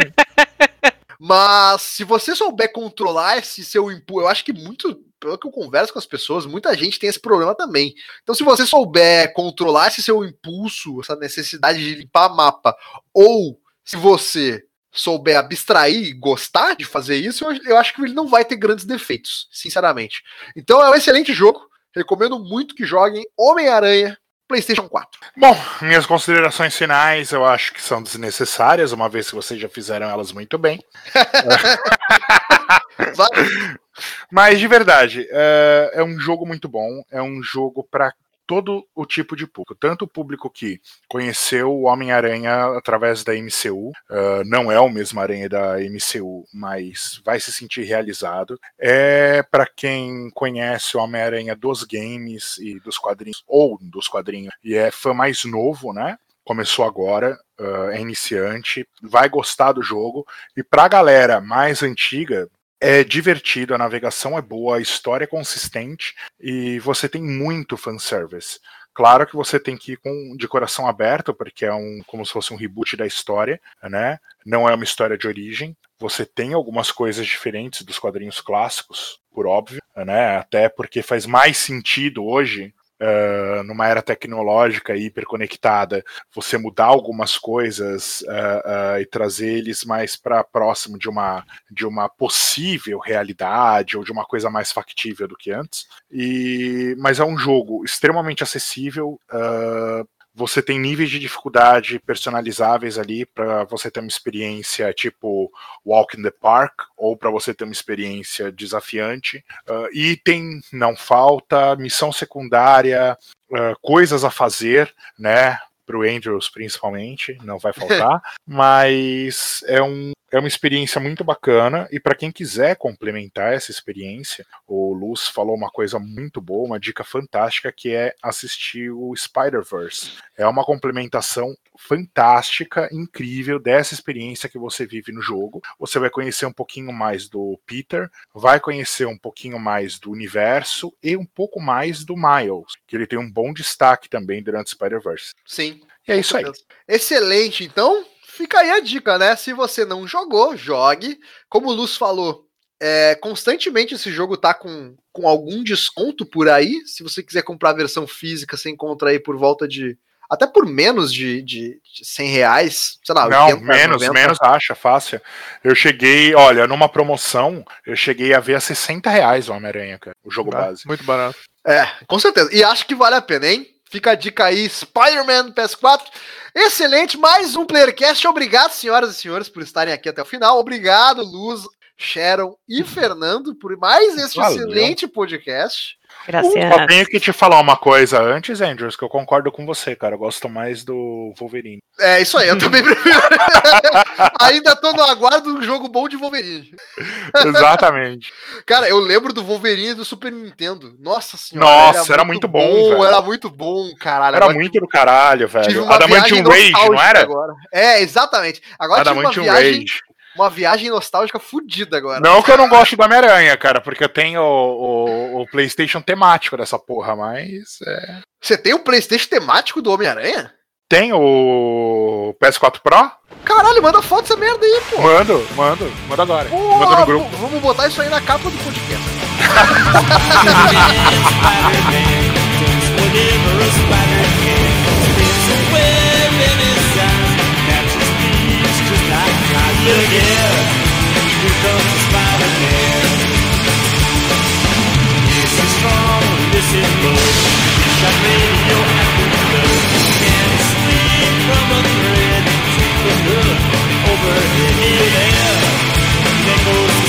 Mas se você souber controlar esse seu impulso, eu acho que muito, pelo que eu converso com as pessoas, muita gente tem esse problema também. Então, se você souber controlar esse seu impulso, essa necessidade de limpar mapa, ou se você souber abstrair e gostar de fazer isso, eu, eu acho que ele não vai ter grandes defeitos, sinceramente. Então é um excelente jogo. Recomendo muito que joguem Homem-Aranha PlayStation 4. Bom, minhas considerações finais eu acho que são desnecessárias, uma vez que vocês já fizeram elas muito bem. <laughs> Mas de verdade, é, é um jogo muito bom, é um jogo para todo o tipo de público, tanto o público que conheceu o Homem-Aranha através da MCU, uh, não é o mesmo Aranha da MCU, mas vai se sentir realizado. É para quem conhece o Homem-Aranha dos games e dos quadrinhos, ou dos quadrinhos, e é fã mais novo, né? Começou agora, uh, é iniciante, vai gostar do jogo. E pra galera mais antiga, é divertido, a navegação é boa, a história é consistente e você tem muito fanservice. Claro que você tem que ir com de coração aberto, porque é um como se fosse um reboot da história, né? Não é uma história de origem. Você tem algumas coisas diferentes dos quadrinhos clássicos, por óbvio, né? Até porque faz mais sentido hoje Uh, numa era tecnológica hiperconectada, você mudar algumas coisas uh, uh, e trazer eles mais para próximo de uma, de uma possível realidade ou de uma coisa mais factível do que antes. E, mas é um jogo extremamente acessível. Você tem níveis de dificuldade personalizáveis ali para você ter uma experiência tipo Walk in the Park ou para você ter uma experiência desafiante. Uh, item não falta, missão secundária, uh, coisas a fazer, né? Para o Andrews principalmente, não vai faltar, <laughs> mas é um É uma experiência muito bacana e para quem quiser complementar essa experiência, o Luz falou uma coisa muito boa, uma dica fantástica que é assistir o Spider-Verse. É uma complementação fantástica, incrível dessa experiência que você vive no jogo. Você vai conhecer um pouquinho mais do Peter, vai conhecer um pouquinho mais do universo e um pouco mais do Miles, que ele tem um bom destaque também durante o Spider-Verse. Sim. E é isso aí. Excelente, então fica aí a dica, né? Se você não jogou, jogue. Como o Luz falou, é, constantemente esse jogo tá com, com algum desconto por aí. Se você quiser comprar a versão física, você encontra aí por volta de. Até por menos de, de, de 100 reais, sei lá, Não, 80, menos, 90. menos acha, fácil. Eu cheguei, olha, numa promoção, eu cheguei a ver a 60 reais o Homem-Aranha, cara, o jogo Ah, base. Muito barato. É, com certeza. E acho que vale a pena, hein? Fica a dica aí, Spider-Man PS4. Excelente, mais um Playercast. Obrigado, senhoras e senhores, por estarem aqui até o final. Obrigado, Luz, Sharon e Fernando, por mais este Valeu. excelente podcast. Graças. Só tenho que te falar uma coisa antes, Andrews, que eu concordo com você, cara. Eu gosto mais do Wolverine. É isso aí, eu também prefiro. <laughs> Ainda tô no aguardo do jogo bom de Wolverine. Exatamente. Cara, eu lembro do Wolverine do Super Nintendo. Nossa senhora. Nossa, era muito bom, velho. Era muito bom, caralho. Era Agora muito do caralho, velho. Adamantium Rage, não era? Agora. É, exatamente. Agora tive uma Adamantium viagem, Rage. Uma viagem nostálgica fodida agora. Não que eu não gosto do Homem-Aranha, cara, porque eu tenho o, o- o PlayStation temático dessa porra, mas. é. Você tem o PlayStation temático do Homem-Aranha? Tem o PS4 Pro? Caralho, manda foto dessa merda aí, pô. Mando, mando, mando agora. Pô, Mando no grupo. Vamos botar isso aí na capa do podcast. <laughs> <laughs> <laughs> Look again, here comes Spider-Man. This is strong, this is radioactive. Can't from a thread. Over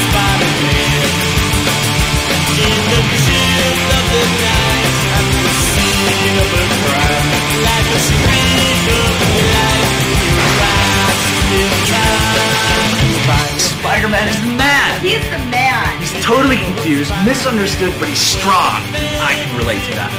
Spider-Man. In the chill of the night, at the scene of a crime, like a scream. Mad. He's the man. He's totally confused, misunderstood, but he's strong. I can relate to that.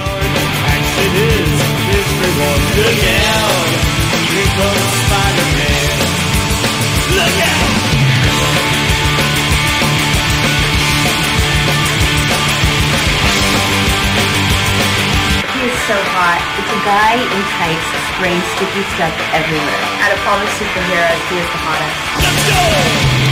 He is so hot. It's a guy in tights spraying sticky stuff everywhere. Out of all the superheroes, he is the hottest.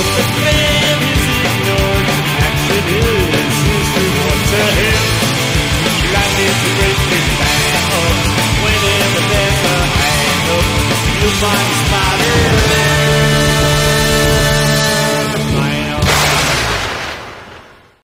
Self-defense is ignored. Is to is a great big battle. Whenever you find a spider